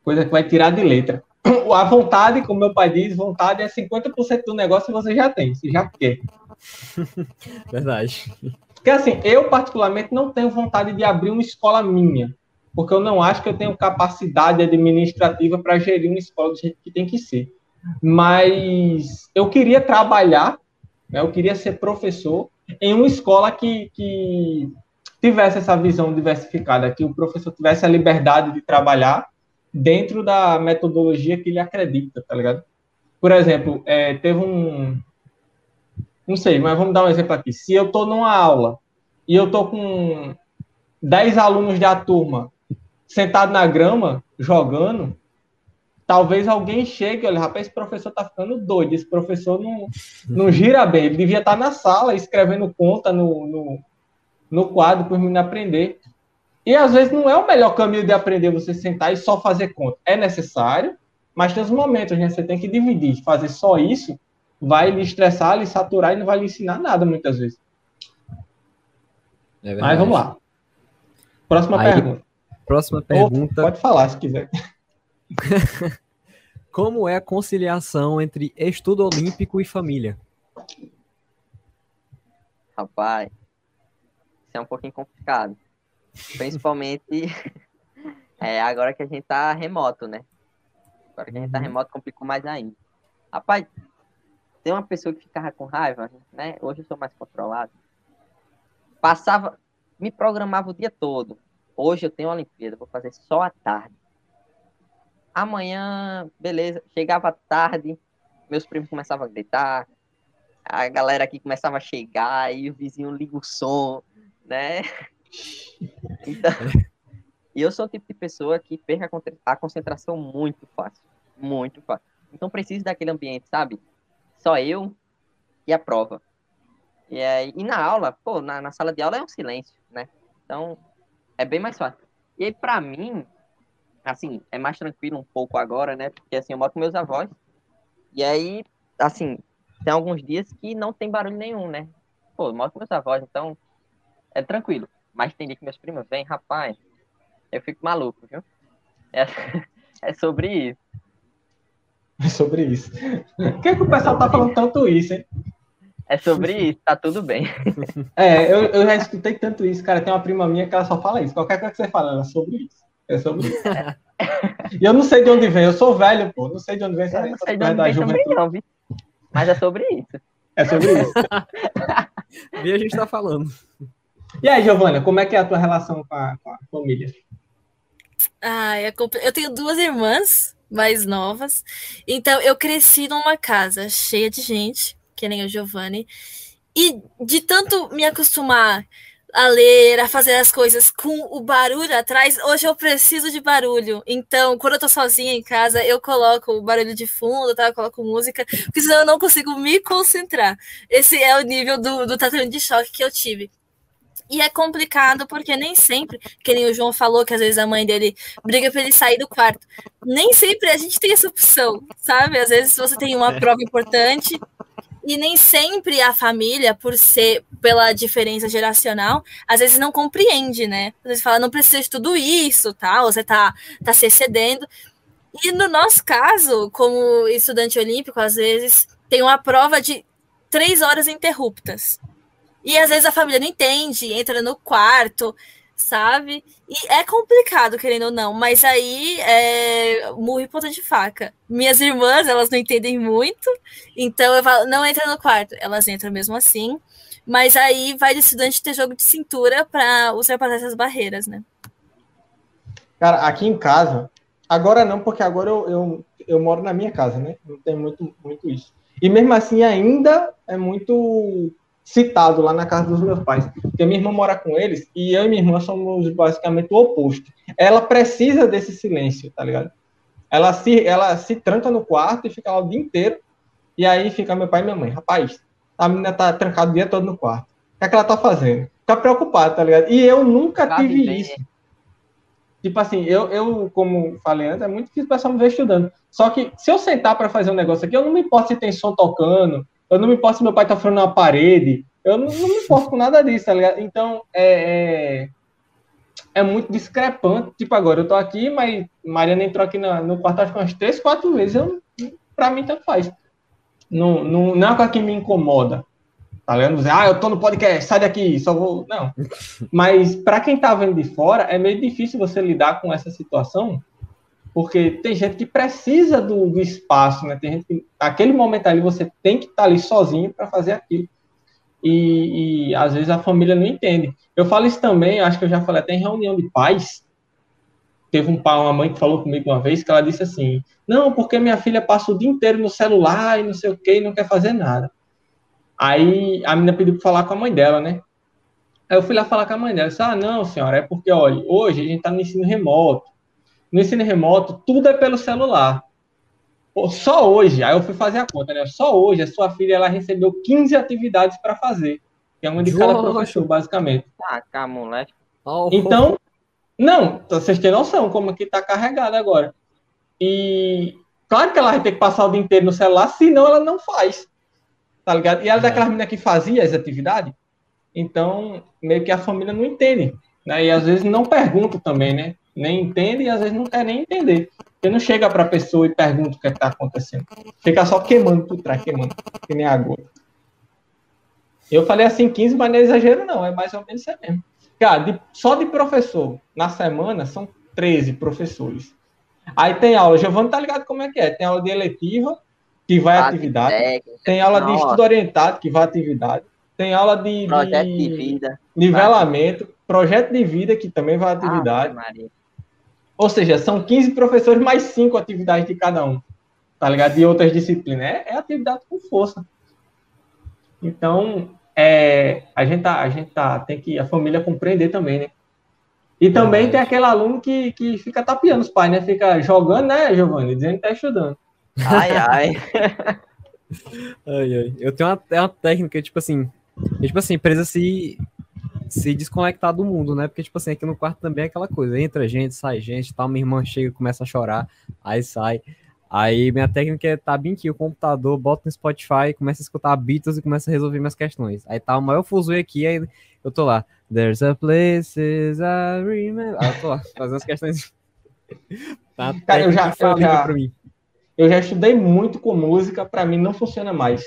Coisa que vai tirar de letra. A vontade, como meu pai diz, vontade é 50% do negócio que você já tem. Você já quer. Verdade. Porque assim, eu particularmente não tenho vontade de abrir uma escola minha. Porque eu não acho que eu tenho capacidade administrativa para gerir uma escola do jeito que tem que ser mas eu queria trabalhar, né, eu queria ser professor em uma escola que, que tivesse essa visão diversificada, que o professor tivesse a liberdade de trabalhar dentro da metodologia que ele acredita, tá ligado? Por exemplo, é, teve um. Não sei, mas vamos dar um exemplo aqui. Se eu estou numa aula e eu estou com 10 alunos da turma sentado na grama, jogando, talvez alguém chegue, olha, rapaz, esse professor tá ficando doido, esse professor não, não gira bem, ele devia estar tá na sala escrevendo conta no, no, no quadro para os meninos aprender. E às vezes não é o melhor caminho de aprender você sentar e só fazer conta. É necessário, mas tem os momentos, né? Você tem que dividir. Fazer só isso vai lhe estressar, lhe saturar e não vai lhe ensinar nada muitas vezes. É mas vamos lá. Próxima Aí, pergunta. Próxima pergunta. pode falar se quiser. Como é a conciliação entre estudo olímpico e família? Rapaz, isso é um pouquinho complicado. Principalmente é, agora que a gente tá remoto, né? Agora que a gente tá Uhum. remoto, complicou mais ainda. Rapaz, tem uma pessoa que ficava com raiva, né? Hoje eu sou mais controlado. Passava, me programava o dia todo. Hoje eu tenho uma Olimpíada, vou fazer só à tarde. Amanhã, beleza, chegava tarde, meus primos começavam a gritar, a galera aqui começava a chegar, e o vizinho liga o som, né? Então, e eu sou o tipo de pessoa que perca a concentração muito fácil. Muito fácil. Então preciso daquele ambiente, sabe? Só eu e a prova. E, aí, e na aula, pô, na, na sala de aula é um silêncio, né? Então é bem mais fácil. E aí, pra mim, assim, é mais tranquilo um pouco agora, né? Porque assim, eu moro com meus avós. E aí, assim, tem alguns dias que não tem barulho nenhum, né? Pô, eu moro com meus avós, então é tranquilo. Mas tem dia que meus primos vêm, rapaz, eu fico maluco, viu? É, é sobre isso. É sobre isso. Por que, que o pessoal tá falando tanto isso, hein? É sobre isso, tá tudo bem. É, eu, eu já escutei tanto isso, cara. Tem uma prima minha que ela só fala isso. Qualquer coisa que você fala, ela é sobre isso. É sobre isso. E eu não sei de onde vem, eu sou velho, pô. Não sei de onde vem essa, não coisa onde da vem também juventude. não, viu? Mas é sobre isso. É sobre isso. E a gente tá falando. E aí, Giovana, como é que é a tua relação com a, com a família? Ah, é eu tenho duas irmãs mais novas, então eu cresci numa casa cheia de gente, que nem o Giovanni, e de tanto me acostumar a ler, a fazer as coisas com o barulho atrás, hoje eu preciso de barulho. Então, quando eu tô sozinha em casa, eu coloco o barulho de fundo, tá? Eu coloco música, porque senão eu não consigo me concentrar. Esse é o nível do, do tratamento de choque que eu tive. E é complicado porque nem sempre, que nem o João falou, que às vezes a mãe dele briga pra ele sair do quarto. Nem sempre a gente tem essa opção, sabe? Às vezes você tem uma prova importante e nem sempre a família, por ser pela diferença geracional, às vezes não compreende, né? Às vezes fala, não precisa de tudo isso, tá? Você tá, tá se excedendo. E no nosso caso, como estudante olímpico, às vezes tem uma prova de três horas interruptas. E às vezes a família não entende, entra no quarto, sabe? E é complicado, querendo ou não, mas aí é murro e ponta de faca. Minhas irmãs, elas não entendem muito, então eu falo, não entra no quarto. Elas entram mesmo assim, mas aí vai de estudante ter jogo de cintura para ultrapassar essas barreiras, né? Cara, aqui em casa, agora não, porque agora eu, eu, eu moro na minha casa, né? Não tem muito, muito isso. E mesmo assim, ainda é muito citado lá na casa dos meus pais. Porque minha irmã mora com eles e eu e minha irmã somos basicamente o oposto. Ela precisa desse silêncio, tá ligado? Ela se, ela se tranca no quarto e fica lá o dia inteiro. E aí fica meu pai e minha mãe. Rapaz, a menina tá trancada o dia todo no quarto. O que é que ela tá fazendo? Fica preocupada, tá ligado? E eu nunca Vai tive viver. isso. Tipo assim, eu, eu, como falei antes, é muito difícil o pessoal me ver estudando. Só que se eu sentar para fazer um negócio aqui, eu não me importo se tem som tocando, eu não me importo se meu pai tá falando na parede, eu não, não me importo com nada disso, tá ligado? Então, é, é, é muito discrepante. Tipo, agora eu tô aqui, mas Mariana entrou aqui na- no quarto acho que umas três, quatro vezes. Eu, pra mim, tanto faz. Não, não, não é uma coisa que me incomoda. Tá ligado? Dizer, ah, eu tô no podcast, sai daqui, só vou. Não. Mas para quem tá vendo de fora, é meio difícil você lidar com essa situação, porque tem gente que precisa do, do espaço, né? Tem gente que, naquele momento ali, você tem que estar ali sozinho para fazer aquilo. E, e às vezes a família não entende. Eu falo isso também, acho que eu já falei até em reunião de pais. Teve um pai, uma mãe que falou comigo uma vez que ela disse assim: Não, porque minha filha passa o dia inteiro no celular e não sei o que, e não quer fazer nada. Aí a menina pediu para falar com a mãe dela, né? Aí eu fui lá falar com a mãe dela. Disse, ah, não, senhora, é porque, olha, hoje a gente está no ensino remoto. No ensino remoto, tudo é pelo celular. Só hoje, aí eu fui fazer a conta, né? Só hoje a sua filha ela recebeu 15 atividades para fazer. Que é uma de cada professor, basicamente. Cá, moleque. Então, não, vocês têm noção como que tá carregado agora. E claro que ela vai ter que passar o dia inteiro no celular, senão ela não faz. Tá ligado? E ela é daquelas meninas que fazia as atividades. Então, meio que a família não entende. Né? E às vezes não pergunta também, né? Nem entende e às vezes não quer nem entender. Você não chega pra pessoa e pergunta o que está acontecendo. Fica só queimando por trás, queimando, que nem água. Eu falei assim, 15, mas não é exagero, não. É mais ou menos isso mesmo. Cara, de- só de professor, na semana, são 13 professores. Aí tem aula, Giovanni tá ligado como é que é? Tem aula de eletiva, que vai Fase atividade. técnica, Tem aula de Nossa. estudo orientado, que vai à atividade. Tem aula de, projeto de de vida. nivelamento, projeto de vida, que também vai atividade. Maria. Ou seja, são 15 professores mais 5 atividades de cada um. Tá ligado? De outras disciplinas. É, é atividade com força. Então, é, a gente tá, a gente tá, tem que a família compreender também, né? E também Verdade. tem aquele aluno que, que fica tapeando os pais, né? Fica jogando, né, Giovanni? Dizendo que tá estudando. Ai, ai. Ai, ai. Eu tenho uma, é uma técnica, tipo assim. é, tipo assim, empresa se, se desconectar do mundo, né? Porque, tipo assim, aqui no quarto também é aquela coisa. Entra gente, sai gente, tal. Minha irmã chega e começa a chorar, aí sai. Aí minha técnica é tá bem aqui o computador, boto no Spotify, começa a escutar Beatles e começa a resolver minhas questões. Aí tá o maior fuzuê aqui, aí eu tô lá. There's a places I remember. Aí eu tô lá, fazendo as questões. Tá Cara, eu já- eu já- pra mim. Eu já estudei muito com música, pra mim não funciona mais.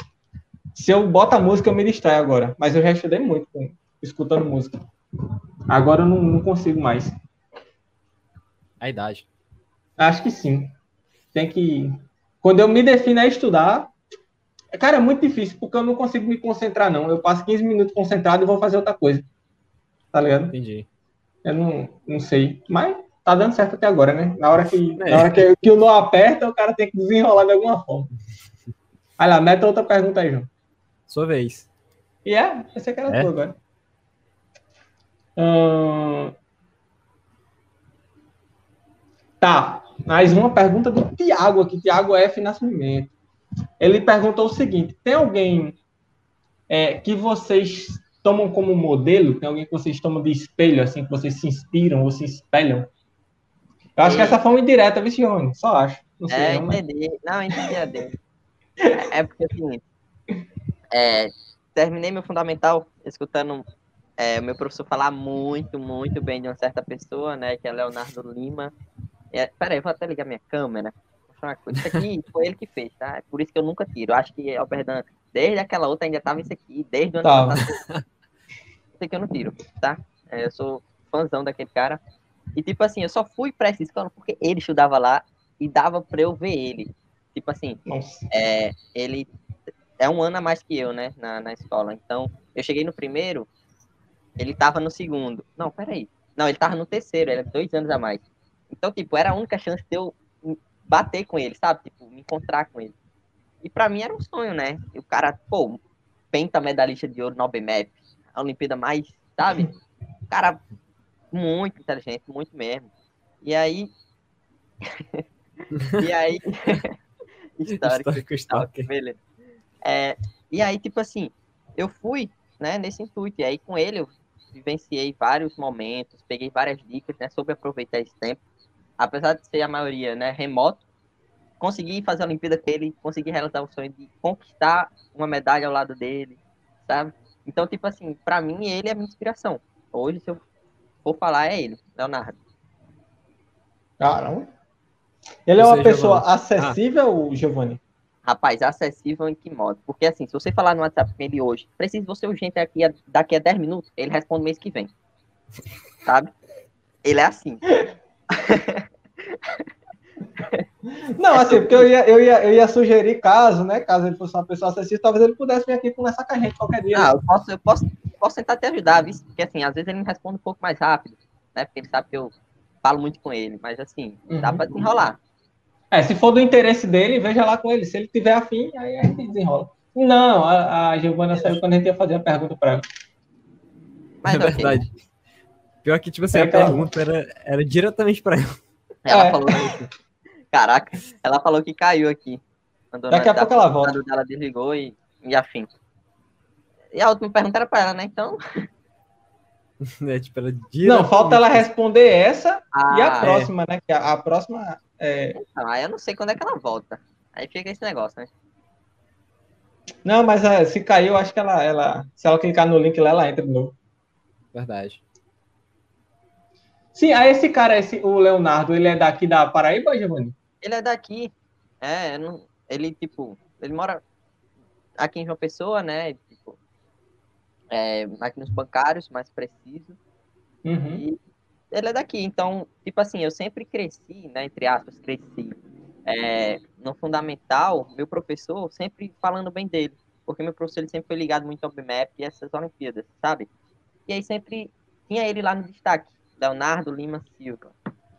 Se eu boto a música, eu me distraio agora. Mas eu já estudei muito com, escutando música. Agora eu não, não consigo mais. A idade. Acho que sim. Tem que. Quando eu me defino a estudar, cara, é muito difícil, porque eu não consigo me concentrar, não. Eu passo 15 minutos concentrado e vou fazer outra coisa. Tá ligado? Entendi. Eu não, não sei. Mas tá dando certo até agora, né? Na hora que, É. na hora que, que o nó aperta, o cara tem que desenrolar de alguma forma. Olha lá, meta outra pergunta aí, João. Sua vez. E é, essa que era É? tua agora. Tá, mais uma pergunta do Tiago aqui, Tiago F. Nascimento. Ele perguntou o seguinte: tem alguém é, que vocês tomam como modelo? Tem alguém que vocês tomam de espelho, assim, que vocês se inspiram ou se espelham? Eu acho que essa foi uma indireta, viu, Giovanni? Só acho. Não sei, É, não, mas... entendi. Não, entendi. É, é porque assim, é, terminei meu fundamental escutando é, o meu professor falar muito, muito bem de uma certa pessoa, né? Que é Leonardo Lima. É, peraí, eu vou até ligar minha câmera. Mostrar uma coisa. Isso aqui foi ele que fez, tá? É por isso que eu nunca tiro. Eu acho que, Alberdan, desde aquela outra ainda tava isso aqui, desde o ano Tava. passado. Isso aqui eu não tiro, tá? É, eu sou fãzão daquele cara. E tipo assim, eu só fui pra essa escola porque ele estudava lá e dava pra eu ver ele. Tipo assim, Nossa. é, ele é um ano a mais que eu, né, na, na escola. Então, eu cheguei no primeiro, ele tava no segundo. Não, peraí. Não, ele tava no terceiro, era dois anos a mais. Então, tipo, era a única chance de eu bater com ele, sabe? Tipo, me encontrar com ele. E pra mim era um sonho, né? E o cara, pô, penta medalhista de ouro na OBMEP, a Olimpíada mais, sabe? O cara muito inteligente, muito mesmo. E aí. e aí. Histórico. Histórico, stalker. Beleza. É, e aí, tipo assim, eu fui, né, nesse intuito. E aí, com ele, eu vivenciei vários momentos, peguei várias dicas, né, sobre aproveitar esse tempo. Apesar de ser a maioria, né, remoto, consegui fazer a Olimpíada com ele, consegui realizar o sonho de conquistar uma medalha ao lado dele, sabe? Então, tipo assim, pra mim, ele é a minha inspiração. Hoje, se eu for falar, é ele, Leonardo. Caramba. Ele é uma pessoa Giovanni. acessível, Giovanni? Rapaz, acessível em que modo? Porque assim, se você falar no WhatsApp com ele hoje, preciso você urgente aqui a- daqui a 10 minutos, ele responde mês que vem. Sabe? Ele é assim. Não, assim, porque eu ia, eu, ia, eu ia sugerir, caso, né? Caso ele fosse uma pessoa acessível, talvez ele pudesse vir aqui conversar com a gente qualquer dia. Ah, eu posso, eu posso, posso tentar te ajudar, viu? Porque assim, às vezes ele me responde um pouco mais rápido, né? Porque ele sabe que eu falo muito com ele, mas assim, dá Uhum. pra desenrolar. É, se for do interesse dele, veja lá com ele. Se ele tiver afim, aí a gente desenrola. Não, a, a Giovana saiu quando a gente ia fazer a pergunta para ela. Mas é verdade. Pior que, tipo assim, É a aquela- pergunta era, era diretamente pra ela. Ela É. falou isso. Caraca, ela falou que caiu aqui. Mandou Daqui a pouco ela volta. dela desligou e, e afim. E a última pergunta era pra ela, né? Então. Né? Tipo, era Não, diretamente- falta ela responder essa e a Ah, próxima, né? Que a, a próxima é. Então, aí eu não sei quando é que ela volta. Aí fica esse negócio, né? Não, mas é, se caiu, eu acho que ela, ela. Se ela clicar no link lá, ela entra de novo. Verdade. Sim, aí esse cara, esse, o Leonardo, ele é daqui da Paraíba, Giovanni? Ele é daqui. É, não- ele, tipo, ele mora aqui em João Pessoa, né? É, aqui nos bancários, mais preciso. Uhum. E ele é daqui. Então, tipo assim, eu sempre cresci, né, entre aspas, cresci. É, no fundamental, meu professor sempre falando bem dele. Porque meu professor ele sempre foi ligado muito ao BMAP e essas Olimpíadas, sabe? E aí sempre tinha ele lá no destaque, Leonardo Lima Silva.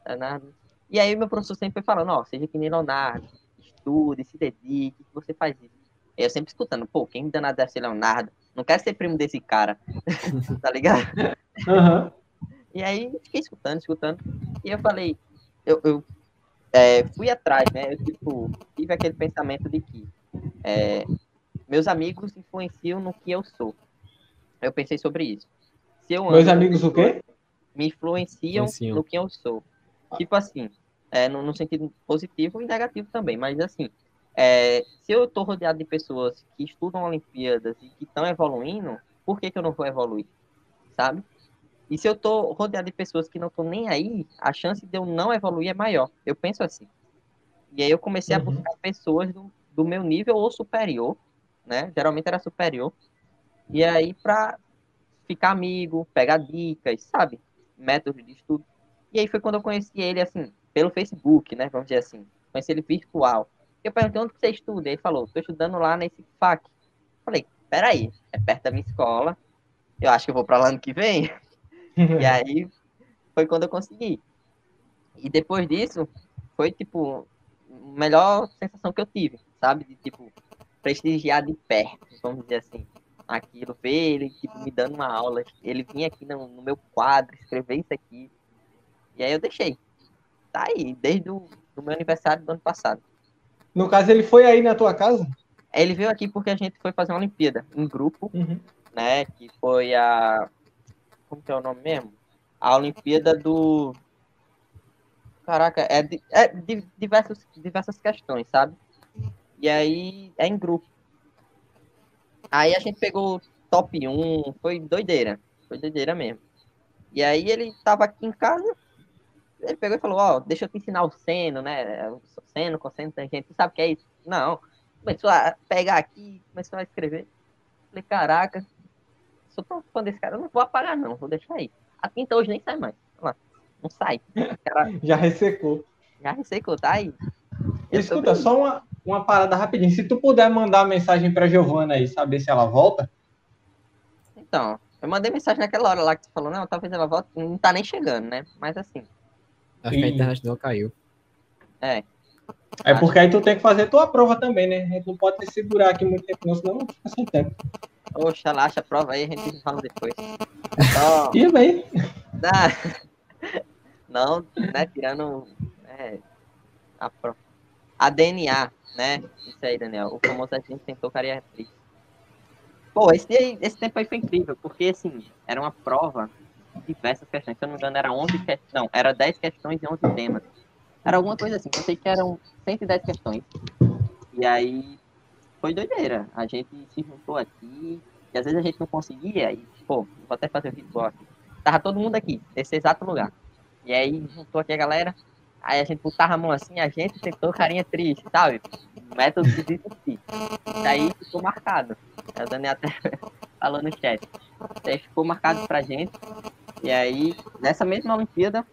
Leonardo. E aí meu professor sempre foi falando, ó, seja que nem Leonardo, estude, se dedique, que você faz isso. E eu sempre escutando, pô, quem danado deve ser Leonardo? Não quero ser primo desse cara, tá ligado? Uhum. E aí fiquei escutando, escutando. E eu falei, eu, eu é, fui atrás, né? Eu tipo, tive aquele pensamento de que é, meus amigos influenciam no que eu sou. Eu pensei sobre isso. Se eu meus amigos o quê? Me influenciam, influenciam, no que eu sou. Tipo assim, é, no, no, sentido positivo e negativo também, mas assim, é, se eu estou rodeado de pessoas que estudam Olimpíadas e que estão evoluindo, por que, que eu não vou evoluir? Sabe? E se eu tô rodeado de pessoas que não estão nem aí, a chance de eu não evoluir é maior. Eu penso assim. E aí eu comecei uhum. a buscar pessoas do, do meu nível ou superior, né? Geralmente era superior. E aí para ficar amigo, pegar dicas, sabe? Métodos de estudo. E aí foi quando eu conheci ele, assim, pelo Facebook, né? Vamos dizer assim. Conheci ele virtual. Eu perguntei onde você estuda. Ele falou, tô estudando lá nesse FAC. Falei, peraí, é perto da minha escola. Eu acho que eu vou para lá ano que vem. e aí foi quando eu consegui. E depois disso, foi tipo a melhor sensação que eu tive, sabe? De tipo prestigiar de perto, vamos dizer assim. Aquilo, ver ele tipo, me dando uma aula, ele vinha aqui no, no meu quadro, escrever isso aqui. E aí eu deixei. Tá aí, desde o do meu aniversário do ano passado. No caso, ele foi aí na tua casa? Ele veio aqui porque a gente foi fazer uma Olimpíada em grupo, uhum. né? Que foi a como que é o nome mesmo? A Olimpíada do. Caraca, é, de, é de diversas, diversas questões, sabe? E aí é em grupo. Aí a gente pegou top 1, foi doideira. Foi doideira mesmo. E aí ele tava aqui em casa, ele pegou e falou, ó, oh, deixa eu te ensinar o seno, né? O seno, cosseno, tangente, tu sabe o que é isso? Não. Começou a pegar aqui, começou a escrever. Falei, caraca, sou tão fã desse cara, eu não vou apagar, não, vou deixar aí. A tinta hoje nem sai mais. Lá, não sai. Cara... Já ressecou. Já ressecou, tá aí. Eu Escuta, só uma, uma parada rapidinho. Se tu puder mandar mensagem pra Giovana aí, saber se ela volta. Então, eu mandei mensagem naquela hora lá que tu falou, não, talvez ela volte, não tá nem chegando, né? Mas assim. Acho que a internet dela caiu. É. É porque aí tu tem que fazer tua prova também, né? A gente não pode segurar aqui muito tempo, senão fica sem tempo. Oxa, laxa, prova aí, a gente fala depois. Então, e bem? Não, né, tirando é, a, a DNA, né? Isso aí, Daniel. O famoso a gente tentou cariatriz. Pô, esse, esse tempo aí foi incrível, porque, assim, era uma prova diversas questões. Se eu não me engano, era 11 questões. Não, era 10 questões e 11 temas. Era alguma coisa assim. Eu sei que eram 110 questões. E aí, foi doideira. A gente se juntou aqui, e às vezes a gente não conseguia, e, pô, vou até fazer o ritual aqui. Tava todo mundo aqui, nesse exato lugar. E aí juntou aqui a galera, aí a gente botava a mão assim, a gente tentou carinha triste, sabe? Método de desistir. Daí ficou marcado. A Dani até falou no chat. Daí ficou marcado pra gente. E aí, nessa mesma Olimpíada,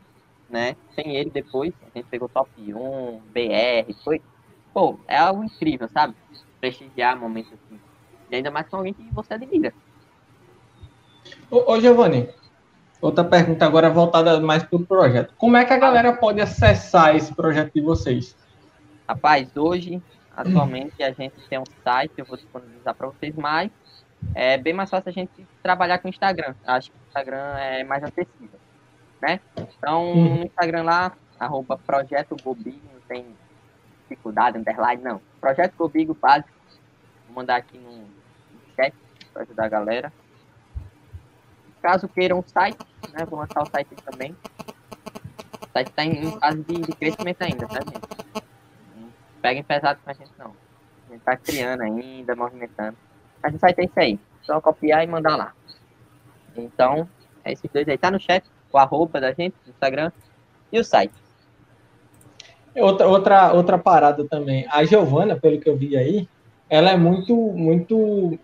né? Sem ele depois, a gente pegou top 1, BR, foi. Pô, é algo incrível, sabe? prestigiar momentos assim. E ainda mais com alguém que você admira. Ô, ô Giovanni, outra pergunta agora voltada mais para o projeto. Como é que a galera pode acessar esse projeto de vocês? Rapaz, hoje, atualmente, a gente tem um site, eu vou disponibilizar para vocês mais. É bem mais fácil a gente trabalhar com o Instagram. Acho que o Instagram é mais acessível. Né? Então, hum. no Instagram lá, arroba Projeto Bobigo, não tem dificuldade, underline, não. Projeto Comigo básico. Vou mandar aqui no chat para ajudar a galera. Caso queiram um site, né? Vou lançar o site também. O site está em, em, fase de, de, crescimento ainda, tá, gente? Não peguem pesado com a gente, não. A gente está criando ainda, movimentando. Mas o site é isso aí. Só copiar e mandar lá. Então, é esses dois aí. Tá no chat, o arroba da gente, no Instagram e o site. Outra, outra, outra parada também. A Giovana, pelo que eu vi aí, ela é muito, muito.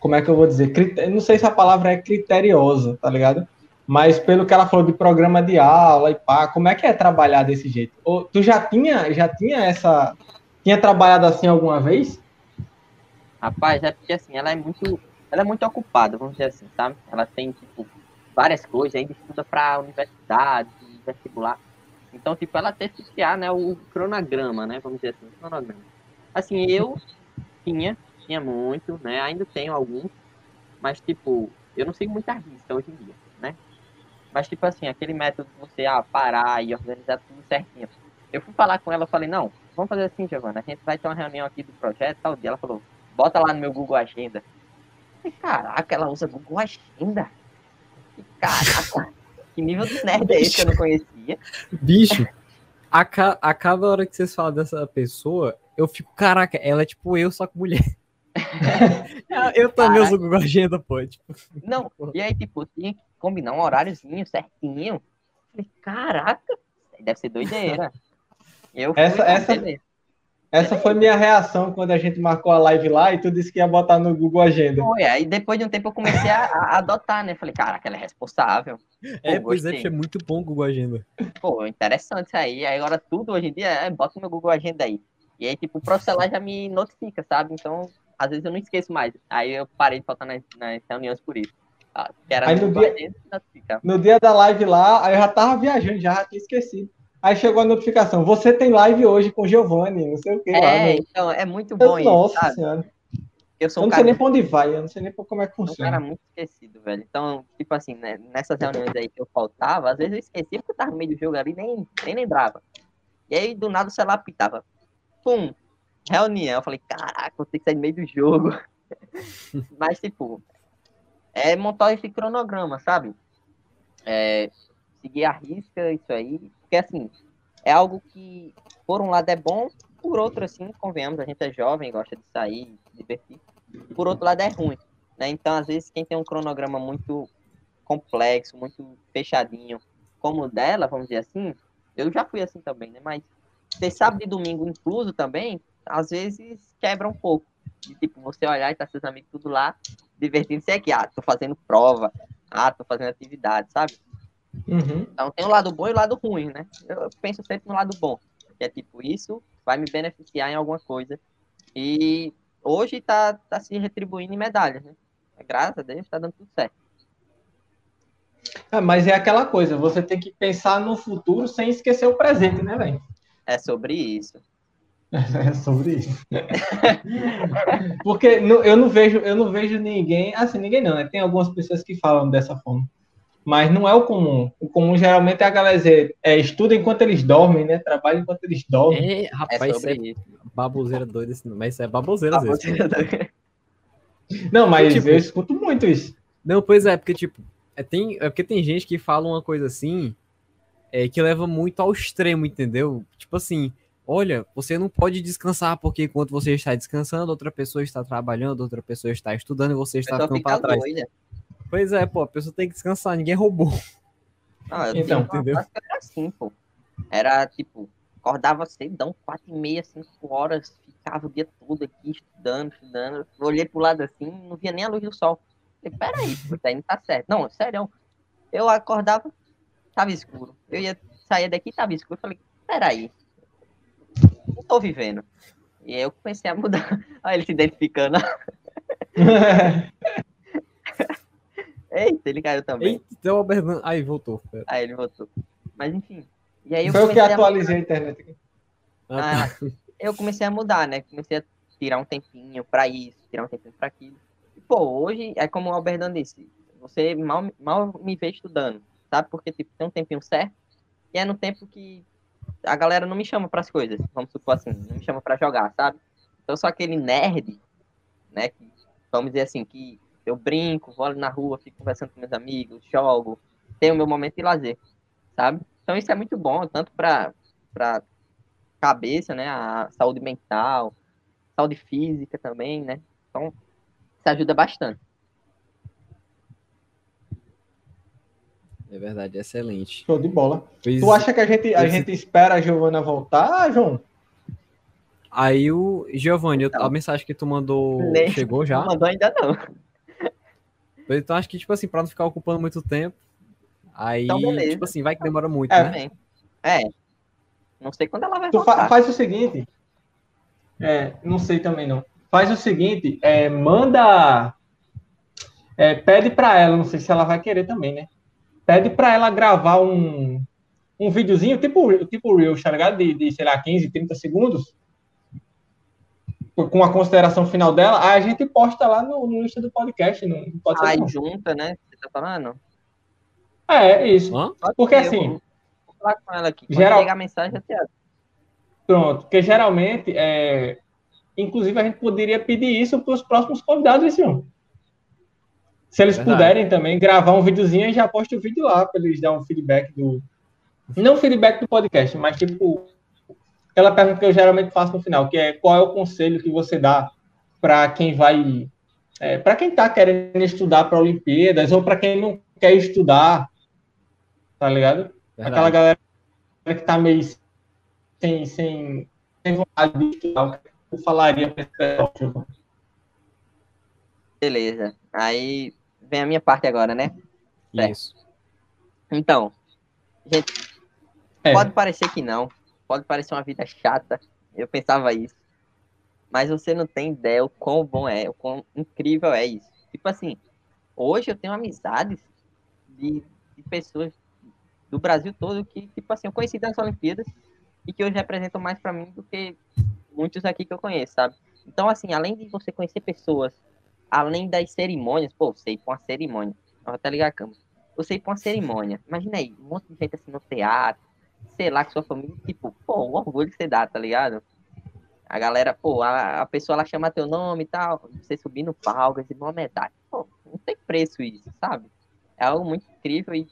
Como é que eu vou dizer? Criter... Não sei se a palavra é criteriosa, tá ligado? Mas pelo que ela falou de programa de aula e pá, como é que é trabalhar desse jeito? Ou, tu já tinha, já tinha essa. Tinha trabalhado assim alguma vez? Rapaz, é porque assim, ela é muito. Ela é muito ocupada, vamos dizer assim, sabe? Ela tem, tipo, várias coisas, ainda estuda pra universidade, vestibular. Então, tipo, ela teve que criar, né, o cronograma, né? Vamos dizer assim, o cronograma. Assim, eu tinha, tinha muito, né? Ainda tenho alguns, mas, tipo, eu não sei muita risca hoje em dia, né? Mas, tipo assim, aquele método de você ah, parar e organizar tudo certinho. Eu fui falar com ela, falei, não, vamos fazer assim, Giovana, a gente vai ter uma reunião aqui do projeto, tal dia. Ela falou, bota lá no meu Google Agenda. Falei, caraca, ela usa Google Agenda? Caraca, que nível de nerd é esse que eu não conhecia? Bicho, a, ca a cada hora que vocês falam dessa pessoa, eu fico, caraca, ela é tipo eu, só com mulher. eu também uso Google Agenda, pô. Tipo. Não, e aí, tipo, tinha que combinar um horáriozinho certinho. Falei, caraca, deve ser doideira. Eu essa, essa, essa foi minha reação quando a gente marcou a live lá e tu disse que ia botar no Google Agenda. Foi, aí depois de um tempo eu comecei a, a adotar, né? Falei, caraca, ela é responsável. É, Pô, pois é, é muito bom o Google Agenda. Pô, interessante isso aí. Aí agora tudo hoje em dia é, bota no meu Google Agenda aí. E aí, tipo, o profissional já me notifica, sabe? Então, às vezes eu não esqueço mais. Aí eu parei de faltar nas, nas reuniões por isso. Ah, aí no dia, no dia da live lá, aí eu já tava viajando, já, já tinha esquecido. Aí chegou a notificação, você tem live hoje com Giovanni, não sei o que. É, lá, então, é muito bom Nossa isso, Nossa senhora. Eu, sou um eu não sei nem pra onde vai, eu não sei nem como é que funciona. Eu era muito esquecido, velho. Então, tipo assim, né, nessas reuniões aí que eu faltava, às vezes eu esquecia porque eu tava no meio do jogo ali nem, nem lembrava. E aí, do nada, o celular pitava. Pum, reunião. Eu falei, caraca, vou ter que sair no meio do jogo. Mas, tipo, é montar esse cronograma, sabe? É, seguir a risca, isso aí. Porque, assim, é algo que, por um lado, é bom, por outro, assim, convenhamos, a gente é jovem, gosta de sair, se divertir. Por outro lado, é ruim. Né? Então, às vezes, quem tem um cronograma muito complexo, muito fechadinho, como o dela, vamos dizer assim, eu já fui assim também, né? Mas ter sábado e domingo incluso também, às vezes quebra um pouco. De, tipo, você olhar e tá seus amigos tudo lá, divertindo-se aqui. Ah, tô fazendo prova. Ah, tô fazendo atividade, sabe? Uhum. Então tem o lado bom e o lado ruim, né? Eu penso sempre no lado bom. Que é tipo, isso vai me beneficiar em alguma coisa. E hoje tá, tá se retribuindo em medalhas, né? Graças a Deus tá dando tudo certo. Ah, mas é aquela coisa, você tem que pensar no futuro sem esquecer o presente, né, velho? É sobre isso. É sobre isso. Porque eu não vejo, eu não vejo ninguém, assim, ninguém não, né? Tem algumas pessoas que falam dessa forma. Mas não é o comum. O comum geralmente é a galera dizer, é, estuda enquanto eles dormem, né? Trabalha enquanto eles dormem. É, rapaz, é isso. É baboseira doida, mas isso é baboseira às vezes. Não, mas tipo, eu escuto muito isso. Não, pois é, porque, tipo, é, tem, é porque tem gente que fala uma coisa assim, é, que leva muito ao extremo, entendeu? Tipo assim, olha, você não pode descansar porque enquanto você está descansando, outra pessoa está trabalhando, outra pessoa está estudando e você está ficando para trás. Doida. Pois é, pô, a pessoa tem que descansar, ninguém roubou. Não, eu então, entendeu? Era assim, pô. Era tipo, acordava cedão, quatro e meia, cinco horas, ficava o dia todo aqui estudando, estudando. Olhei pro lado assim, não via nem a luz do sol. Falei, peraí, isso aí não tá certo. Não, sério. Eu acordava, tava escuro. Eu ia sair daqui, tava escuro. Eu falei, peraí, não tô vivendo. E aí eu comecei a mudar. Olha ele se identificando. Eita, ele caiu também. Eita, então, Aí, voltou. Pera. Aí ele voltou. Mas enfim. E aí eu Foi o que atualizei a, a internet aqui. Ah, ah, eu comecei a mudar, né? Comecei a tirar um tempinho pra isso, tirar um tempinho pra aquilo. E, pô, hoje é como o Alberto disse. Você mal, mal me vê estudando, sabe? Porque, tipo, tem um tempinho certo. E é no tempo que a galera não me chama para as coisas, vamos supor assim, não me chama para jogar, sabe? Então eu sou aquele nerd, né, que, vamos dizer assim, que eu brinco, vou ali na rua, fico conversando com meus amigos, jogo, tenho o meu momento de lazer, sabe? Então isso é muito bom, tanto para para cabeça, né, a saúde mental, saúde física também, né? Então isso ajuda bastante. É verdade, excelente. Show de bola. Pois, tu acha que a gente, a gente espera a Giovana voltar, João? Aí o Giovanni, então, a mensagem que tu mandou nem, chegou já? Não mandou ainda não. Então acho que, tipo assim, pra não ficar ocupando muito tempo, Aí, Então, beleza. tipo assim, vai que demora muito, É, né? Também. É. Não sei quando ela vai Tu fa- voltar. faz o seguinte. É, não sei também não. Faz o seguinte, é, manda. é, pede pra ela, não sei se ela vai querer também, né? Pede pra ela gravar um, um videozinho, tipo, tipo Reels, tá ligado? De, de, sei lá, 15, 30 segundos. Com a consideração final dela, aí a gente posta lá no, no Insta do podcast. Não pode ser, Aí não. junta, né? Você tá falando? É, é isso. Hã? Porque Eu assim, Vou falar com ela aqui. Quando Geral- a mensagem, aviso. Pronto, porque geralmente, é, inclusive, a gente poderia pedir isso para os próximos convidados esse ano. Se eles Verdade. puderem também gravar um videozinho e já posta o vídeo lá para eles dar um feedback do. Não feedback do podcast, mas tipo. Aquela pergunta que eu geralmente faço no final, que é qual é o conselho que você dá para quem vai. para quem está querendo estudar para Olimpíadas ou para quem não quer estudar, tá ligado? Verdade. Aquela galera que tá meio sem, sem, sem vontade de estudar, o que eu falaria esse pessoal? Beleza. Aí vem a minha parte agora, né? Isso. Então, gente, É. pode parecer que não. Pode parecer uma vida chata. Eu pensava isso. Mas você não tem ideia o quão bom é, o quão incrível é isso. Tipo assim, hoje eu tenho amizades de, de pessoas do Brasil todo que, tipo assim, eu conheci das Olimpíadas e que hoje representam mais pra mim do que muitos aqui que eu conheço, sabe? Então, assim, além de você conhecer pessoas, além das cerimônias, pô, você ir pra uma cerimônia, eu vou até ligar a câmera. Você ir pra uma cerimônia, imagina aí, um monte de gente assim no teatro, sei lá, com sua família, tipo, pô, o orgulho que você dá, tá ligado? A galera, pô, a, a pessoa ela chama teu nome e tal, você subir no palco, receber uma medalha. Pô, não tem preço isso, sabe? É algo muito incrível e,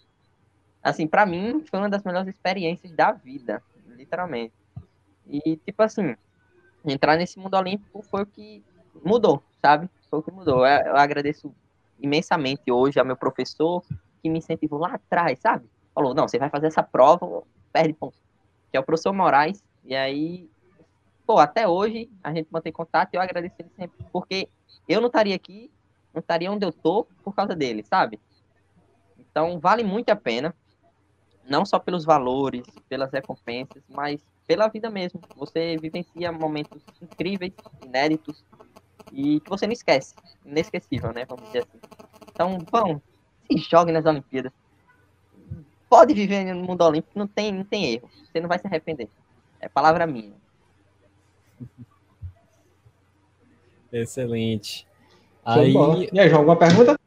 assim, pra mim, foi uma das melhores experiências da vida, literalmente. E, tipo assim, entrar nesse mundo olímpico foi o que mudou, sabe? Foi o que mudou. Eu, eu agradeço imensamente hoje ao meu professor que me incentivou lá atrás, sabe? Falou, não, você vai fazer essa prova, perde ponto. Que é o professor Moraes. E aí, pô, até hoje a gente mantém contato e eu agradeço ele sempre. Porque eu não estaria aqui, não estaria onde eu tô por causa dele, sabe? Então, vale muito a pena. Não só pelos valores, pelas recompensas, mas pela vida mesmo. Você vivencia momentos incríveis, inéditos, e que você não esquece. Inesquecível, né? Vamos dizer assim. Então, vão, se jogue nas Olimpíadas. Pode viver no mundo olímpico, não tem, não tem erro. Você não vai se arrepender. É palavra minha. Excelente. Aí, E aí, João, alguma pergunta?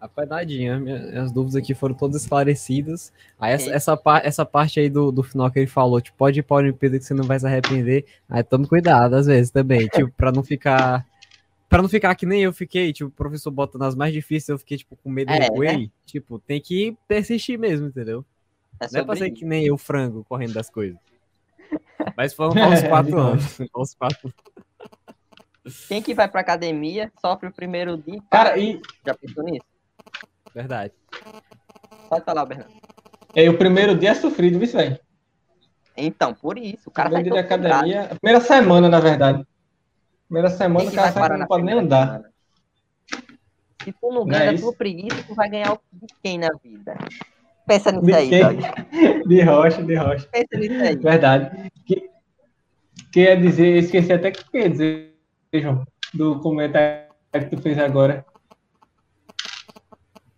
rapaz, nadinha. Minha- As dúvidas aqui foram todas esclarecidas. Aí essa, essa, essa parte aí do, do final que ele falou, tipo, pode ir pra Olimpíada que você não vai se arrepender. Aí tome cuidado, às vezes, também. Tipo, pra não ficar. Pra não ficar que nem eu fiquei, tipo, o professor bota nas mais difíceis, eu fiquei, tipo, com medo É, de errei. Tipo, tem que persistir mesmo, entendeu? É Não é pra ser que nem eu, frango, correndo das coisas. Mas foram uns É, quatro então. anos. Uns quatro Quem que vai pra academia sofre o primeiro dia. Cara, e, Já pensou nisso? Verdade. Pode falar, Bernardo. e o primeiro dia é sofrido, viu, velho? Então, por isso, o cara Primeiro sai dia academia. Primeira semana, na verdade. Primeira semana o cara vai sai parar que não pode nem andar. semana? Se tu não Não é ganha da isso? tua preguiça, tu vai ganhar o de quem na vida? Pensa nisso De aí. De rocha, de rocha. Pensa nisso aí. Verdade. Que, queria dizer, esqueci até o que queria dizer, João, do comentário que tu fez agora.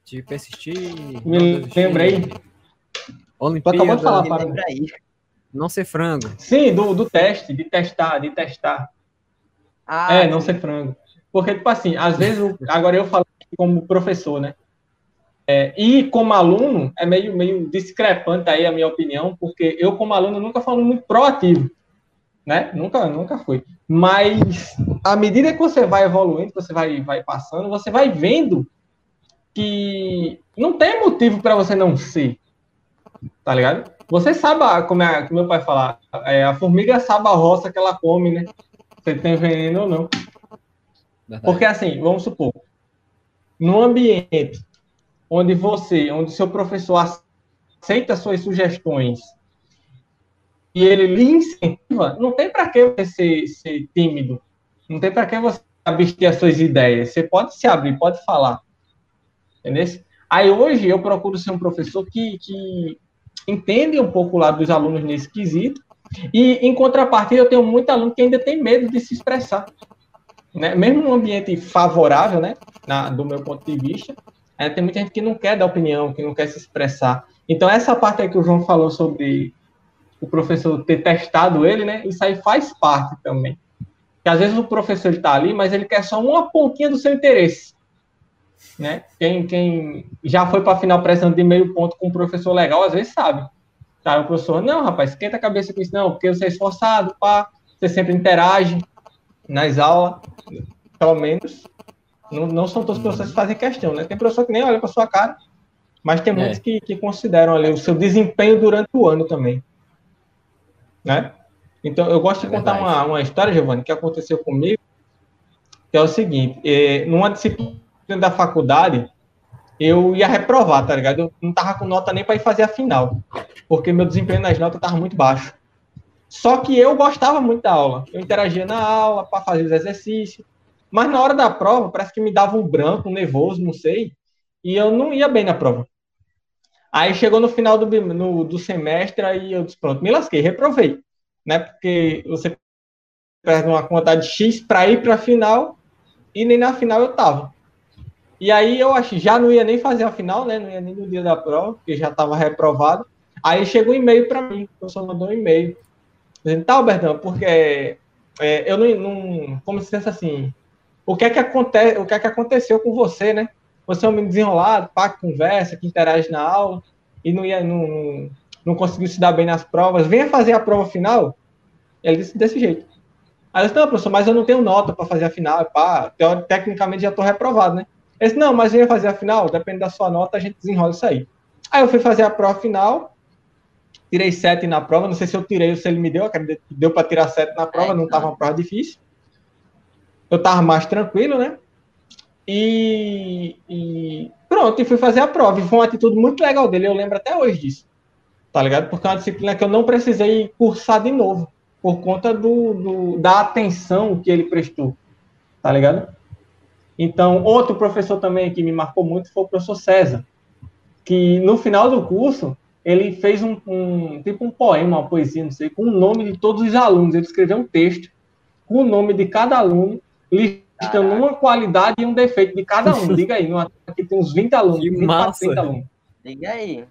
De persistir. Me lembrei. Tu Olimpíada, acabou de falar, aí. não ser frango. Sim, do, do teste, de testar, de testar. Ah, é, não ser frango. Porque, tipo assim, às vezes, agora eu falo como professor, né? É, e como aluno, é meio, meio discrepante aí a minha opinião, porque eu, como aluno, nunca fui muito proativo, né? Nunca, nunca fui. Mas, à medida que você vai evoluindo, você vai, vai passando, você vai vendo que não tem motivo para você não ser, tá ligado? Você sabe, como, é, como meu pai fala, é, a formiga sabe a roça que ela come, né? Se tem veneno ou não. Verdade. Porque assim, vamos supor, num ambiente onde você, onde seu professor aceita suas sugestões e ele lhe incentiva, não tem para que você ser, ser tímido, não tem para que você abster as suas ideias. Você pode se abrir, pode falar, entendeu? Aí hoje eu procuro ser um professor que, que entende um pouco lá dos alunos nesse quesito, e em contrapartida eu tenho muito aluno que ainda tem medo de se expressar. Né? Mesmo num ambiente favorável, né, Na, do meu ponto de vista, é, tem muita gente que não quer dar opinião, que não quer se expressar. Então, essa parte aí que o João falou sobre o professor ter testado ele, né? Isso aí faz parte também. Porque às vezes o professor está ali, mas ele quer só uma pontinha do seu interesse. Né? Quem, quem já foi para a final precisando de meio ponto com um professor legal, às vezes sabe. Tá, o professor, não, rapaz, esquenta a cabeça com isso, não, porque você é esforçado, pá, você sempre interage nas aulas, pelo menos. Não, não são todos os professores que fazem questão, né? Tem professor que nem olha para sua cara, mas tem é. muitos que, que consideram ali o seu desempenho durante o ano também. Né? Então, eu gosto de é contar uma, uma história, Giovanni, que aconteceu comigo, que é o seguinte, é, numa disciplina da faculdade, eu ia reprovar, tá ligado? Eu não tava com nota nem para ir fazer a final, porque meu desempenho nas notas tava muito baixo. Só que eu gostava muito da aula. Eu interagia na aula para fazer os exercícios, mas na hora da prova, parece que me dava um branco, um nervoso, não sei, e eu não ia bem na prova. Aí chegou no final do, no, do semestre, aí eu disse, pronto, me lasquei, reprovei, né? Porque você perde uma quantidade X para ir para a final, e nem na final eu tava. E aí eu acho, já não ia nem fazer a final, né? Não ia nem no dia da prova, porque já estava reprovado. Aí chegou um e-mail para mim, o professor mandou um e-mail. Dizendo, tá, Albertão, porque é, eu não, não, como se fosse assim, o que é que acontece, o que é que aconteceu com você, né? Você é um menino desenrolado, pá, que conversa, que interage na aula e não ia, não, não conseguiu se dar bem nas provas. Venha fazer a prova final. Ele disse desse jeito. Aí eu disse, não, professor, mas eu não tenho nota para fazer a final, pá, tecnicamente já estou reprovado, né? Ele disse, não, mas venha fazer a final, depende da sua nota, a gente desenrola isso aí. Aí eu fui fazer a prova final, tirei sete na prova, não sei se eu tirei ou se ele me deu, acredito que deu para tirar sete na prova, não estava uma prova difícil eu estava mais tranquilo, né? E, e, pronto, e fui fazer a prova. E foi uma atitude muito legal dele, eu lembro até hoje disso. Tá ligado? Porque é uma disciplina que eu não precisei cursar de novo, por conta do, do da atenção que ele prestou. Tá ligado? Então, outro professor também que me marcou muito foi o professor César, que no final do curso ele fez um, um tipo um poema, uma poesia, não sei, com o nome de todos os alunos. Ele escreveu um texto com o nome de cada aluno listando uma qualidade e um defeito de cada um. Diga aí, aqui tem uns 20 alunos, que 24, 30 alunos. Diga aí.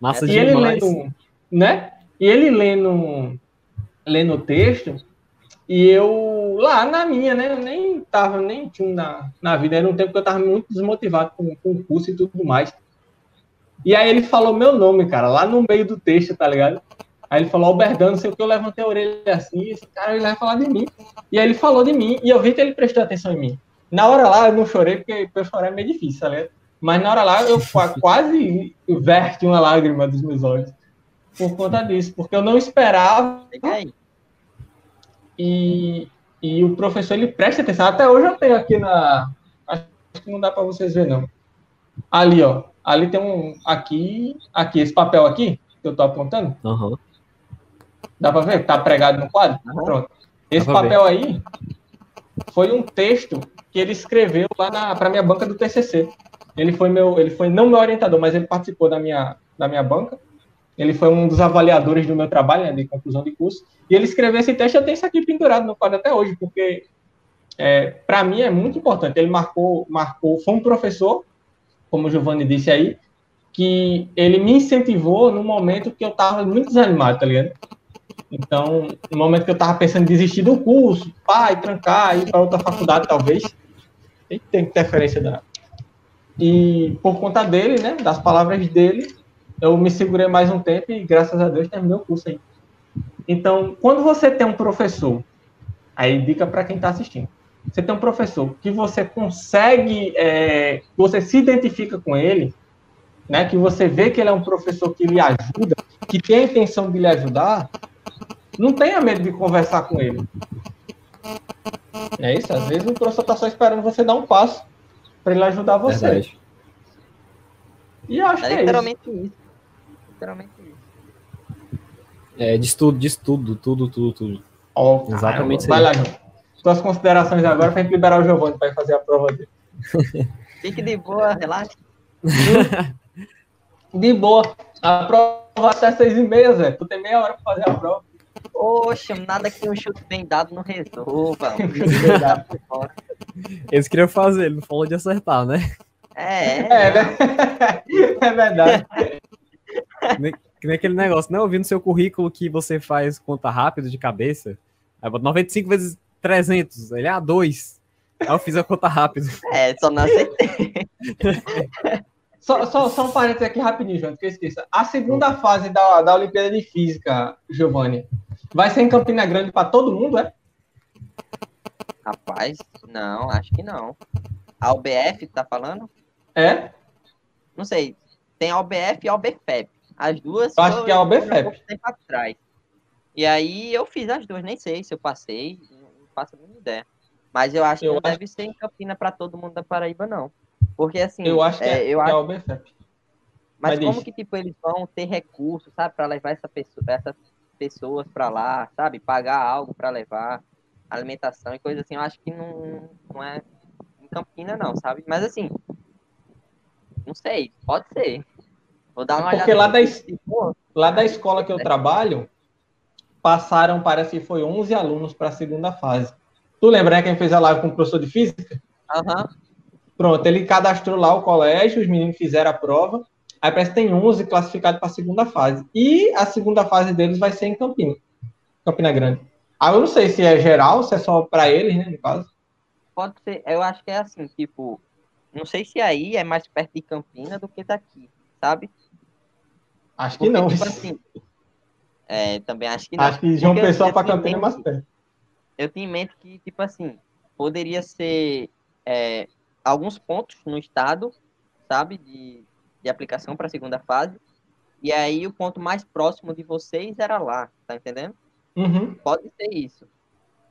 Massa e demais. ele lendo, né? E ele lendo, lendo o texto, e eu lá na minha, né? Eu nem tava, nem tinha na, na vida. Era um tempo que eu tava muito desmotivado com, com o curso e tudo mais. E aí ele falou meu nome, cara, lá no meio do texto, tá ligado? Aí ele falou, Albertão, não sei o que, eu levantei a orelha assim, esse cara ele vai falar de mim. E aí ele falou de mim, e eu vi que ele prestou atenção em mim. Na hora lá, eu não chorei, porque eu chorar é meio difícil, tá Mas na hora lá, eu quase verte uma lágrima dos meus olhos. Por conta disso, porque eu não esperava. E, e o professor, ele presta atenção. Até hoje eu tenho aqui na... Acho que não dá para vocês verem, não. Ali, ó. Ali tem um... Aqui, aqui, esse papel aqui, que eu tô apontando. Uhum. Dá para ver? Tá pregado no quadro? Uhum. Pronto. Esse papel ver. aí foi um texto que ele escreveu lá para minha banca do TCC. Ele foi meu, ele foi não meu orientador, mas ele participou da minha da minha banca. Ele foi um dos avaliadores do meu trabalho, né, de conclusão de curso. E ele escreveu esse texto, eu tenho isso aqui pendurado no quadro até hoje, porque é, para mim é muito importante. Ele marcou, marcou, foi um professor, como o Giovanni disse aí, que ele me incentivou no momento que eu estava muito desanimado, tá ligado? Então, no momento que eu estava pensando em desistir do curso, pai, trancar, ir para outra faculdade, talvez, tem interferência da. E por conta dele, né, das palavras dele, eu me segurei mais um tempo e, graças a Deus, terminei o curso aí. Então, quando você tem um professor, aí dica para quem está assistindo, você tem um professor que você consegue, é, você se identifica com ele, né, que você vê que ele é um professor que lhe ajuda, que tem a intenção de lhe ajudar, não tenha medo de conversar com ele. É isso, às vezes o professor está só esperando você dar um passo para ele ajudar você. Verdade. E eu acho é que é literalmente isso. isso. Literalmente isso. É, de tudo, de tudo, tudo, tudo, tudo. Oh, Exatamente. Vai lá, João. Suas considerações agora para gente liberar o Giovanni para fazer a prova dele. Fique de boa, relaxa. De boa. A prova até seis e meia, Zé. Tu tem meia hora pra fazer a prova. Oxe, nada que um chute bem dado não resolva. Um chute bem dado. Eles queriam fazer, ele não falou de acertar, né? É, É, né? é verdade. Nem- Que nem aquele negócio, não, eu vi no seu currículo que você faz conta rápido de cabeça. Aí bota 95 vezes 300, ele é a 2. Aí eu fiz a conta rápido. é, só não acertei. Só, só, só um parênteses aqui rapidinho, João, que eu esqueça. A segunda fase da, da Olimpíada de Física, Giovanni, vai ser em Campina Grande para todo mundo, é? Rapaz, não, acho que não. A UBF tá falando? É? Não sei. Tem a UBF e a UBFEP. As duas. Eu acho que é a UBFEP. um tempo atrás. E aí eu fiz as duas, nem sei se eu passei, não faço a mínima ideia. Mas eu acho que Eu não acho- deve ser em Campina para todo mundo da Paraíba, não. Porque assim, Eu acho que é, eu que é acho a UBFEP. Mas Mas como que, tipo, eles vão ter recursos, sabe, para levar essa pessoa, essas pessoas para lá, sabe? Pagar algo para levar, alimentação e coisa assim, eu acho que não, não é em Campina, não, sabe? Mas assim, não sei, pode ser. Vou dar uma olhada. Porque lá da, es- Se for, lá da escola que eu trabalho, passaram, parece que foi 11 alunos para a segunda fase. Tu lembra, né, quem fez a live com o professor de física? Aham. Pronto, ele cadastrou lá o colégio, os meninos fizeram a prova. Aí parece que tem 11 classificados para a segunda fase. E a segunda fase deles vai ser em Campina, Campina Grande. Aí eu não sei se é geral, se é só para eles, né, no caso. Pode ser, eu acho que é assim, tipo, não sei se aí é mais perto de Campina do que daqui, sabe? Acho que Porque, não. tipo assim, é, também acho que não. Acho que João Porque Pessoa para Campina é mais perto. eu tenho em mente que, tipo assim, poderia ser é, alguns pontos no estado, sabe, de, de aplicação para a segunda fase, e aí o ponto mais próximo de vocês era lá, tá entendendo? Uhum. Pode ser isso.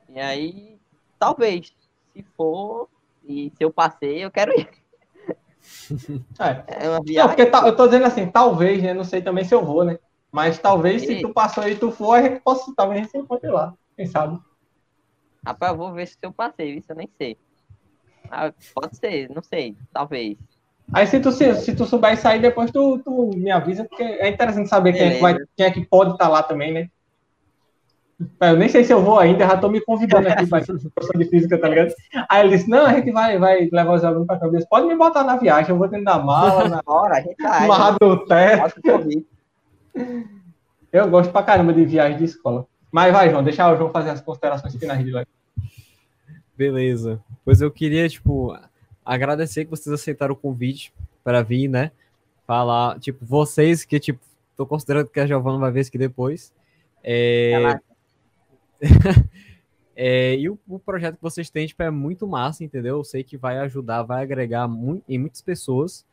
E aí, talvez, se for, e se eu passei, eu quero ir. É. É uma Não, viagem. porque ta- eu tô dizendo assim, talvez, né? Não sei também se eu vou, né? Mas talvez se E- tu passou e tu for, a gente possa, talvez a gente se encontre lá. Quem sabe? Rapaz, eu vou ver se eu passei, isso eu nem sei. Ah, pode ser, não sei, talvez. Aí se tu, se, se tu souber sair, depois tu, tu me avisa, porque é interessante saber quem é, que vai, quem é que pode estar lá também, né? Eu nem sei se eu vou ainda, já tô me convidando aqui para professor de física, tá ligado? Aí ele disse, não, a gente vai, vai levar os alunos para cabeça. Pode me botar na viagem, eu vou dentro da mala, na, Bora, a gente amarrado no teto. Convite. Eu gosto pra caramba de viagem de escola. Mas vai, João, deixa o João fazer as considerações finais de lá. Beleza. Pois eu queria, tipo, agradecer que vocês aceitaram o convite para vir, né? Falar, tipo, vocês que, tipo, tô considerando que a Giovana vai ver isso aqui depois. É. é, e o, o projeto que vocês têm, tipo, é muito massa, entendeu? Eu sei que vai ajudar, vai agregar em muitas pessoas,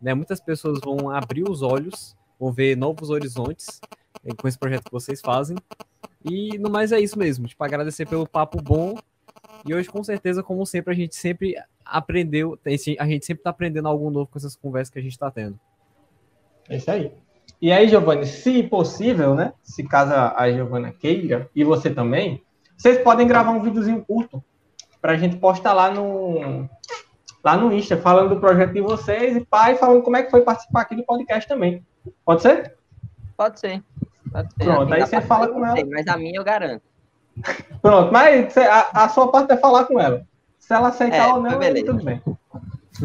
né? Muitas pessoas vão abrir os olhos, vão ver novos horizontes é, com esse projeto que vocês fazem. E no mais é isso mesmo, tipo, agradecer pelo papo bom. E hoje, com certeza, como sempre, a gente sempre aprendeu, a gente sempre tá aprendendo algo novo com essas conversas que a gente tá tendo. É isso aí. E aí, Giovanni, se possível, né? Se caso a Giovana queira, e você também, vocês podem gravar um videozinho curto pra gente postar lá no lá no Insta, falando do projeto de vocês e pai, falando como é que foi participar aqui do podcast também. Pode ser? Pode ser. Pode ser. Pronto, aí você fala com ela. sei, Mas a minha eu garanto. Pronto, mas a, a sua parte é falar com ela. Se ela aceitar É, ou não, tá tudo bem.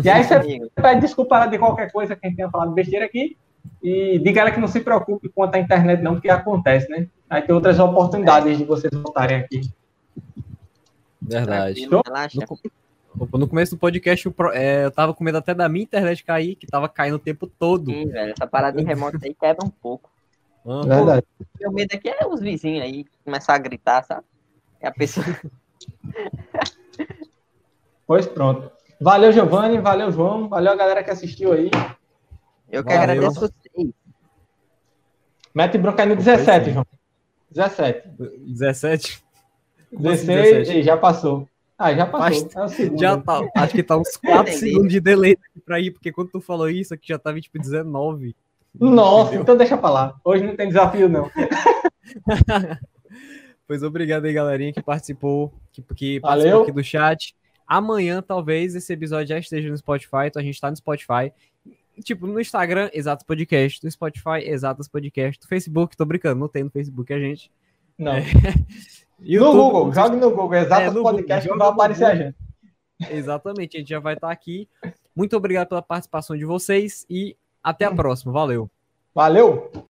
E aí você pede desculpa de qualquer coisa que a gente tenha falado besteira aqui. E diga ela que não se preocupe quanto à internet, não, porque acontece, né? Aí tem outras oportunidades de vocês voltarem aqui. Verdade. No, no começo do podcast, pro- é, eu tava com medo até da minha internet cair, que tava caindo o tempo todo. Sim, velho. Essa parada de remoto aí quebra um pouco. Ah, Verdade. Meu medo aqui é os vizinhos aí começar a gritar, sabe? É a pessoa. Pois pronto. Valeu, Giovanni. Valeu, João. Valeu a galera que assistiu aí. Eu que Valeu. agradeço vocês. Mete bronca aí no 17, João. 17. 17? Como assim, 16 17? e já passou. Ah, já passou. Mas É. Já tá, acho que tá uns 4 Entendi. segundos de delay aqui pra ir, porque quando tu falou isso, aqui já tava tipo 19. Nossa, Entendeu? então deixa pra lá. Hoje não tem desafio, não. Pois obrigado aí, galerinha, que participou, que, que Valeu. participou aqui do chat. Amanhã, talvez, esse episódio já esteja no Spotify, então a gente tá no Spotify. Tipo, no Instagram, Exatos Podcast, no Spotify, Exatos Podcast, no Facebook, tô brincando, não tem no Facebook a gente. Não. É. no YouTube, Google, jogue no Google, Exatas É, no Podcast, Google, que vai no aparecer a gente. Exatamente, a gente já vai estar aqui. Muito obrigado pela participação de vocês e até a próxima. Valeu. Valeu!